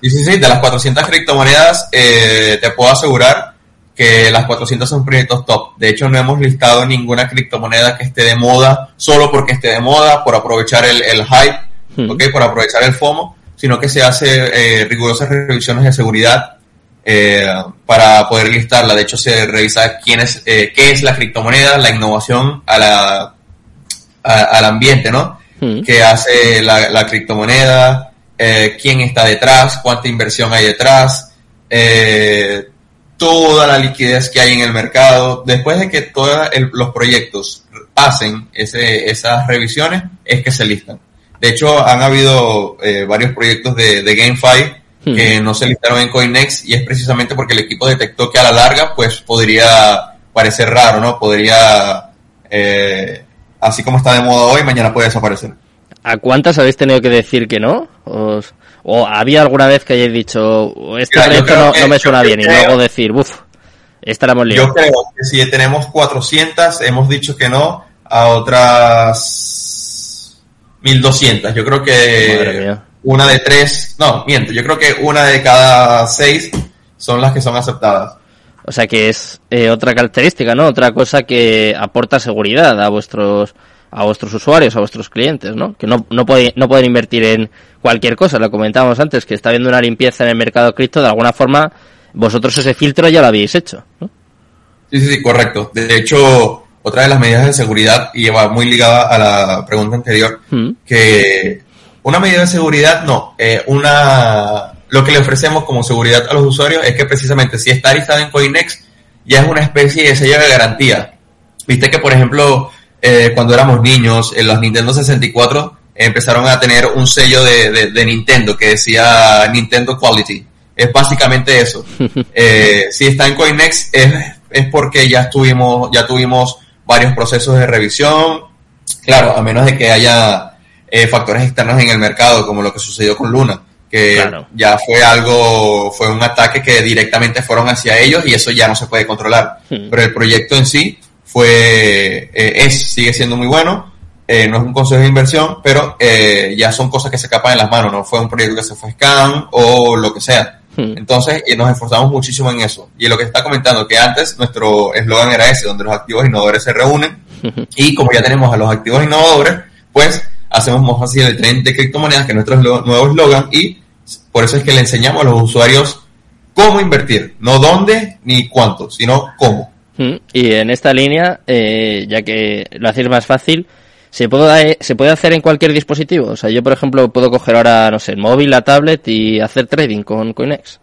Speaker 12: Sí, sí, sí, de las 400 criptomonedas eh, te puedo asegurar que las 400 son proyectos top. De hecho, no hemos listado ninguna criptomoneda que esté de moda solo porque esté de moda, por aprovechar el, el hype, hmm. ¿okay? por aprovechar el FOMO, sino que se hace eh, rigurosas revisiones de seguridad eh, para poder listarla. De hecho, se revisa quién es, eh, qué es la criptomoneda, la innovación a la, al ambiente, ¿no? Hmm. ¿Qué hace la, criptomoneda? Eh, ¿Quién está detrás? ¿Cuánta inversión hay detrás? toda la liquidez que hay en el mercado. Después de que todos los proyectos pasen ese, esas revisiones, es que se listan. De hecho, han habido varios proyectos de, de GameFi que no se listaron en Coinex y es precisamente porque el equipo detectó que a la larga pues podría parecer raro, ¿no? Podría, eh, así como está de moda hoy, mañana puede desaparecer.
Speaker 3: ¿A cuántas habéis tenido que decir que no? ¿O había alguna vez que hayáis dicho, este proyecto no, me suena bien y luego decir, uff, esta la hemos
Speaker 12: Yo creo que si tenemos 400, hemos dicho que no a otras 1200. Yo creo que una de tres, no, miento, yo creo que una de cada seis son las que son aceptadas.
Speaker 3: O sea que es eh, otra característica, ¿no? Otra cosa que aporta seguridad a vuestros a vuestros usuarios, a vuestros clientes, ¿no? Que no, no, pueden, no pueden invertir en cualquier cosa. Lo comentábamos antes, que está habiendo una limpieza en el mercado cripto. De alguna forma, vosotros ese filtro ya lo habéis hecho, ¿no?
Speaker 12: Sí, sí, sí, correcto. De hecho, otra de las medidas de seguridad, y va muy ligada a la pregunta anterior, mm. que una medida de seguridad, no. Eh, una, lo que le ofrecemos como seguridad a los usuarios es que precisamente si está listado en Coinex, ya es una especie de sello de garantía. Viste que, por ejemplo, eh, cuando éramos niños, en los Nintendo 64 empezaron a tener un sello de, de, Nintendo que decía Nintendo Quality. Es básicamente eso. Eh, si está en Coinex es, es porque ya estuvimos, ya tuvimos varios procesos de revisión. Claro, a menos de que haya eh, factores externos en el mercado, como lo que sucedió con Luna, que ya fue algo, fue un ataque que directamente fueron hacia ellos y eso ya no se puede controlar. Hmm. Pero el proyecto en sí fue, eh, es, sigue siendo muy bueno. Eh, no es un consejo de inversión, pero ya son cosas que se escapan en las manos, no fue un proyecto que se fue scan o lo que sea. Hmm. Entonces, nos esforzamos muchísimo en eso. Y lo que está comentando, que antes nuestro eslogan era ese, donde los activos innovadores se reúnen. Y como ya tenemos a los activos innovadores, pues hacemos más fácil el tren de criptomonedas, que es nuestro nuevo eslogan, y por eso es que le enseñamos a los usuarios cómo invertir, no dónde ni cuánto, sino cómo.
Speaker 3: Mm, y en esta línea, eh, ya que lo hacéis más fácil, ¿se puede, ¿se puede hacer en cualquier dispositivo? O sea, yo, por ejemplo, puedo coger ahora, no sé, el móvil, la tablet y hacer trading con Coinex.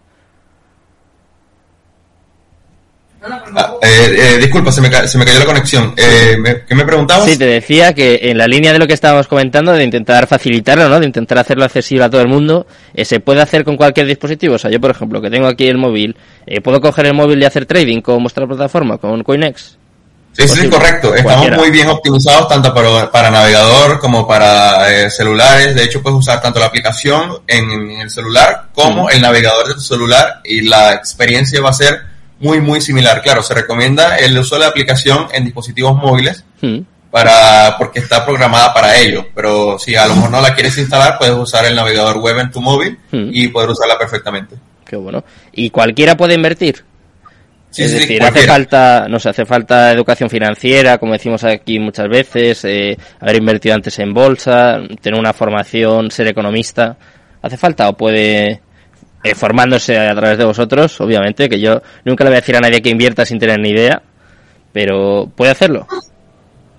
Speaker 12: Ah, eh, eh, disculpa, se me, se me, cayó la conexión. Eh, ¿Qué me preguntabas?
Speaker 3: Sí, te decía que en la línea de lo que estábamos comentando, de intentar facilitarlo, ¿no? De intentar hacerlo accesible a todo el mundo, eh, ¿se puede hacer con cualquier dispositivo? O sea, yo, por ejemplo, que tengo aquí el móvil, ¿puedo coger el móvil y hacer trading con vuestra plataforma, con CoinEx?
Speaker 12: Sí, sí, correcto. Estamos muy bien optimizados tanto para, para navegador como para celulares. De hecho, puedes usar tanto la aplicación en, el celular como el navegador de tu celular y la experiencia va a ser muy, muy similar. Claro, se recomienda el uso de la aplicación en dispositivos móviles para, porque está programada para ello. Pero si a lo mejor no la quieres instalar, puedes usar el navegador web en tu móvil y poder usarla perfectamente.
Speaker 3: Qué bueno. ¿Y cualquiera puede invertir?
Speaker 12: Sí,
Speaker 3: es
Speaker 12: sí,
Speaker 3: decir, hace falta, no sé, hace falta educación financiera, como decimos aquí muchas veces, eh, haber invertido antes en bolsa, tener una formación, ser economista. ¿Hace falta o puede eh, formándose a través de vosotros, obviamente, que yo nunca le voy a decir a nadie que invierta sin tener ni idea, pero puede hacerlo.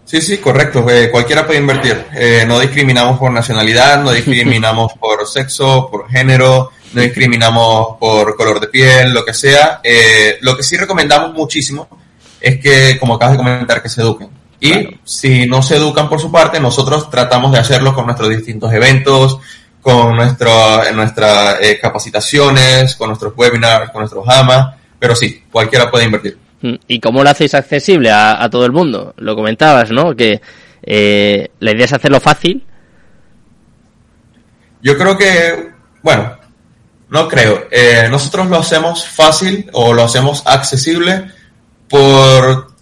Speaker 12: Sí, sí, correcto. Eh, cualquiera puede invertir. Eh, no discriminamos por nacionalidad, no discriminamos por sexo, por género, no discriminamos por color de piel, lo que sea. lo que sí recomendamos muchísimo es que, como acabas de comentar, que se eduquen. Y si no se educan por su parte, nosotros tratamos de hacerlo con nuestros distintos eventos, con nuestro, nuestras eh, capacitaciones, con nuestros webinars, con nuestros AMA, pero sí, cualquiera puede invertir.
Speaker 3: Mm, ¿Y cómo lo hacéis accesible a, todo el mundo? Lo comentabas, ¿no? Que eh, la idea es hacerlo fácil.
Speaker 12: Yo creo que, bueno, no creo. Eh, nosotros lo hacemos fácil o lo hacemos accesible por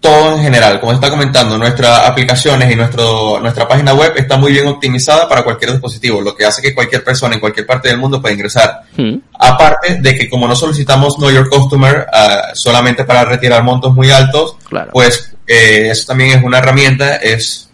Speaker 12: todo en general. Como está comentando, nuestras aplicaciones y nuestro, nuestra página web está muy bien optimizada para cualquier dispositivo, lo que hace que cualquier persona en cualquier parte del mundo pueda ingresar. Hmm. Aparte de que como no solicitamos Know Your Customer uh, solamente para retirar montos muy altos, pues eh, eso también es una herramienta, es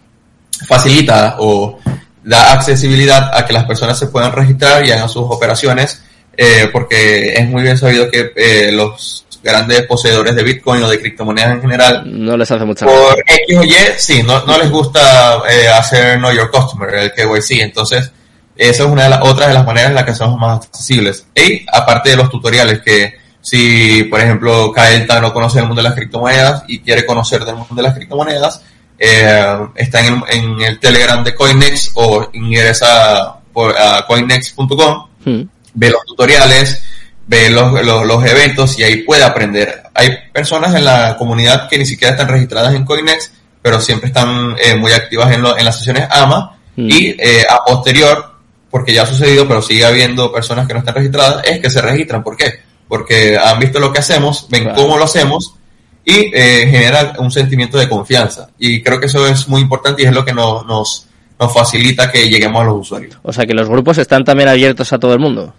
Speaker 12: facilita o da accesibilidad a que las personas se puedan registrar y hagan sus operaciones, eh, porque es muy bien sabido que eh, los grandes poseedores de Bitcoin o de criptomonedas en general.
Speaker 3: No les hace mucha
Speaker 12: Por X o Y, sí, no, no les gusta eh, hacer Know Your Customer, el KYC. Entonces, esa es una de las otras de las maneras en las que somos más accesibles. Y aparte de los tutoriales, que si, por ejemplo, Kaelta no conoce el mundo de las criptomonedas y quiere conocer del mundo de las criptomonedas, eh, está en el, en el, Telegram de Coinex o ingresa por, a coinex.com, hmm. ve los tutoriales, ve los, los, eventos y ahí puede aprender. Hay personas en la comunidad que ni siquiera están registradas en Coinex, pero siempre están eh, muy activas en, en las sesiones AMA mm. y eh, a posterior, porque ya ha sucedido, pero sigue habiendo personas que no están registradas, es que se registran. ¿Por qué? Porque han visto lo que hacemos, ven cómo lo hacemos y eh, genera un sentimiento de confianza. Y creo que eso es muy importante y es lo que nos, nos, nos facilita que lleguemos a los usuarios.
Speaker 3: O sea que los grupos están también abiertos a todo el mundo.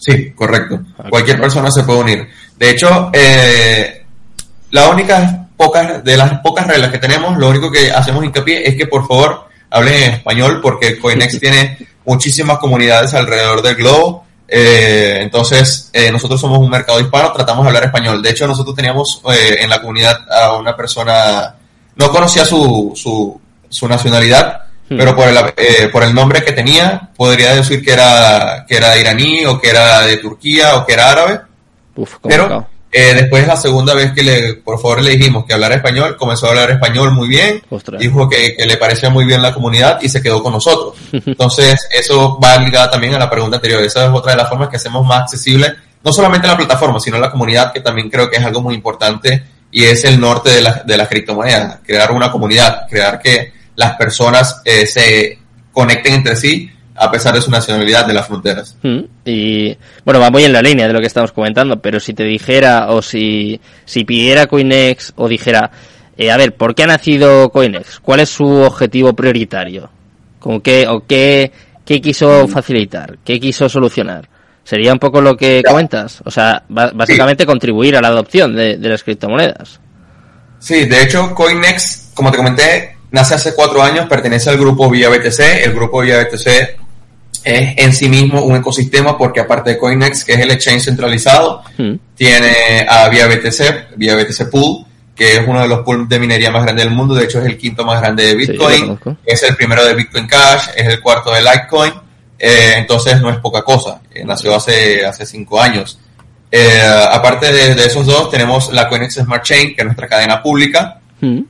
Speaker 12: Sí, correcto. Cualquier persona se puede unir. De hecho, eh, la única pocas de las pocas reglas que tenemos, lo único que hacemos hincapié es que por favor hablen en español porque Coinex tiene muchísimas comunidades alrededor del globo. Eh, entonces, eh, nosotros somos un mercado hispano, tratamos de hablar español. De hecho, nosotros teníamos eh, en la comunidad a una persona, no conocía su, su, su nacionalidad, Hmm. pero por el, eh, por el nombre que tenía, podría decir que era, que era iraní o que era de Turquía o que era árabe. pero eh, después la segunda vez que le, por favor le dijimos que hablara español, comenzó a hablar español muy bien, dijo que, que, le parecía muy bien la comunidad y se quedó con nosotros. Entonces, eso va ligado también a la pregunta anterior. Esa es otra de las formas que hacemos más accesible, no solamente la plataforma, sino la comunidad, que también creo que es algo muy importante y es el norte de, la, de las criptomonedas, crear una comunidad, crear que las personas eh, se conecten entre sí a pesar de su nacionalidad de las fronteras.
Speaker 3: Mm, y bueno, va muy en la línea de lo que estamos comentando, pero si te dijera o si, si pidiera Coinex o dijera, eh, a ver, ¿por qué ha nacido Coinex? ¿Cuál es su objetivo prioritario? ¿Con qué o qué, qué quiso facilitar? ¿Qué quiso solucionar? Sería un poco lo que comentas, o sea, básicamente contribuir a la adopción de, de las criptomonedas.
Speaker 12: Sí, de hecho, Coinex, como te comenté, nace hace cuatro años, pertenece al grupo Vía BTC. El grupo Vía BTC es en sí mismo un ecosistema porque aparte de Coinex, que es el exchange centralizado, hmm. tiene a Vía BTC, Vía BTC Pool, que es uno de los pools de minería más grandes del mundo, de hecho es el quinto más grande de Bitcoin, es el primero de Bitcoin Cash, es el cuarto de Litecoin, eh, entonces no es poca cosa, eh, nació hace, hace cinco años. Eh, aparte de, esos dos, tenemos la Coinex Smart Chain, que es nuestra cadena pública. Mm.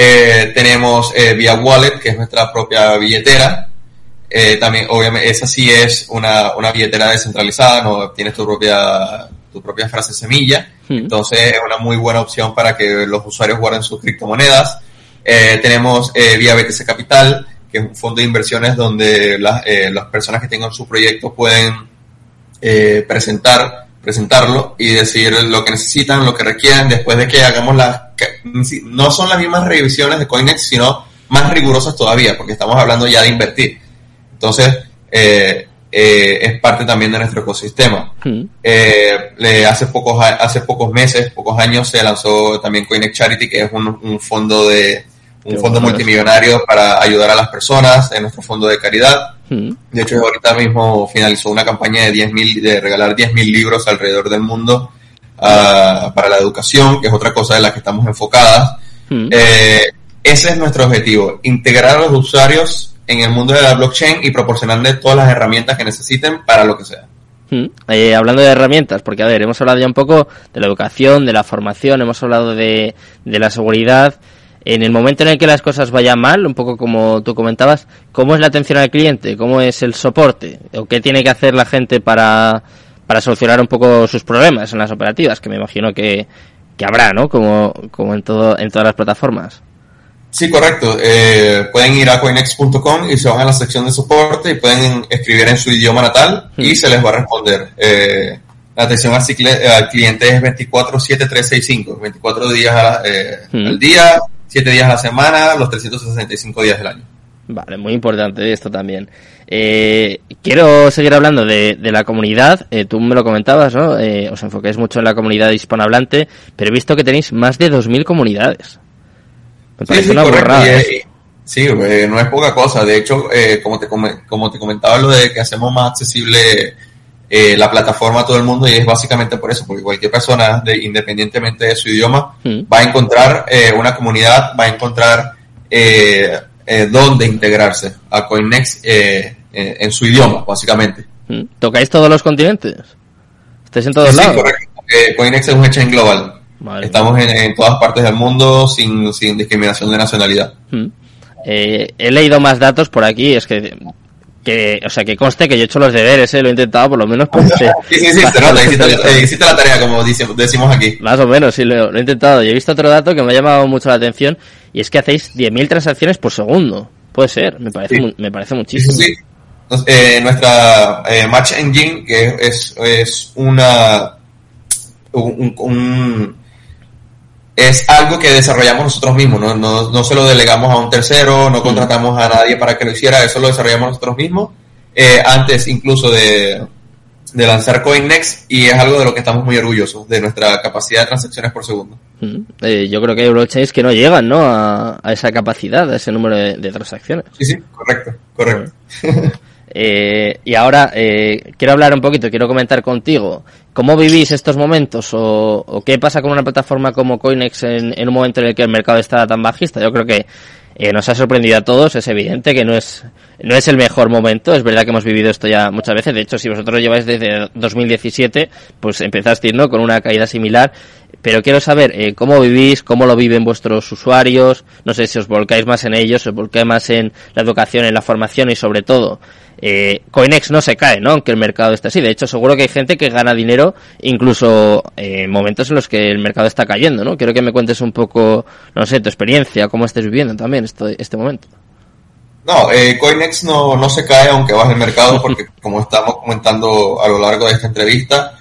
Speaker 12: Eh, tenemos eh, Via Wallet, que es nuestra propia billetera. también, obviamente, esa sí es una, una billetera descentralizada, no tienes tu propia, tu propia frase semilla. Mm. Entonces, es una muy buena opción para que los usuarios guarden sus criptomonedas. tenemos Via BTC Capital, que es un fondo de inversiones donde las, las personas que tengan su proyecto pueden presentar presentarlo y decir lo que necesitan, lo que requieren, después de que hagamos las... no son las mismas revisiones de Coinex, sino más rigurosas todavía, porque estamos hablando ya de invertir. Entonces, eh, eh, es parte también de nuestro ecosistema. Hmm. Eh, hace, pocos, hace pocos meses, pocos años, se lanzó también Coinex Charity, que es un fondo de un fondo multimillonario para ayudar a las personas en nuestro fondo de caridad. Mm. De hecho, ahorita mismo finalizó una campaña de 10.000 de regalar 10.000 libros alrededor del mundo uh, para la educación, que es otra cosa de la que estamos enfocadas. Mm. Eh, ese es nuestro objetivo, integrar a los usuarios en el mundo de la blockchain y proporcionarles todas las herramientas que necesiten para lo que sea.
Speaker 3: Mm. Eh, hablando de herramientas, porque a ver, hemos hablado ya un poco de la educación, de la formación, hemos hablado de, de la seguridad, en el momento en el que las cosas vayan mal, un poco como tú comentabas, ¿cómo es la atención al cliente? ¿Cómo es el soporte? ¿O qué tiene que hacer la gente para, para solucionar un poco sus problemas en las operativas? Que me imagino que, que habrá, ¿no? Como, como en, todo, en todas las plataformas.
Speaker 12: Sí, correcto. Eh, pueden ir a coinex.com y se van a la sección de soporte y pueden escribir en su idioma natal y hmm. se les va a responder. Eh, la atención al, cliente es 24-7-365, 24 días eh, hmm. al día, 7 días a la semana, los 365 días del año.
Speaker 3: Vale, muy importante esto también. Eh, quiero seguir hablando de, la comunidad. Eh, tú me lo comentabas, ¿no? Eh, os enfocáis mucho en la comunidad hispanohablante, pero he visto que tenéis más de 2.000 comunidades.
Speaker 12: Me parece sí, una borrada. sí, no es poca cosa. De hecho, como, te, como te comentaba, lo de que hacemos más accesible eh, la plataforma a todo el mundo y es básicamente por eso, porque cualquier persona, de, independientemente de su idioma, mm. va a encontrar eh, una comunidad, va a encontrar eh, eh dónde integrarse a Coinnex en su idioma, básicamente.
Speaker 3: Mm. ¿Tocáis todos los continentes? ¿Estáis en todos lados? Sí,
Speaker 12: correcto. Coinnex es un exchange global. Estamos en, todas partes del mundo sin, sin discriminación de nacionalidad.
Speaker 3: Mm. he leído más datos por aquí, es que que, o sea, que conste que yo he hecho los deberes, ¿eh? lo he intentado por lo menos.
Speaker 12: Pues, sí, sí, sí, te nota, hiciste, la tarea, como decimos aquí.
Speaker 3: Más o menos, sí, lo, he intentado. Y he visto otro dato que me ha llamado mucho la atención, y es que hacéis 10.000 transacciones por segundo. Puede ser, me parece, me parece muchísimo. Sí,
Speaker 12: eh, nuestra eh, Match Engine, que es, es una... un es algo que desarrollamos nosotros mismos, ¿no? No, no se lo delegamos a un tercero, no contratamos a nadie para que lo hiciera, eso lo desarrollamos nosotros mismos, eh, antes incluso de, de lanzar CoinNext y es algo de lo que estamos muy orgullosos, de nuestra capacidad de transacciones por segundo.
Speaker 3: Eh, yo creo que hay blockchains que no llegan ¿no? A, esa capacidad, a ese número de, transacciones.
Speaker 12: Sí, sí, correcto, correcto.
Speaker 3: Eh, y ahora eh, quiero hablar un poquito, quiero comentar contigo cómo vivís estos momentos o, qué pasa con una plataforma como Coinex en, un momento en el que el mercado está tan bajista. Yo creo que eh, nos ha sorprendido a todos, es evidente que no es, no es el mejor momento, es verdad que hemos vivido esto ya muchas veces, de hecho si vosotros lleváis desde 2017, pues empezasteis ¿no? con una caída similar, pero quiero saber eh, cómo vivís, cómo lo viven vuestros usuarios, no sé si os volcáis más en ellos, os volcáis más en la educación, en la formación y sobre todo eh, Coinex no se cae, ¿no? Aunque el mercado esté así. De hecho, seguro que hay gente que gana dinero incluso en momentos en los que el mercado está cayendo, ¿no? Quiero que me cuentes un poco, no sé, tu experiencia, cómo estés viviendo también este, este momento.
Speaker 12: No, eh, Coinex no, no se cae aunque baje el mercado porque, como estamos comentando a lo largo de esta entrevista,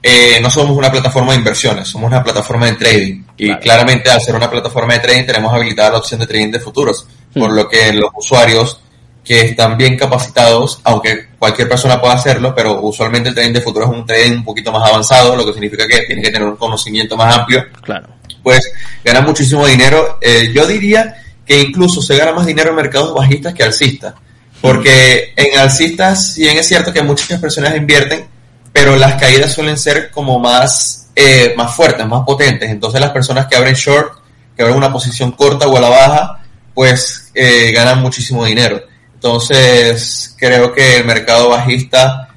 Speaker 12: eh, no somos una plataforma de inversiones, somos una plataforma de trading. Y claramente al ser una plataforma de trading tenemos habilitada la opción de trading de futuros, por hmm. lo que los usuarios que están bien capacitados, aunque cualquier persona pueda hacerlo, pero usualmente el trading de futuro es un trading un poquito más avanzado, lo que significa que tiene que tener un conocimiento más amplio.
Speaker 3: Claro.
Speaker 12: Pues gana muchísimo dinero. Eh, yo diría que incluso se gana más dinero en mercados bajistas que alcistas. Porque en alcistas, si bien es cierto que muchas personas invierten, pero las caídas suelen ser como más, eh, más fuertes, más potentes. Entonces las personas que abren short, que abren una posición corta o a la baja, pues eh, ganan muchísimo dinero. Entonces, creo que el mercado bajista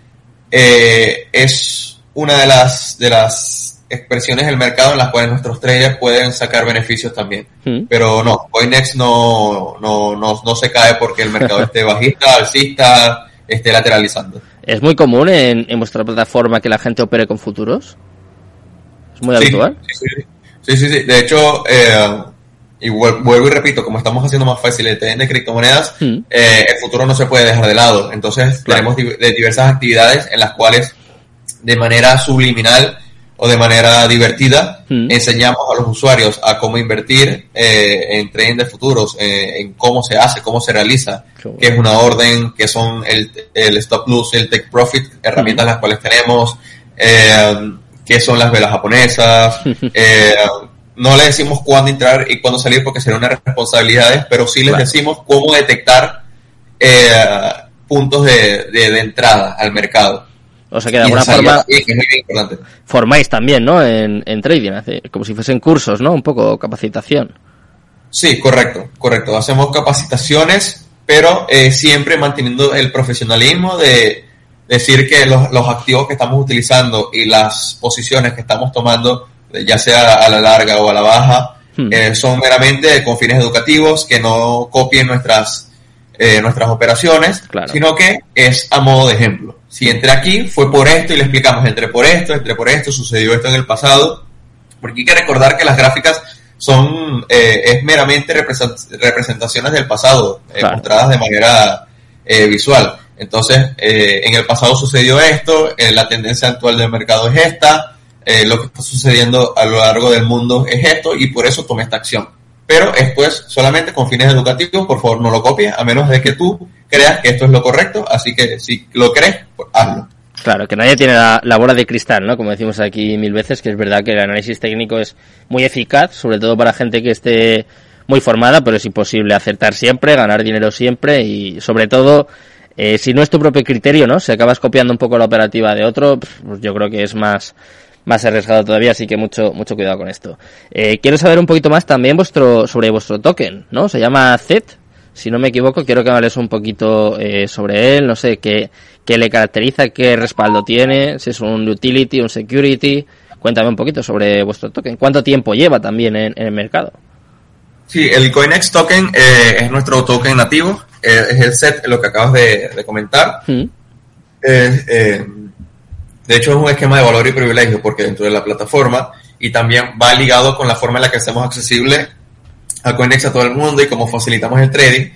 Speaker 12: eh, es una de las, de las expresiones del mercado en las cuales nuestros traders pueden sacar beneficios también. Hmm. Pero no, Coinex no, no, no, no se cae porque el mercado esté bajista, alcista, esté lateralizando.
Speaker 3: ¿Es muy común en, en vuestra plataforma que la gente opere con futuros? ¿Es muy habitual?
Speaker 12: Sí, sí, sí. De hecho, eh, y vuelvo y repito, como estamos haciendo más fácil el trading de criptomonedas, hmm. eh, el futuro no se puede dejar de lado. Entonces, tenemos diversas actividades en las cuales, de manera subliminal o de manera divertida, hmm. enseñamos a los usuarios a cómo invertir eh, en trading de futuros, en cómo se hace, cómo se realiza, qué es una orden, qué son el, el stop loss el take profit, herramientas hmm. las cuales tenemos, qué son las velas japonesas, eh, no le decimos cuándo entrar y cuándo salir porque sería una responsabilidad, pero sí les decimos cómo detectar eh, puntos de, de, entrada al mercado.
Speaker 3: O sea que de alguna forma formáis también, ¿no? En, en trading, como si fuesen cursos, ¿no? Un poco capacitación.
Speaker 12: Sí, correcto, correcto. Hacemos capacitaciones, pero eh, siempre manteniendo el profesionalismo de decir que los, los activos que estamos utilizando y las posiciones que estamos tomando ya sea a la larga o a la baja, hmm. eh, son meramente con fines educativos, que no copien nuestras, eh, nuestras operaciones, sino que es a modo de ejemplo. Si entré aquí, fue por esto y le explicamos, entré por esto, entré por esto, sucedió esto en el pasado, porque hay que recordar que las gráficas son, eh, es meramente representaciones del pasado, mostradas de manera visual. Entonces, en el pasado sucedió esto, la tendencia actual del mercado es esta, eh, lo que está sucediendo a lo largo del mundo es esto y por eso tomé esta acción. Pero esto es solamente con fines educativos, por favor no lo copies, a menos de que tú creas que esto es lo correcto, así que si lo crees, pues hazlo.
Speaker 3: Claro, que nadie tiene la, la, bola de cristal, ¿no? Como decimos aquí mil veces, que es verdad que el análisis técnico es muy eficaz, sobre todo para gente que esté muy formada, pero es imposible acertar siempre, ganar dinero siempre y sobre todo, eh, si no es tu propio criterio, ¿no? Si acabas copiando un poco la operativa de otro, pues yo creo que es más, más arriesgado todavía, así que mucho, mucho cuidado con esto. Eh, quiero saber un poquito más también vuestro, sobre vuestro token, ¿no? Se llama Z, si no me equivoco, quiero que me hables un poquito eh, sobre él, no sé, qué, qué le caracteriza, qué respaldo tiene, si es un utility, un security. Cuéntame un poquito sobre vuestro token. ¿Cuánto tiempo lleva también en, el mercado?
Speaker 12: Sí, el CoinEx token eh, es nuestro token nativo, es el set, lo que acabas de, comentar. Mm. De hecho, es un esquema de valor y privilegio porque dentro de la plataforma y también va ligado con la forma en la que hacemos accesible a Coinex a todo el mundo y cómo facilitamos el trading.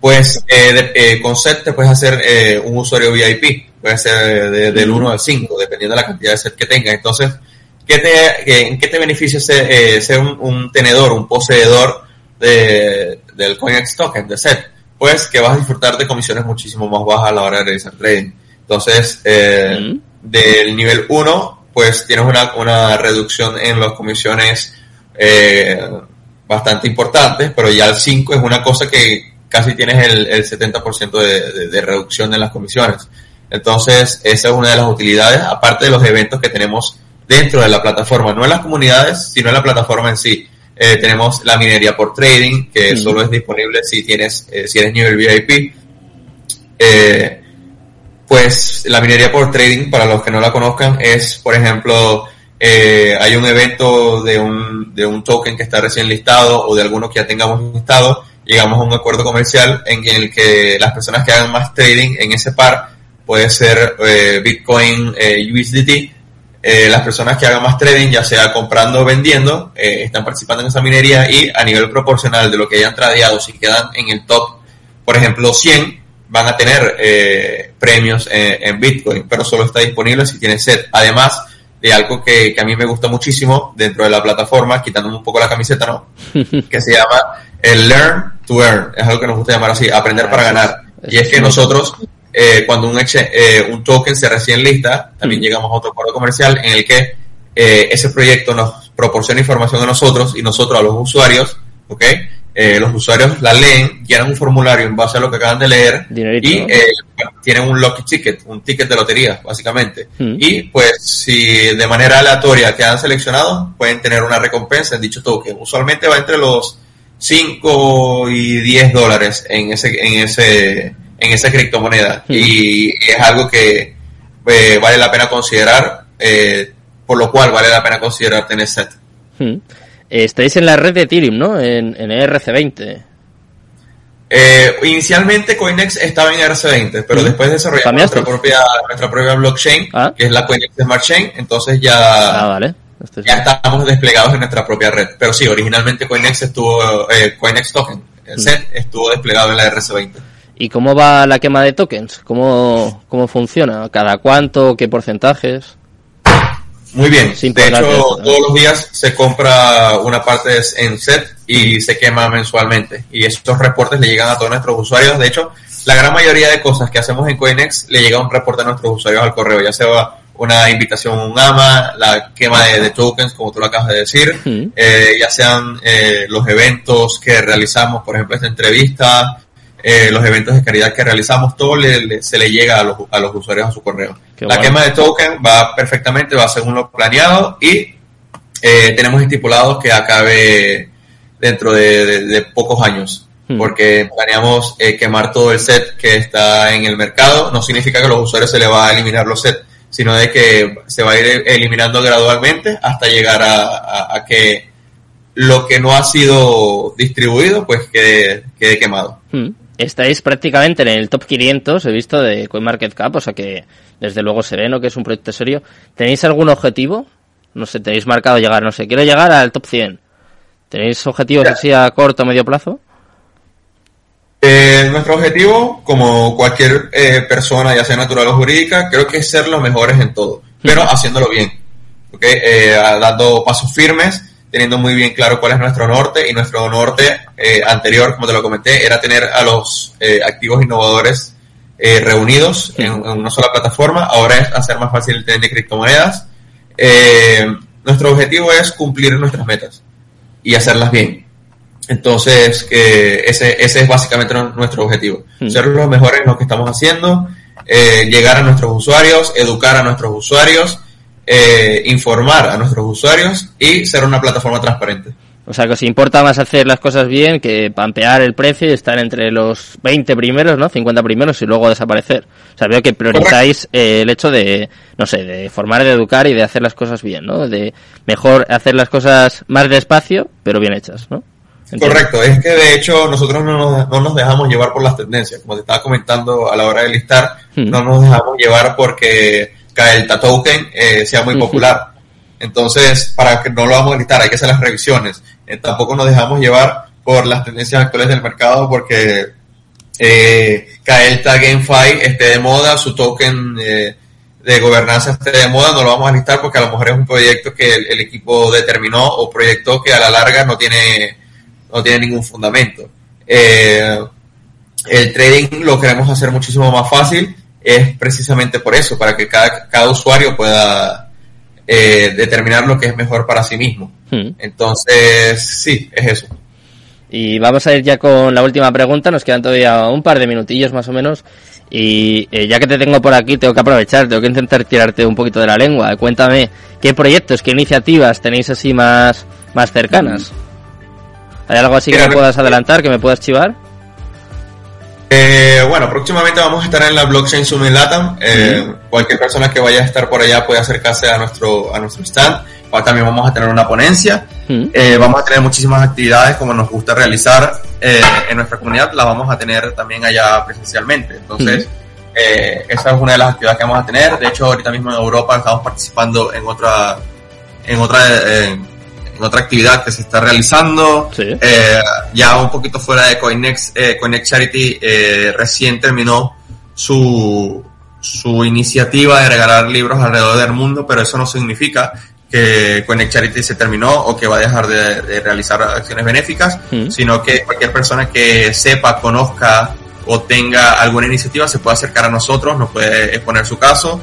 Speaker 12: Pues eh, eh, con set te puedes hacer eh, un usuario VIP, puede ser del 1 al 5, dependiendo de la cantidad de set que tengas. Entonces, ¿qué te, ¿en qué te beneficia ser, ser un, tenedor, un poseedor de, del CoinEx token, de set? Pues que vas a disfrutar de comisiones muchísimo más bajas a la hora de realizar trading. Entonces, eh, del nivel 1, pues tienes una, una reducción en las comisiones eh, bastante importante, pero ya el 5 es una cosa que casi tienes el, el 70% de, de, reducción en las comisiones. Entonces, esa es una de las utilidades, aparte de los eventos que tenemos dentro de la plataforma, no en las comunidades, sino en la plataforma en sí. Eh, tenemos la minería por trading, que solo es disponible si tienes, eh, si eres nivel VIP. Eh, pues la minería por trading, para los que no la conozcan, es, por ejemplo, eh, hay un evento de un, de un token que está recién listado o de alguno que ya tengamos listado, llegamos a un acuerdo comercial en el que las personas que hagan más trading en ese par, puede ser eh, Bitcoin, eh, USDT, eh, las personas que hagan más trading, ya sea comprando o vendiendo, eh, están participando en esa minería y a nivel proporcional de lo que hayan tradeado, si quedan en el top, por ejemplo, 100, van a tener eh, premios en, Bitcoin, pero solo está disponible si tienes set. Además de algo que, a mí me gusta muchísimo dentro de la plataforma, quitándome un poco la camiseta, ¿no? que se llama el Learn to Earn. Es algo que nos gusta llamar así, aprender para ganar. Y es que nosotros, eh, cuando un, eh, un token se recién lista, también llegamos a otro acuerdo comercial en el que ese proyecto nos proporciona información a nosotros y nosotros a los usuarios, ¿ok? Eh, los usuarios la leen, llenan un formulario en base a lo que acaban de leer y eh, tienen un lucky ticket, un ticket de lotería, básicamente. Hmm. Y pues si de manera aleatoria quedan seleccionados, pueden tener una recompensa en dicho token. Usualmente va entre los 5 y 10 dólares en ese, en ese, en esa criptomoneda. Hmm. Y es algo que eh, vale la pena considerar por lo cual vale la pena considerar tener set.
Speaker 3: Hmm. Estáis en la red de Ethereum, ¿no? En, en ERC20.
Speaker 12: Eh, inicialmente Coinex estaba en ERC20, pero después desarrollamos nuestra propia, nuestra propia blockchain, ah. que es la Coinex Smart Chain, entonces ya,
Speaker 3: ah, vale.
Speaker 12: ya estamos desplegados en nuestra propia red. Pero sí, originalmente Coinex estuvo, eh, Coinex Token, el set, estuvo desplegado en la ERC20.
Speaker 3: ¿Y cómo va la quema de tokens? ¿Cómo, cómo funciona? ¿Cada cuánto? ¿Qué porcentajes?
Speaker 12: Muy bien. de hecho, todos los días se compra una parte en set y se quema mensualmente. Y estos reportes le llegan a todos nuestros usuarios. De hecho, la gran mayoría de cosas que hacemos en Coinex le llega un reporte a nuestros usuarios al correo, ya sea una invitación a un AMA, la quema de, tokens, como tú lo acabas de decir, eh, ya sean eh, los eventos que realizamos, por ejemplo, esta entrevista, eh, los eventos de caridad que realizamos, todo se le llega a los, a los usuarios a su correo. la quema de token va perfectamente, va según lo planeado y eh, tenemos estipulados que acabe dentro de, pocos años. Hmm. Porque planeamos eh, quemar todo el set que está en el mercado. No significa que a los usuarios se les va a eliminar los sets, sino de que se va a ir eliminando gradualmente hasta llegar a, que lo que no ha sido distribuido pues quede, quede quemado.
Speaker 3: Hmm estáis prácticamente en el top 500, he visto, de CoinMarketCap, o sea que desde luego se ve, ¿no? Que es un proyecto serio. ¿Tenéis algún objetivo? No sé, tenéis marcado llegar, no sé, quiero llegar al top 100. ¿Tenéis objetivos así a corto o medio plazo?
Speaker 12: Eh, nuestro objetivo, como cualquier eh, persona, ya sea natural o jurídica, creo que es ser los mejores en todo, pero haciéndolo bien, ¿okay? Eh, dando pasos firmes teniendo muy bien claro cuál es nuestro norte y nuestro norte eh, anterior, como te lo comenté, era tener a los eh, activos innovadores eh, reunidos en, una sola plataforma. Ahora es hacer más fácil el tren de criptomonedas. nuestro objetivo es cumplir nuestras metas y hacerlas bien. Entonces, que ese, ese es básicamente nuestro objetivo. Ser los mejores en lo que estamos haciendo, llegar a nuestros usuarios, educar a nuestros usuarios eh, informar a nuestros usuarios y ser una plataforma transparente.
Speaker 3: O sea, que os importa más hacer las cosas bien que pampear el precio y estar entre los 20 primeros, ¿no? 50 primeros y luego desaparecer. O sea, veo que priorizáis eh, el hecho de, no sé, de formar, de educar y de hacer las cosas bien, ¿no? De mejor hacer las cosas más despacio, pero bien hechas, ¿no?
Speaker 12: Correcto, es que de hecho nosotros no nos, no nos, dejamos llevar por las tendencias, como te estaba comentando a la hora de listar, hmm. no nos dejamos llevar porque que el token eh, sea muy popular. Entonces, para que no lo vamos a gritar, hay que hacer las revisiones. Eh, tampoco nos dejamos llevar por las tendencias actuales del mercado porque eh, Kaelta GameFi esté de moda, su token eh, de gobernanza esté de moda, no lo vamos a listar porque a lo mejor es un proyecto que el, equipo determinó o proyectó que a la larga no tiene, no tiene ningún fundamento. el trading lo queremos hacer muchísimo más fácil es precisamente por eso, para que cada, cada usuario pueda eh, determinar lo que es mejor para sí mismo. Hmm. Entonces, sí, es eso.
Speaker 3: Y vamos a ir ya con la última pregunta, nos quedan todavía un par de minutillos más o menos. Y eh, ya que te tengo por aquí, tengo que aprovechar, tengo que intentar tirarte un poquito de la lengua. Cuéntame, ¿qué proyectos, qué iniciativas tenéis así más, más cercanas? ¿Hay algo así que me puedas adelantar, que me puedas chivar?
Speaker 12: Eh, bueno, próximamente vamos a estar en la Blockchain Summit Latam. Eh, Cualquier persona que vaya a estar por allá puede acercarse a nuestro, a nuestro stand. También vamos a tener una ponencia. Eh, vamos a tener muchísimas actividades como nos gusta realizar en nuestra comunidad. Las vamos a tener también allá presencialmente. Entonces, esa es una de las actividades que vamos a tener. De hecho, ahorita mismo en Europa estamos participando en otra, en otra, otra actividad que se está realizando. Eh, ya un poquito fuera de Coinex, eh, Coinex Charity eh, recién terminó su, su iniciativa de regalar libros alrededor del mundo, pero eso no significa que Coinex Charity se terminó o que va a dejar de, realizar acciones benéficas, mm. sino que cualquier persona que sepa, conozca o tenga alguna iniciativa se puede acercar a nosotros, nos puede exponer su caso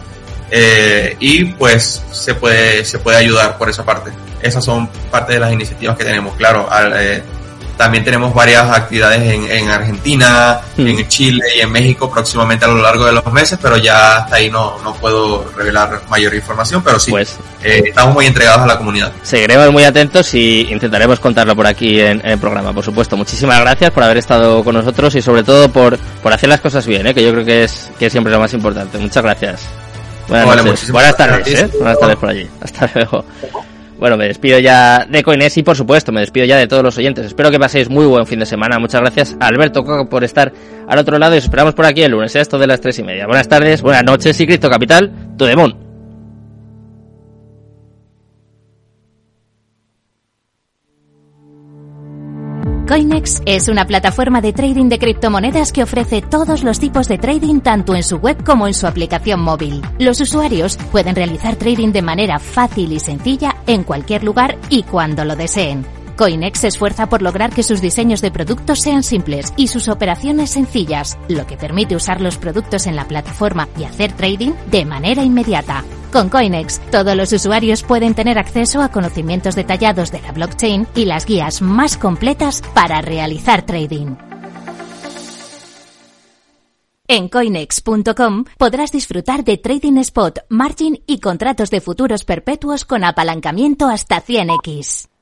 Speaker 12: eh, y pues se puede, se puede ayudar por esa parte. Esas son parte de las iniciativas que tenemos, claro. Eh, también tenemos varias actividades en, en Argentina, hmm. en Chile y en México próximamente a lo largo de los meses, pero ya hasta ahí no, no puedo revelar mayor información, pero sí, pues, eh, estamos muy entregados a la comunidad.
Speaker 3: Seguiremos muy atentos y intentaremos contarlo por aquí en, el programa, por supuesto. Muchísimas gracias por haber estado con nosotros y sobre todo por, por hacer las cosas bien, ¿eh? que yo creo que es, que es siempre lo más importante. Muchas gracias. Buenas, Buenas tardes, ¿eh? Buenas tardes por allí. Hasta luego. Bueno, me despido ya de Coines y por supuesto me despido ya de todos los oyentes. Espero que paséis muy buen fin de semana. Muchas gracias a Alberto por estar al otro lado y os esperamos por aquí el lunes, esto de las tres y media. Buenas tardes, buenas noches y Cristo Capital, tu demon.
Speaker 2: Coinex es una plataforma de trading de criptomonedas que ofrece todos los tipos de trading tanto en su web como en su aplicación móvil. Los usuarios pueden realizar trading de manera fácil y sencilla en cualquier lugar y cuando lo deseen. Coinex se esfuerza por lograr que sus diseños de productos sean simples y sus operaciones sencillas, lo que permite usar los productos en la plataforma y hacer trading de manera inmediata. Con Coinex, todos los usuarios pueden tener acceso a conocimientos detallados de la blockchain y las guías más completas para realizar trading. En coinex.com podrás disfrutar de trading spot, margin y contratos de futuros perpetuos con apalancamiento hasta 100x.